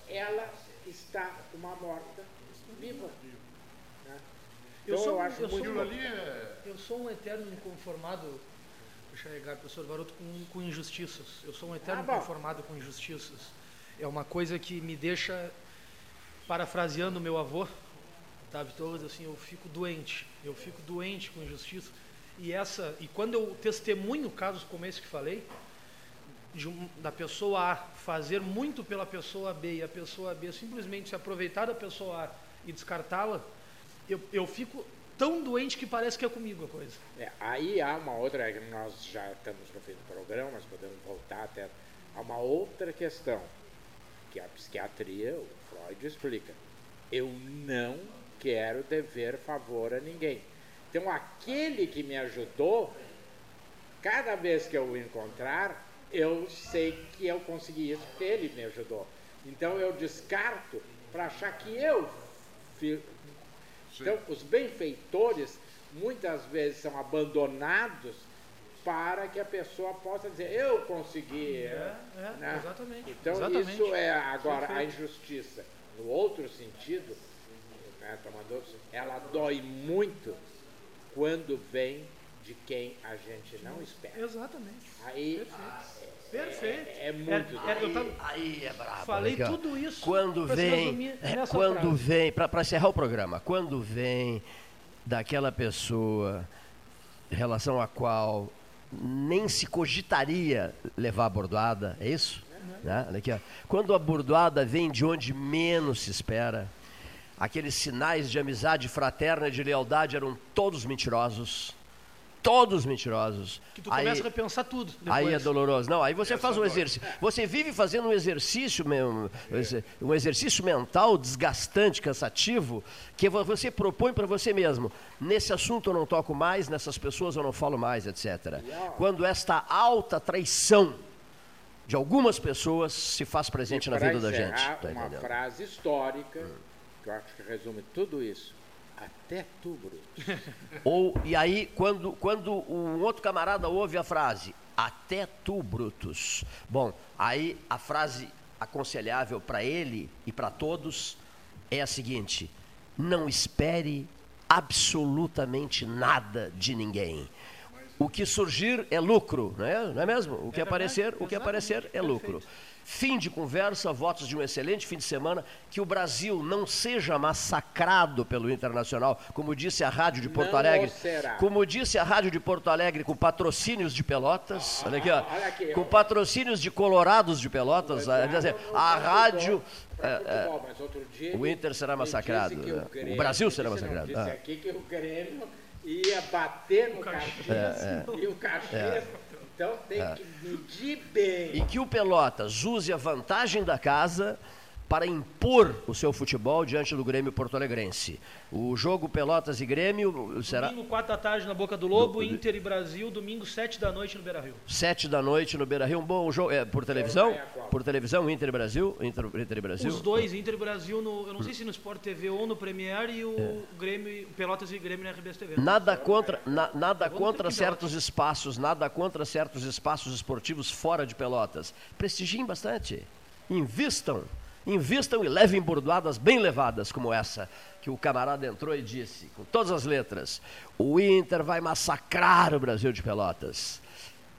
Speaker 5: Ela está uma morta viva. né?
Speaker 2: Eu
Speaker 5: Então
Speaker 2: sou,
Speaker 5: eu acho
Speaker 2: eu, sou
Speaker 5: muito.
Speaker 2: um, eu sou um eterno inconformado, deixa eu chegar, professor Baroto, com, com injustiças. Eu sou um eterno
Speaker 5: Ah,
Speaker 2: inconformado com injustiças. É uma coisa que me deixa, parafraseando meu avô, Davi Torres, assim, eu fico doente. Eu fico doente com injustiça. E essa, e quando eu testemunho casos como esse que falei, um- da pessoa A fazer muito pela pessoa B e a pessoa B simplesmente se aproveitar da pessoa A e descartá-la, eu, eu fico tão doente que parece que é comigo a coisa.
Speaker 5: É, aí há uma outra, que nós já estamos no fim do programa, mas podemos voltar até. Há uma outra questão, que a psiquiatria, o Freud explica. Eu não quero dever favor a ninguém. Então, aquele que me ajudou, cada vez que eu o encontrar, eu sei que eu consegui isso porque ele me ajudou. Então, eu descarto para achar que eu fi- então, os benfeitores muitas vezes são abandonados para que a pessoa possa dizer, eu consegui.
Speaker 2: É, é,
Speaker 5: né?
Speaker 2: exatamente,
Speaker 5: Então,
Speaker 2: exatamente.
Speaker 5: isso é agora a
Speaker 2: Perfeito.
Speaker 5: injustiça. No outro sentido, né, tomando outro sentido, ela dói muito quando vem de quem a gente não espera.
Speaker 2: Exatamente.
Speaker 5: Aí
Speaker 2: Perfeito.
Speaker 5: É, é muito.
Speaker 2: É- é- eu tava-
Speaker 1: Aí é brabo.
Speaker 2: Falei
Speaker 1: Legal.
Speaker 2: tudo isso
Speaker 1: Quando vem, é,
Speaker 2: nessa
Speaker 1: quando
Speaker 2: frase.
Speaker 1: vem, para encerrar o programa, quando vem daquela pessoa em relação à qual nem se cogitaria levar a bordoada, é isso? Né? Olha aqui, ó. Quando a bordoada vem de onde menos se espera, aqueles sinais de amizade fraterna e de lealdade eram todos mentirosos. Todos mentirosos.
Speaker 2: Que tu
Speaker 1: Aí-
Speaker 2: começa a repensar tudo. Depois.
Speaker 1: Aí é doloroso. Não, aí você faz um exercício. Você vive fazendo um exercício mesmo, um exercício mental desgastante, cansativo, que vo- você propõe para você mesmo. Nesse assunto eu não toco mais, nessas pessoas eu não falo mais, etc. Quando esta alta traição de algumas pessoas se faz presente
Speaker 5: E
Speaker 1: na vida da gente. tá
Speaker 5: uma
Speaker 1: entendendo?
Speaker 5: frase histórica, que eu acho que resume tudo isso. Até tu, Bruto. [LAUGHS]
Speaker 1: Ou, e aí, quando, quando um outro camarada ouve a frase, até tu, Brutus. Bom, aí a frase aconselhável para ele e para todos é a seguinte: não espere absolutamente nada de ninguém. O que surgir é lucro, não é, não é mesmo? O que aparecer, o que aparecer é lucro. Fim de conversa, votos de um excelente fim de semana, que o Brasil não seja massacrado pelo Internacional, como disse a Rádio de Porto
Speaker 5: Não
Speaker 1: Alegre.
Speaker 5: o será.
Speaker 1: Como disse a Rádio de Porto Alegre, com patrocínios de Pelotas, olha aqui, ó,
Speaker 5: olha aqui,
Speaker 1: com patrocínios de Colorados de Pelotas, a, dizer, a rádio. É, é, o Inter será massacrado, né? O
Speaker 5: Grêmio-
Speaker 1: Brasil será
Speaker 5: disse não,
Speaker 1: massacrado.
Speaker 5: Disse
Speaker 1: Ah.
Speaker 5: aqui que o Grêmio ia bater no Caxias
Speaker 1: É,
Speaker 5: e o Caxias. Então tem
Speaker 1: É.
Speaker 5: que medir bem.
Speaker 1: E que o Pelotas use a vantagem da casa para impor o seu futebol diante do Grêmio Porto Alegrense. O jogo Pelotas e Grêmio será
Speaker 2: Domingo, 4 da tarde na Boca do Lobo, Inter e Brasil, domingo, 7 da noite no Beira Rio.
Speaker 1: sete da noite no Beira Rio. Um bom jogo. É, por televisão? Por televisão, Inter e Brasil? Inter, Inter e Brasil?
Speaker 2: Os dois, Inter e Brasil, no, eu não sei se no Sport TV ou no Premier e o Grêmio, e- o Pelotas e Grêmio na RBS TV.
Speaker 1: Nada contra, na- nada contra certos espaços, nada contra certos espaços esportivos fora de Pelotas. Prestigiem bastante. Invistam. Invistam e levem bordoadas bem levadas, como essa, que o camarada entrou e disse, com todas as letras: o Inter vai massacrar o Brasil de Pelotas.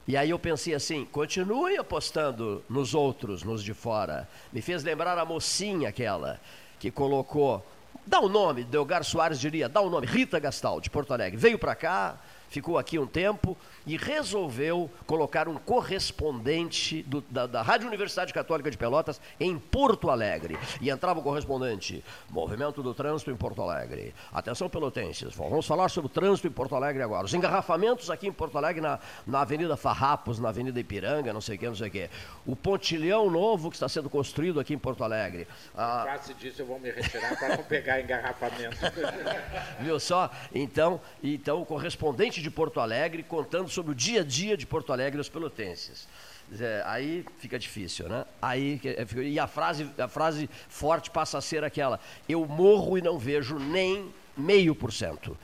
Speaker 1: E aí eu pensei assim, continuem apostando nos outros, nos de fora. Me fez lembrar a mocinha aquela que colocou, dá o nome, Delgar Soares diria, dá o nome, Rita Gastal, de Porto Alegre. Veio para cá, ficou aqui um tempo e resolveu colocar um correspondente do- da, da Rádio Universidade Católica de Pelotas em Porto Alegre. E entrava o correspondente, movimento do trânsito em Porto Alegre. Atenção, pelotenses, vamos falar sobre o trânsito em Porto Alegre agora. Os engarrafamentos aqui em Porto Alegre, na, na Avenida Farrapos, na Avenida Ipiranga, não sei o que, não sei o que. O pontilhão novo que está sendo construído aqui em Porto Alegre. Ah,
Speaker 5: Face disso, eu vou me retirar para não pegar engarrafamento. [LAUGHS]
Speaker 1: Viu só? Então, então o correspondente de Porto Alegre contando sobre o dia a dia de Porto Alegre e os pelotenses. Dizer, aí fica difícil, né? Aí, e a frase, a frase forte passa a ser aquela: eu morro e não vejo nem meio por cento.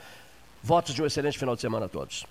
Speaker 1: Votos de um excelente final de semana a todos.